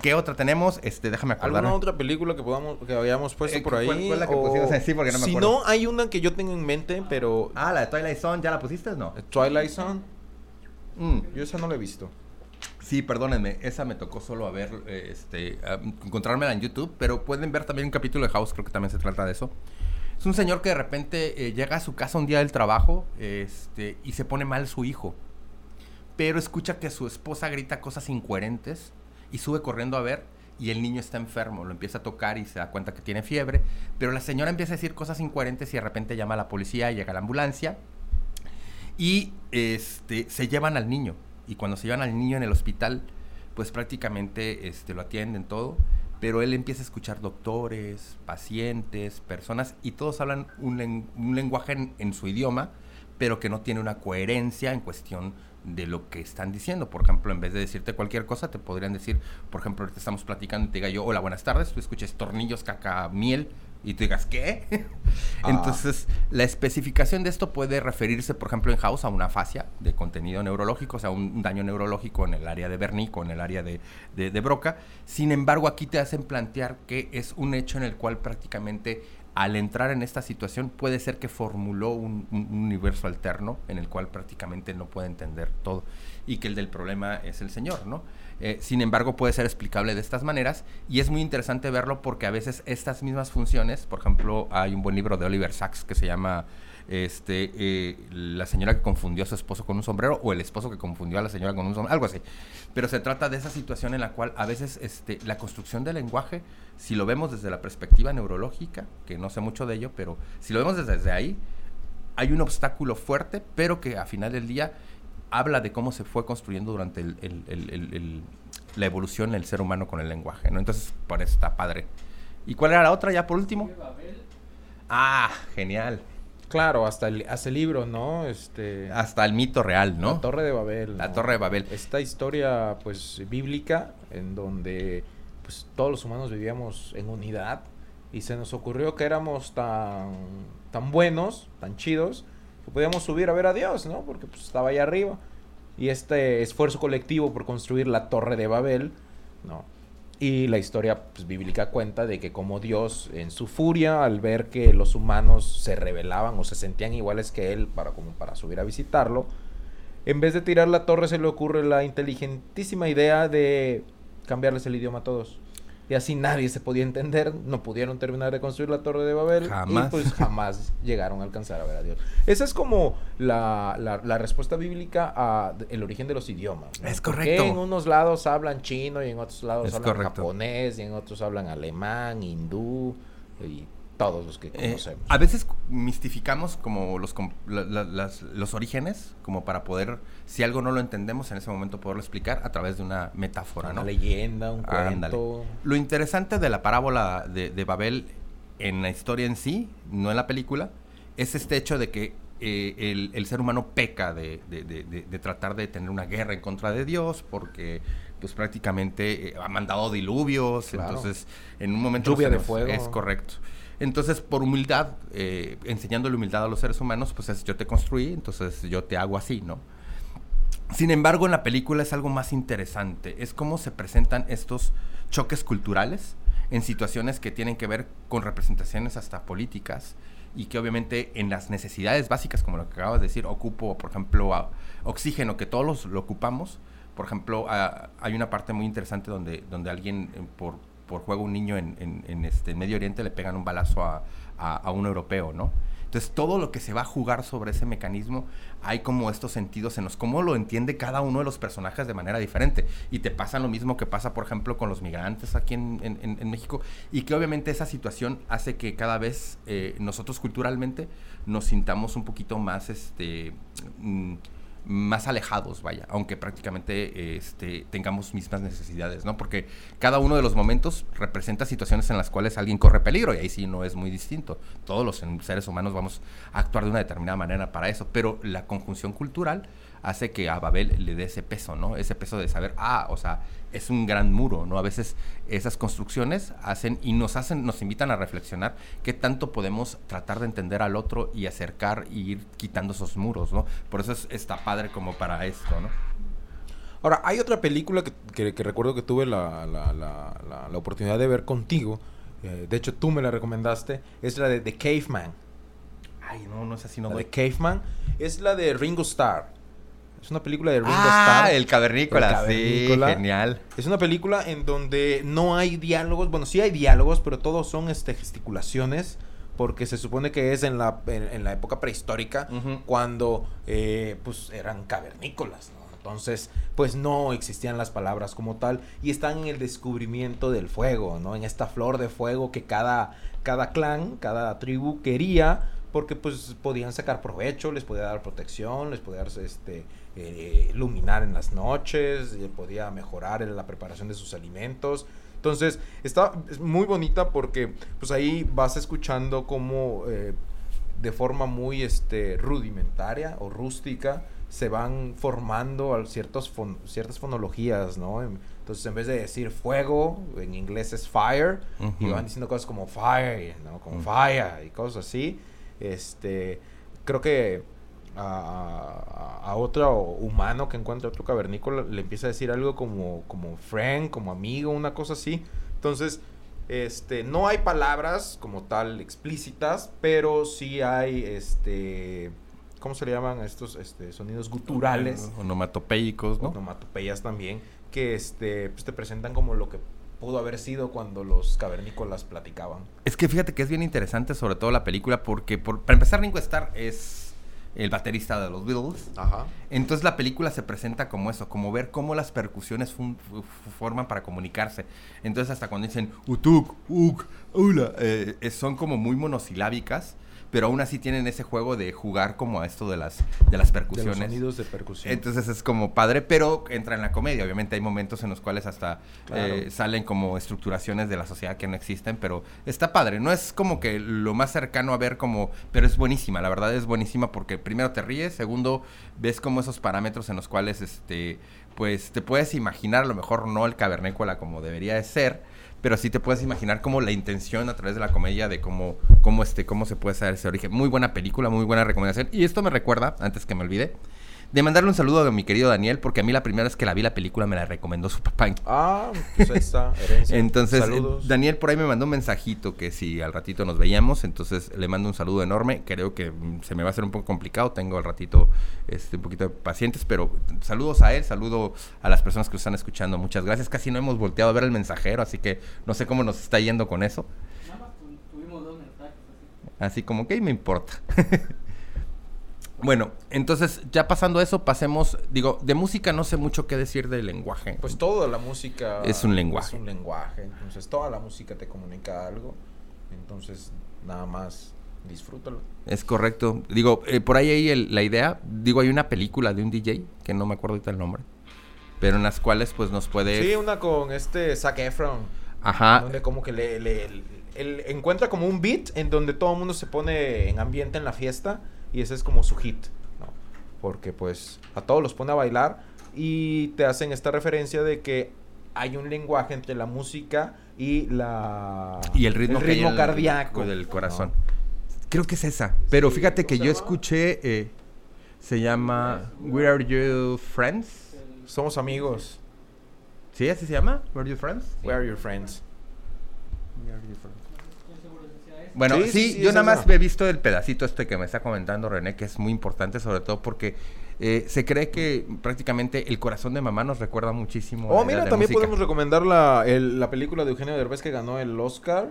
¿Qué otra tenemos? Este, déjame acordar. ¿Alguna otra película que podamos que habíamos puesto eh, por ahí? ¿Cuál, cuál la que pusimos? Sí, porque no me si no, hay una que yo tengo en mente, pero... Ah, la de Twilight Zone, ¿ya la pusiste no? Twilight Zone. Mm. Yo esa no la he visto. Sí, perdónenme, esa me tocó solo a ver, eh, este, encontrármela en YouTube, pero pueden ver también un capítulo de House, creo que también se trata de eso. Es un señor que de repente eh, llega a su casa un día del trabajo este, y se pone mal su hijo, pero escucha que su esposa grita cosas incoherentes y sube corriendo a ver y el niño está enfermo, lo empieza a tocar y se da cuenta que tiene fiebre, pero la señora empieza a decir cosas incoherentes y de repente llama a la policía llega la ambulancia y este, se llevan al niño. Y cuando se llevan al niño en el hospital pues prácticamente este, lo atienden todo, pero él empieza a escuchar doctores, pacientes, personas y todos hablan un, lenguaje en, en su idioma, pero que no tiene una coherencia en cuestión de lo que están diciendo. Por ejemplo, en vez de decirte cualquier cosa, te podrían decir, por ejemplo, ahorita estamos platicando y te diga yo, hola, buenas tardes, tú escuches tornillos, caca, miel, y tú digas, ¿qué? Ah. Entonces, la especificación de esto puede referirse, por ejemplo, en House a una fascia de contenido neurológico, o sea, un daño neurológico en el área de Bernic o en el área de, de Broca. Sin embargo, aquí te hacen plantear que es un hecho en el cual prácticamente al entrar en esta situación puede ser que formuló un, universo alterno en el cual prácticamente no puede entender todo y que el del problema es el Señor, ¿no? Eh, sin embargo, puede ser explicable de estas maneras y es muy interesante verlo porque a veces estas mismas funciones, por ejemplo, hay un buen libro de Oliver Sacks que se llama este, eh, la señora que confundió a su esposo con un sombrero o el esposo que confundió a la señora con un sombrero, algo así. Pero se trata de esa situación en la cual a veces este, la construcción del lenguaje, si lo vemos desde la perspectiva neurológica, que no sé mucho de ello, pero si lo vemos desde, ahí, hay un obstáculo fuerte, pero que a final del día habla de cómo se fue construyendo durante la evolución del ser humano con el lenguaje, ¿no? Entonces, por eso está padre. ¿Y cuál era la otra ya por último? Ah, genial. Claro, hasta el, hasta el libro, ¿no? Este, hasta el mito real, ¿no? La Torre de Babel. La Torre de Babel. Esta historia, pues, bíblica, en donde pues todos los humanos vivíamos en unidad y se nos ocurrió que éramos tan, tan buenos, tan chidos, que podíamos subir a ver a Dios, ¿no? Porque pues, estaba ahí arriba. Y este esfuerzo colectivo por construir la torre de Babel, ¿no? Y la historia pues, bíblica cuenta de que como Dios en su furia al ver que los humanos se rebelaban o se sentían iguales que él para, como para subir a visitarlo, en vez de tirar la torre se le ocurre la inteligentísima idea de cambiarles el idioma a todos. Y así nadie se podía entender, no pudieron terminar de construir la Torre de Babel. Jamás. Y pues jamás llegaron a alcanzar a ver a Dios. Esa es como la, la, la respuesta bíblica a el origen de los idiomas. ¿no? Es ¿Por qué correcto. en unos lados hablan chino y en otros lados Es hablan correcto. japonés y en otros hablan alemán, hindú y todos los que Eh, conocemos. a veces mistificamos como los, com- la- la- las- los orígenes, como para poder, si algo no lo entendemos, en ese momento poderlo explicar a través de una metáfora, Una ¿no? leyenda, un Ándale. cuento. Lo interesante de la parábola de, de Babel en la historia en sí, no en la película, es este hecho de que eh, el, el ser humano peca de, de- de- tratar de tener una guerra en contra de Dios porque pues prácticamente eh, ha mandado diluvios, Claro. entonces en un momento Lluvia de fuego. Es correcto. Entonces, por humildad, eh, enseñándole humildad a los seres humanos, pues es yo te construí, entonces yo te hago así, ¿no? Sin embargo, en la película es algo más interesante. Es cómo se presentan estos choques culturales en situaciones que tienen que ver con representaciones hasta políticas y que obviamente en las necesidades básicas, como lo que acabas de decir, ocupo, por ejemplo, oxígeno, que todos los- lo ocupamos. Por ejemplo, a- hay una parte muy interesante donde, donde alguien, eh, por, por juego, un niño en, en- este Medio Oriente le pegan un balazo a, a- un europeo, ¿no? Entonces, todo lo que se va a jugar sobre ese mecanismo, hay como estos sentidos en los cómo lo entiende cada uno de los personajes de manera diferente. Y te pasa lo mismo que pasa, por ejemplo, con los migrantes aquí en- en México. Y que obviamente esa situación hace que cada vez eh, nosotros culturalmente nos sintamos un poquito más, este, mm, más alejados, vaya, aunque prácticamente este, tengamos mismas necesidades, ¿no? Porque cada uno de los momentos representa situaciones en las cuales alguien corre peligro y ahí sí no es muy distinto. Todos los seres humanos vamos a actuar de una determinada manera para eso, pero la conjunción cultural hace que a Babel le dé ese peso, ¿no? Ese peso de saber, ah, o sea, es un gran muro, ¿no? A veces esas construcciones hacen y nos hacen, nos invitan a reflexionar qué tanto podemos tratar de entender al otro y acercar y ir quitando esos muros, ¿no? Por eso es, está padre como para esto, ¿no? Ahora, hay otra película que, que- que recuerdo que tuve la, la- la- oportunidad de ver contigo. eh, de hecho, tú me la recomendaste. Es la de The Caveman. Ay, no, no es así, no la voy. de Caveman. Es la de Ringo Starr. Es una película de Ringo Ah, Starr. el cavernícola, El sí, cavernícola. genial. Es una película en donde no hay diálogos. Bueno, sí hay diálogos, pero todos son este, gesticulaciones. Porque se supone que es en la, en, en la época prehistórica cuando eh, pues eran cavernícolas. ¿no? Entonces, pues no existían las palabras como tal. Y están en el descubrimiento del fuego, ¿no? En esta flor de fuego que cada, cada clan, cada tribu quería. Porque pues podían sacar provecho, les podía dar protección, les podía dar este, eh, iluminar en las noches, eh, podía mejorar en la preparación de sus alimentos. Entonces, está es muy bonita porque pues ahí vas escuchando como eh, de forma muy este, rudimentaria o rústica se van formando al- ciertos fon- ciertas fonologías, ¿no? En- Entonces, en vez de decir fuego, en inglés es fire, y Ujú. van diciendo cosas como fire, ¿no? Como Mm. fire y cosas así. Este, creo que a, a- otro humano que encuentra otro cavernícola le empieza a decir algo como, como friend, como amigo, una cosa así. Entonces, este, no hay palabras como tal explícitas, pero sí hay, este, ¿cómo se le llaman estos este, sonidos guturales? Onomatopéicos, ¿no? onomatopeyas también, que este, pues te presentan como lo que pudo haber sido cuando los cavernícolas platicaban. Es que fíjate que es bien interesante, sobre todo la película, porque por, para empezar, Ringo Starr es el baterista de los Beatles. Ajá. Entonces la película se presenta como eso, como ver cómo las percusiones forman para comunicarse. Entonces hasta cuando dicen utuk, uk, ula, eh, eh, son como muy monosilábicas, pero aún así tienen ese juego de jugar como a esto de las, de las De los percusiones. sonidos de percusión. Entonces es como padre, pero entra en la comedia. Obviamente hay momentos en los cuales hasta Claro. eh, salen como estructuraciones de la sociedad que no existen, pero está padre. No es como que lo más cercano a ver como, pero es buenísima. La verdad es buenísima porque primero te ríes, segundo ves como esos parámetros en los cuales este pues te puedes imaginar, a lo mejor no el cavernícola como debería de ser, pero sí te puedes imaginar como la intención a través de la comedia de cómo, cómo, este, cómo se puede saber ese origen. Muy buena película, muy buena recomendación. Y esto me recuerda, antes que me olvide, de mandarle un saludo a mi querido Daniel, porque a mí la primera vez que la vi la película me la recomendó su papá. Ah, pues ahí está, herencia. Entonces, Saludos. Daniel por ahí me mandó un mensajito que si al ratito nos veíamos, entonces le mando un saludo enorme. Creo que mm, se me va a hacer un poco complicado, tengo al ratito este, un poquito de pacientes, pero saludos a él, saludo a las personas que nos están escuchando. Muchas gracias. Casi no hemos volteado a ver el mensajero, así que no sé cómo nos está yendo con eso. Nada más tu- tuvimos dos mensajes así. Así como que me importa. bueno, entonces ya pasando eso, pasemos, digo, de música no sé mucho qué decir del lenguaje. Pues toda la música Es un lenguaje. Es un lenguaje. Entonces toda la música te comunica algo. Entonces nada más disfrútalo. Es correcto. Digo, eh, por ahí hay el- la idea. Digo, hay una película de un DJ, que no me acuerdo ahorita el nombre. Pero en las cuales pues nos puede... Sí, una con este Zac Efron. Ajá. Donde como que le, le- él encuentra como un beat en donde todo el mundo se pone en ambiente en la fiesta y ese es como su hit, ¿no? Porque pues a todos los pone a bailar y te hacen esta referencia de que hay un lenguaje entre la música y la Y el ritmo, hay ritmo el- cardíaco del corazón. ¿no? Creo que es esa. Pero Sí, fíjate ¿cómo que yo llama? escuché... eh, se llama... Where Are You Friends? Somos amigos. ¿Sí? ¿Así se llama? Where Are You Friends? Where are your friends? No estoy seguro si sea ese. Bueno, Sí, sí, sí, sí, yo nada más esa. he visto el pedacito este que me está comentando René, que es muy importante, sobre todo porque eh, se cree que prácticamente el corazón de mamá nos recuerda muchísimo. a Oh, mira, de también música. podemos recomendar la, el- la película de Eugenio Derbez que ganó el Oscar.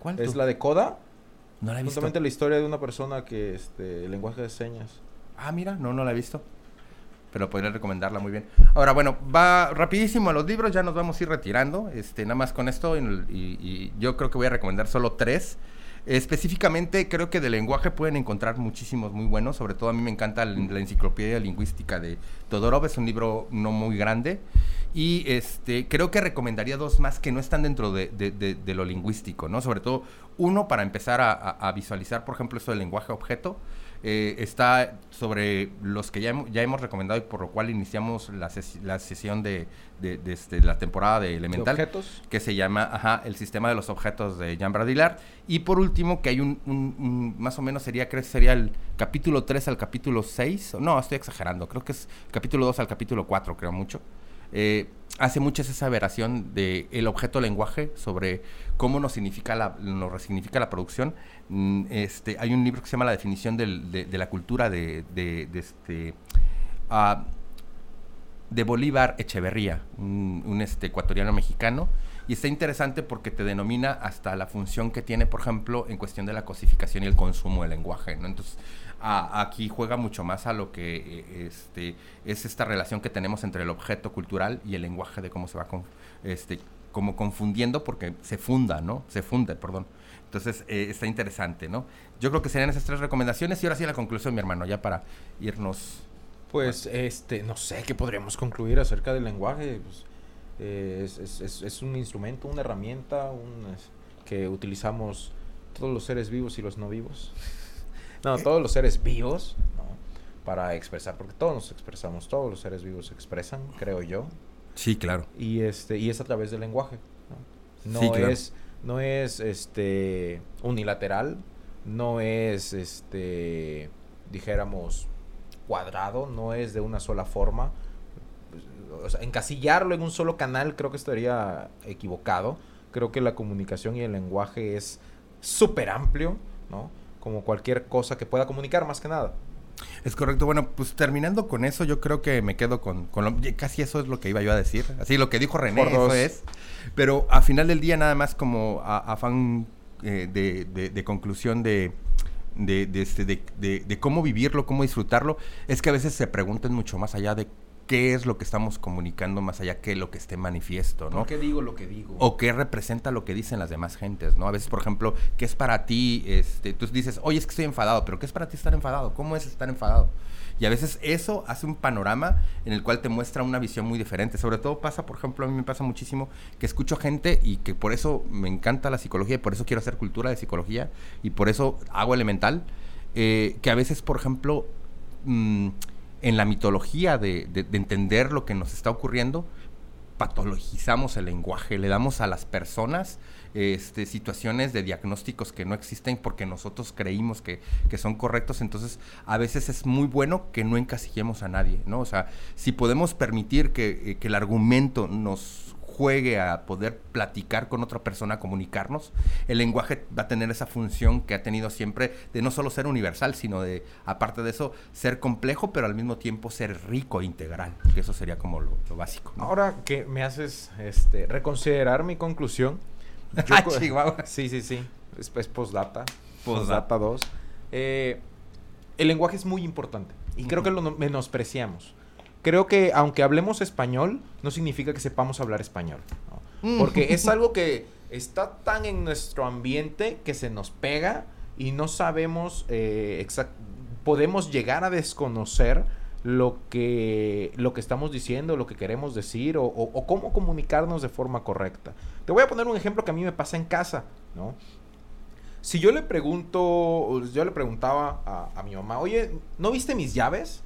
¿Cuál Es la de Coda. No la he visto. Justamente la historia de una persona que, este, el lenguaje de señas. Ah, mira, no, no la he visto. Pero podría recomendarla muy bien. Ahora, bueno, va rapidísimo a los libros, ya nos vamos a ir retirando. Este, nada más con esto, y, y- y yo creo que voy a recomendar solo tres. Específicamente, creo que de lenguaje pueden encontrar muchísimos muy buenos. Sobre todo a mí me encanta la, enciclopedia lingüística de Todorov. Es un libro no muy grande. Y este, creo que recomendaría dos más que no están dentro de, de- lo lingüístico, ¿no? Sobre todo, uno para empezar a visualizar, por ejemplo, eso del lenguaje objeto. Eh, está sobre los que ya, hemo- ya hemos recomendado y por lo cual iniciamos la, ses- la sesión de, de- de este, la temporada de Elemental ¿De objetos? que se llama ajá, El sistema de los objetos de Jean Bradillard. Y por último, que hay un, un- un- más o menos sería, creo que sería el capítulo 3 al capítulo 6. No, estoy exagerando, creo que es capítulo 2 al capítulo 4, creo mucho. Eh, hace mucha esa aseveración de el objeto lenguaje sobre cómo nos significa la, nos resignifica la producción. Mm, este, hay un libro que se llama La definición de, la cultura de, este, ah, de Bolívar Echeverría, un, este, ecuatoriano mexicano. Y está interesante porque te denomina hasta la función que tiene, por ejemplo, en cuestión de la cosificación y el consumo del lenguaje. ¿no? Entonces, aquí juega mucho más a lo que eh, este, es esta relación que tenemos entre el objeto cultural y el lenguaje, de cómo se va con- este, como confundiendo porque se funda, ¿no? Se funde, perdón. Entonces, eh, está interesante, ¿no? Yo creo que serían esas tres recomendaciones y ahora sí la conclusión, mi hermano, ya para irnos Pues, este, no sé qué podríamos concluir acerca del lenguaje. Pues, eh, es, es- es- es un instrumento, una herramienta un, que utilizamos todos los seres vivos y los no vivos. No, todos los seres vivos, ¿no? Para expresar, porque todos nos expresamos, todos los seres vivos se expresan, creo yo. Sí, claro. Y este, y es a través del lenguaje. No, No Sí, claro. es, no es este unilateral, no es este dijéramos cuadrado, no es de una sola forma. Encasillarlo en un solo canal creo que estaría equivocado. Creo que la comunicación y el lenguaje es súper amplio, ¿no? Como cualquier cosa que pueda comunicar, más que nada. Es correcto. Bueno, pues terminando con eso, yo creo que me quedo con, con lo- casi eso es lo que iba yo a decir. Así lo que dijo René, Por eso dos. es. Pero a final del día, nada más como afán eh, de, de- de conclusión de, de, de este, de- de- de cómo vivirlo, cómo disfrutarlo, es que a veces se preguntan mucho más allá de qué es lo que estamos comunicando, más allá que lo que esté manifiesto, ¿no? ¿Por qué digo lo que digo? O qué representa lo que dicen las demás gentes, ¿no? A veces, por ejemplo, ¿qué es para ti? Este, tú dices, oye, es que estoy enfadado, pero ¿qué es para ti estar enfadado? ¿Cómo es estar enfadado? Y a veces eso hace un panorama en el cual te muestra una visión muy diferente. Sobre todo pasa, por ejemplo, a mí me pasa muchísimo que escucho gente y que por eso me encanta la psicología y por eso quiero hacer cultura de psicología y por eso hago elemental, eh, que a veces, por ejemplo, mm, en la mitología de, de, entender lo que nos está ocurriendo, patologizamos el lenguaje, le damos a las personas este, situaciones de diagnósticos que no existen porque nosotros creímos que, que, son correctos, entonces a veces es muy bueno que no encasillemos a nadie, ¿no? O sea, si podemos permitir que, eh, que el argumento nos juegue a poder platicar con otra persona, comunicarnos, el lenguaje va a tener esa función que ha tenido siempre de no solo ser universal, sino de, aparte de eso, ser complejo, pero al mismo tiempo ser rico e integral, que eso sería como lo, básico. Ahora que me haces este, reconsiderar mi conclusión. ah, Chihuahua. Sí, sí, sí. Es, es postdata. Postdata 2. Eh, el lenguaje es muy importante y creo que lo menospreciamos creo que aunque hablemos español, no significa que sepamos hablar español. Mm. Porque es algo que está tan en nuestro ambiente que se nos pega y no sabemos, eh, podemos llegar a desconocer lo que, lo que estamos diciendo, lo que queremos decir o, cómo comunicarnos de forma correcta. Te voy a poner un ejemplo que a mí me pasa en casa, ¿no? Si yo le pregunto, yo le preguntaba a, a mi mamá, oye, ¿no viste mis llaves?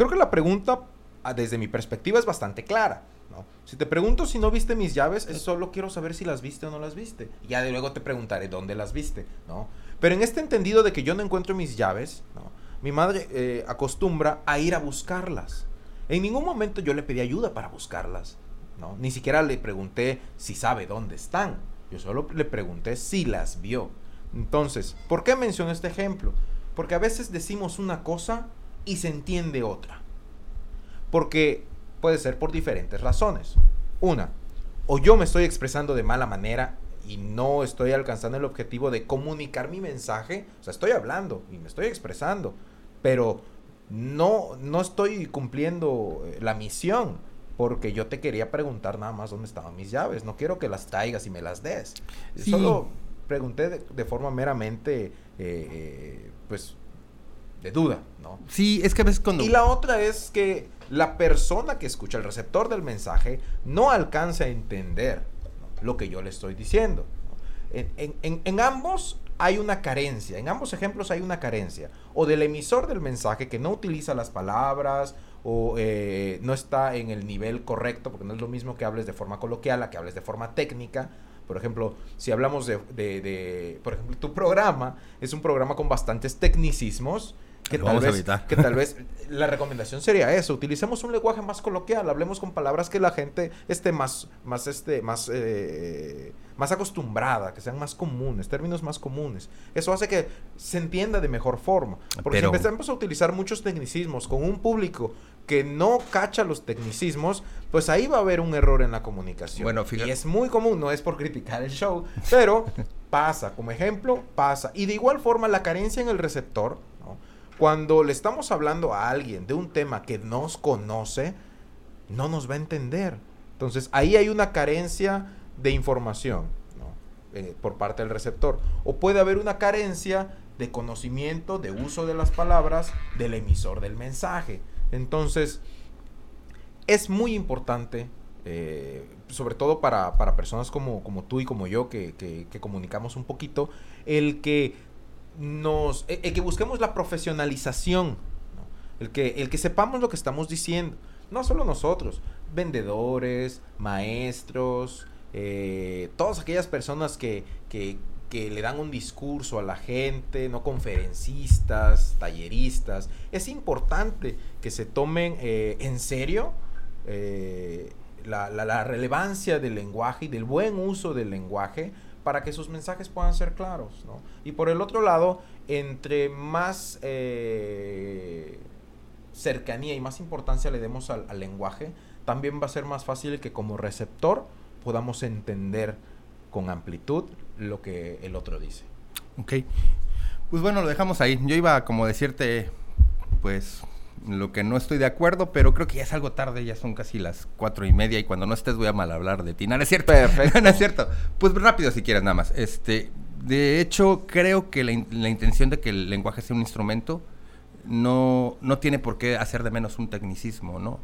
Creo que la pregunta, ah, desde mi perspectiva, es bastante clara. ¿no? Si te pregunto si no viste mis llaves, es solo quiero saber si las viste o no las viste. Ya de luego te preguntaré dónde las viste, ¿no? Pero en este entendido de que yo no encuentro mis llaves, ¿no? mi madre eh, acostumbra a ir a buscarlas. En ningún momento yo le pedí ayuda para buscarlas, ¿no? Ni siquiera le pregunté si sabe dónde están. Yo solo le pregunté si las vio. Entonces, ¿por qué menciono este ejemplo? Porque a veces decimos una cosa y se entiende otra. Porque puede ser por diferentes razones. Una, o yo me estoy expresando de mala manera y no estoy alcanzando el objetivo de comunicar mi mensaje. O sea, estoy hablando y me estoy expresando, pero no, no estoy cumpliendo eh, la misión porque yo te quería preguntar nada más dónde estaban mis llaves. No quiero que las traigas y me las des. Solo pregunté de, forma meramente, eh, eh, pues, de duda, ¿no? Sí, es que a veces cuando... Y la otra es que la persona que escucha, el receptor del mensaje, no alcanza a entender lo que yo le estoy diciendo. En, ambos hay una carencia, en ambos ejemplos hay una carencia, o del emisor del mensaje que no utiliza las palabras o eh, no está en el nivel correcto, porque no es lo mismo que hables de forma coloquial a que hables de forma técnica, por ejemplo, si hablamos de, de, por ejemplo, tu programa es un programa con bastantes tecnicismos que tal, vez, que tal vez la recomendación sería eso, utilicemos un lenguaje más coloquial, hablemos con palabras que la gente esté más, más, este, más, eh, más acostumbrada, que sean más comunes, términos más comunes. Eso hace que se entienda de mejor forma. Porque si empezamos a utilizar muchos tecnicismos con un público que no cacha los tecnicismos, pues ahí va a haber un error en la comunicación. Bueno, Y es muy común, no es por criticar el show, pero pasa, como ejemplo, pasa. Y de igual forma, la carencia en el receptor cuando le estamos hablando a alguien de un tema que nos conoce, no nos va a entender. Entonces ahí hay una carencia de información eh, por parte del receptor. O puede haber una carencia de conocimiento, de uso de las palabras del emisor del mensaje. Entonces, es muy importante, eh, sobre todo para, personas como, como, tú y como yo, que, que comunicamos un poquito, el que nos, el, que busquemos la profesionalización, el, que, el que sepamos lo que estamos diciendo, no solo nosotros, vendedores, maestros, eh, todas aquellas personas que, que, que, le dan un discurso a la gente, no conferencistas, talleristas, es importante que se tomen eh, en serio eh, la, la relevancia del lenguaje y del buen uso del lenguaje para que sus mensajes puedan ser claros. ¿no? Y por el otro lado, entre más eh, cercanía y más importancia le demos al, lenguaje, también va a ser más fácil que como receptor podamos entender con amplitud lo que el otro dice. Ok. Pues bueno, lo dejamos ahí. Yo iba como decirte, pues lo que no estoy de acuerdo, pero creo que ya es algo tarde, ya son casi las cuatro y media y cuando no estés voy a mal hablar de ti. No, es cierto. Perfecto. no es cierto. Pues rápido si quieres nada más. Este, de hecho, creo que la, intención de que el lenguaje sea un instrumento no, no tiene por qué hacer de menos un tecnicismo, ¿no?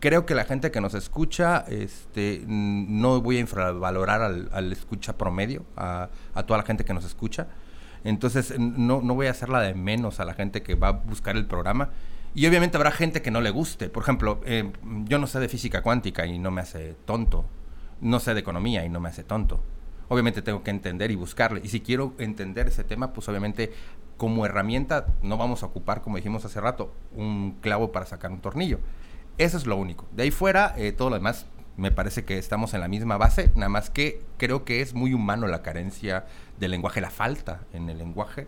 Creo que la gente que nos escucha, este, no voy a infravalorar al, escucha promedio, a, a toda la gente que nos escucha. Entonces, no, no voy a hacerla de menos a la gente que va a buscar el programa Y obviamente habrá gente que no le guste. Por ejemplo, eh, yo no sé de física cuántica y no me hace tonto. No sé de economía y no me hace tonto. Obviamente tengo que entender y buscarle. Y si quiero entender ese tema, pues obviamente como herramienta no vamos a ocupar, como dijimos hace rato, un clavo para sacar un tornillo. Eso es lo único. De ahí fuera, eh, todo lo demás me parece que estamos en la misma base, nada más que creo que es muy humano la carencia del lenguaje, la falta en el lenguaje.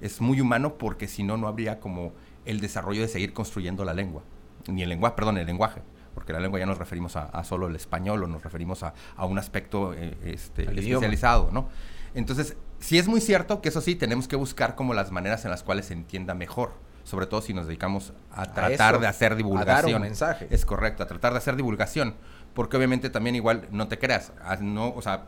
Es muy humano porque si no, no habría como el desarrollo de seguir construyendo la lengua. Ni el lenguaje, perdón, el lenguaje. Porque la lengua ya nos referimos a, solo el español o nos referimos a, un aspecto eh, este, especializado, ¿no? Entonces, sí es muy cierto que eso sí, tenemos que buscar como las maneras en las cuales se entienda mejor sobre todo si nos dedicamos a tratar de hacer divulgación. A dar un mensaje. Es correcto, a tratar de hacer divulgación, porque obviamente también igual no te creas, no, o sea,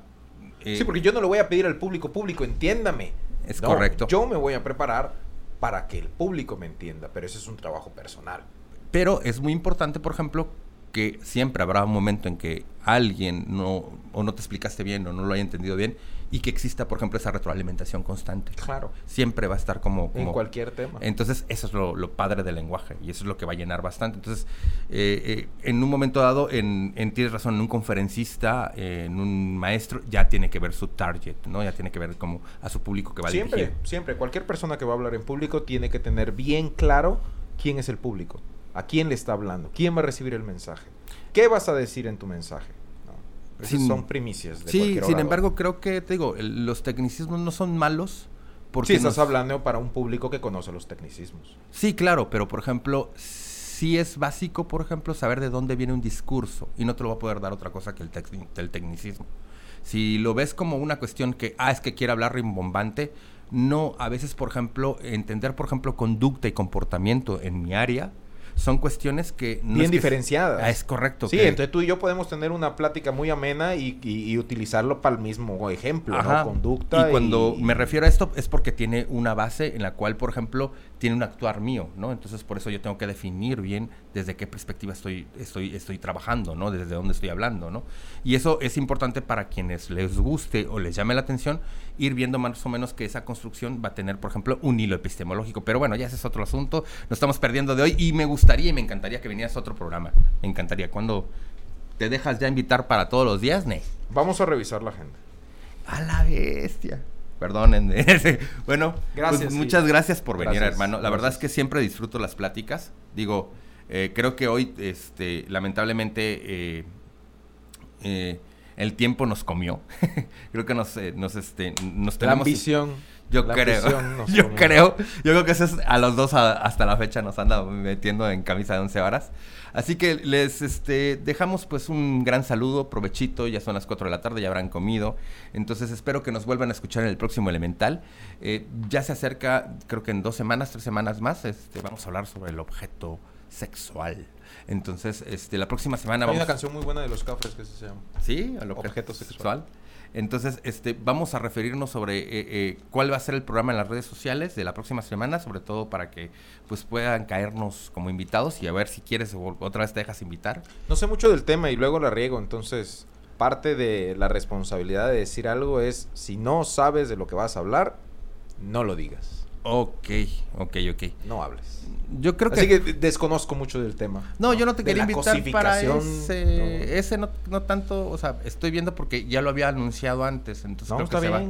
eh, sí, porque yo no le voy a pedir al público, público, entiéndame. Es correcto. Yo me voy a preparar para que el público me entienda, pero ese es un trabajo personal. Pero es muy importante, por ejemplo, que siempre habrá un momento en que alguien no, o no te explicaste bien o no lo haya entendido bien y que exista, por ejemplo, esa retroalimentación constante. Claro. Siempre va a estar como... en cualquier tema. Entonces, eso es lo, padre del lenguaje y eso es lo que va a llenar bastante. Entonces, eh, eh, en un momento dado, en, en, tienes razón, en un conferencista, en un maestro, ya tiene que ver su target, ¿no? Ya tiene que ver como a su público que va a siempre, dirigir. Siempre, cualquier persona que va a hablar en público tiene que tener bien claro quién es el público, a quién le está hablando, quién va a recibir el mensaje, qué vas a decir en tu mensaje son primicias. De sí, sin embargo, creo que, te digo, los tecnicismos no son malos. Porque sí, estás hablando para un público que conoce los tecnicismos. Sí, claro, pero por ejemplo, sí es básico, por ejemplo, saber de dónde viene un discurso y no te lo va a poder dar otra cosa que el, el tecnicismo. Si lo ves como una cuestión que, ah, es que quiere hablar rimbombante, no, a veces, por ejemplo, entender, por ejemplo, conducta y comportamiento en mi área, son cuestiones que... No Bien diferenciadas. Ah, es correcto. Sí, entonces tú y yo podemos tener una plática muy amena y, utilizarlo para el mismo ejemplo, ¿no? Conducta. Y cuando me refiero a esto es porque tiene una base en la cual, por ejemplo, tiene un actuar mío, ¿no? Entonces por eso yo tengo que definir bien desde qué perspectiva estoy, estoy, estoy trabajando, ¿no? Desde dónde estoy hablando, ¿no? Y eso es importante para quienes les guste o les llame la atención, ir viendo más o menos que esa construcción va a tener, por ejemplo, un hilo epistemológico. Pero bueno, ya ese es otro asunto, nos estamos perdiendo de hoy y me gustaría y me encantaría que vinieras a otro programa. Me encantaría. cuando te dejas ya invitar para todos los días, Ne? Vamos a revisar la agenda. A la bestia. Perdónenme. bueno, pues muchas gracias por venir, hermano. La verdad es que siempre disfruto las pláticas. Digo, eh, creo que hoy, este, lamentablemente, eh, eh, el tiempo nos comió. creo que nos, nos, este, nos tenemos... La ambición. Yo creo. Yo creo. Yo creo que eso es a los dos hasta la fecha nos anda metiendo en camisa de once horas. Así que les este, dejamos pues un gran saludo, provechito, ya son las 4 de la tarde, ya habrán comido. Entonces espero que nos vuelvan a escuchar en el próximo Elemental. ya se acerca, creo que en dos semanas, tres semanas más, este, vamos a hablar sobre el objeto sexual. Entonces, este, la próxima semana Hay una canción muy buena de los Cafres que se llama. Sí, el objeto, sexual. Entonces, este, vamos a referirnos sobre eh, eh, cuál va a ser el programa en las redes sociales de la próxima semana, sobre todo para que pues puedan caernos como invitados y a ver si quieres otra vez te dejas invitar. No sé mucho del tema y luego la riego, entonces parte de la responsabilidad de decir algo es si no sabes de lo que vas a hablar, no lo digas. Ok, ok, ok. No hables. Yo creo que... Así que desconozco mucho del tema. No, yo no te quería invitar para ese... Ese no, no, tanto... O sea, estoy viendo porque ya lo había anunciado antes, entonces creo que se va.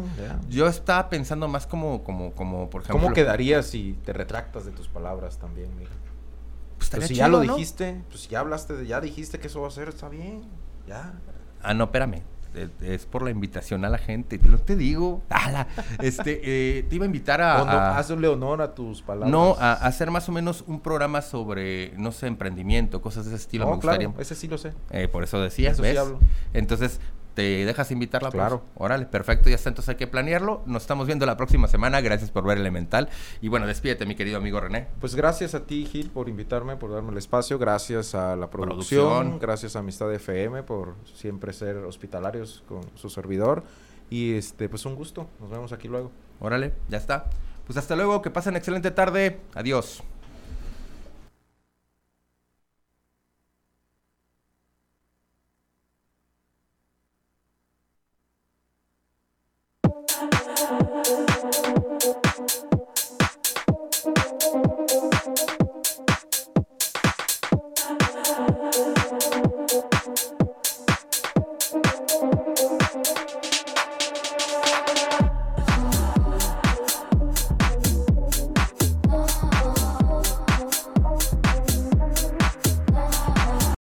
Yo estaba pensando más como, como, como, por ejemplo... ¿Cómo quedaría si te retractas de tus palabras también, mira? Pues, pues si ya lo dijiste, pues ya hablaste, ya dijiste que eso va a ser, está bien, ya. Ah, no, espérame es por la invitación a la gente. Te lo te digo. este, eh, te iba a invitar a, Hazle honor a tus palabras. No, a, hacer más o menos un programa sobre, no sé, emprendimiento, cosas de ese estilo. me gustaría. ese sí lo sé. Eh, por eso decía. Eso Sí hablo. Entonces, ¿Te dejas invitarla? Pues, claro. órale, perfecto, ya está, entonces hay que planearlo. Nos estamos viendo la próxima semana. Gracias por ver Elemental. Y bueno, despídete, mi querido amigo René. Pues gracias a ti, Gil, por invitarme, por darme el espacio. Gracias a la producción. Gracias a Amistad FM por siempre ser hospitalarios con su servidor. Y este, pues un gusto. Nos vemos aquí luego. Órale, ya está. Pues hasta luego, que pasen excelente tarde. Adiós.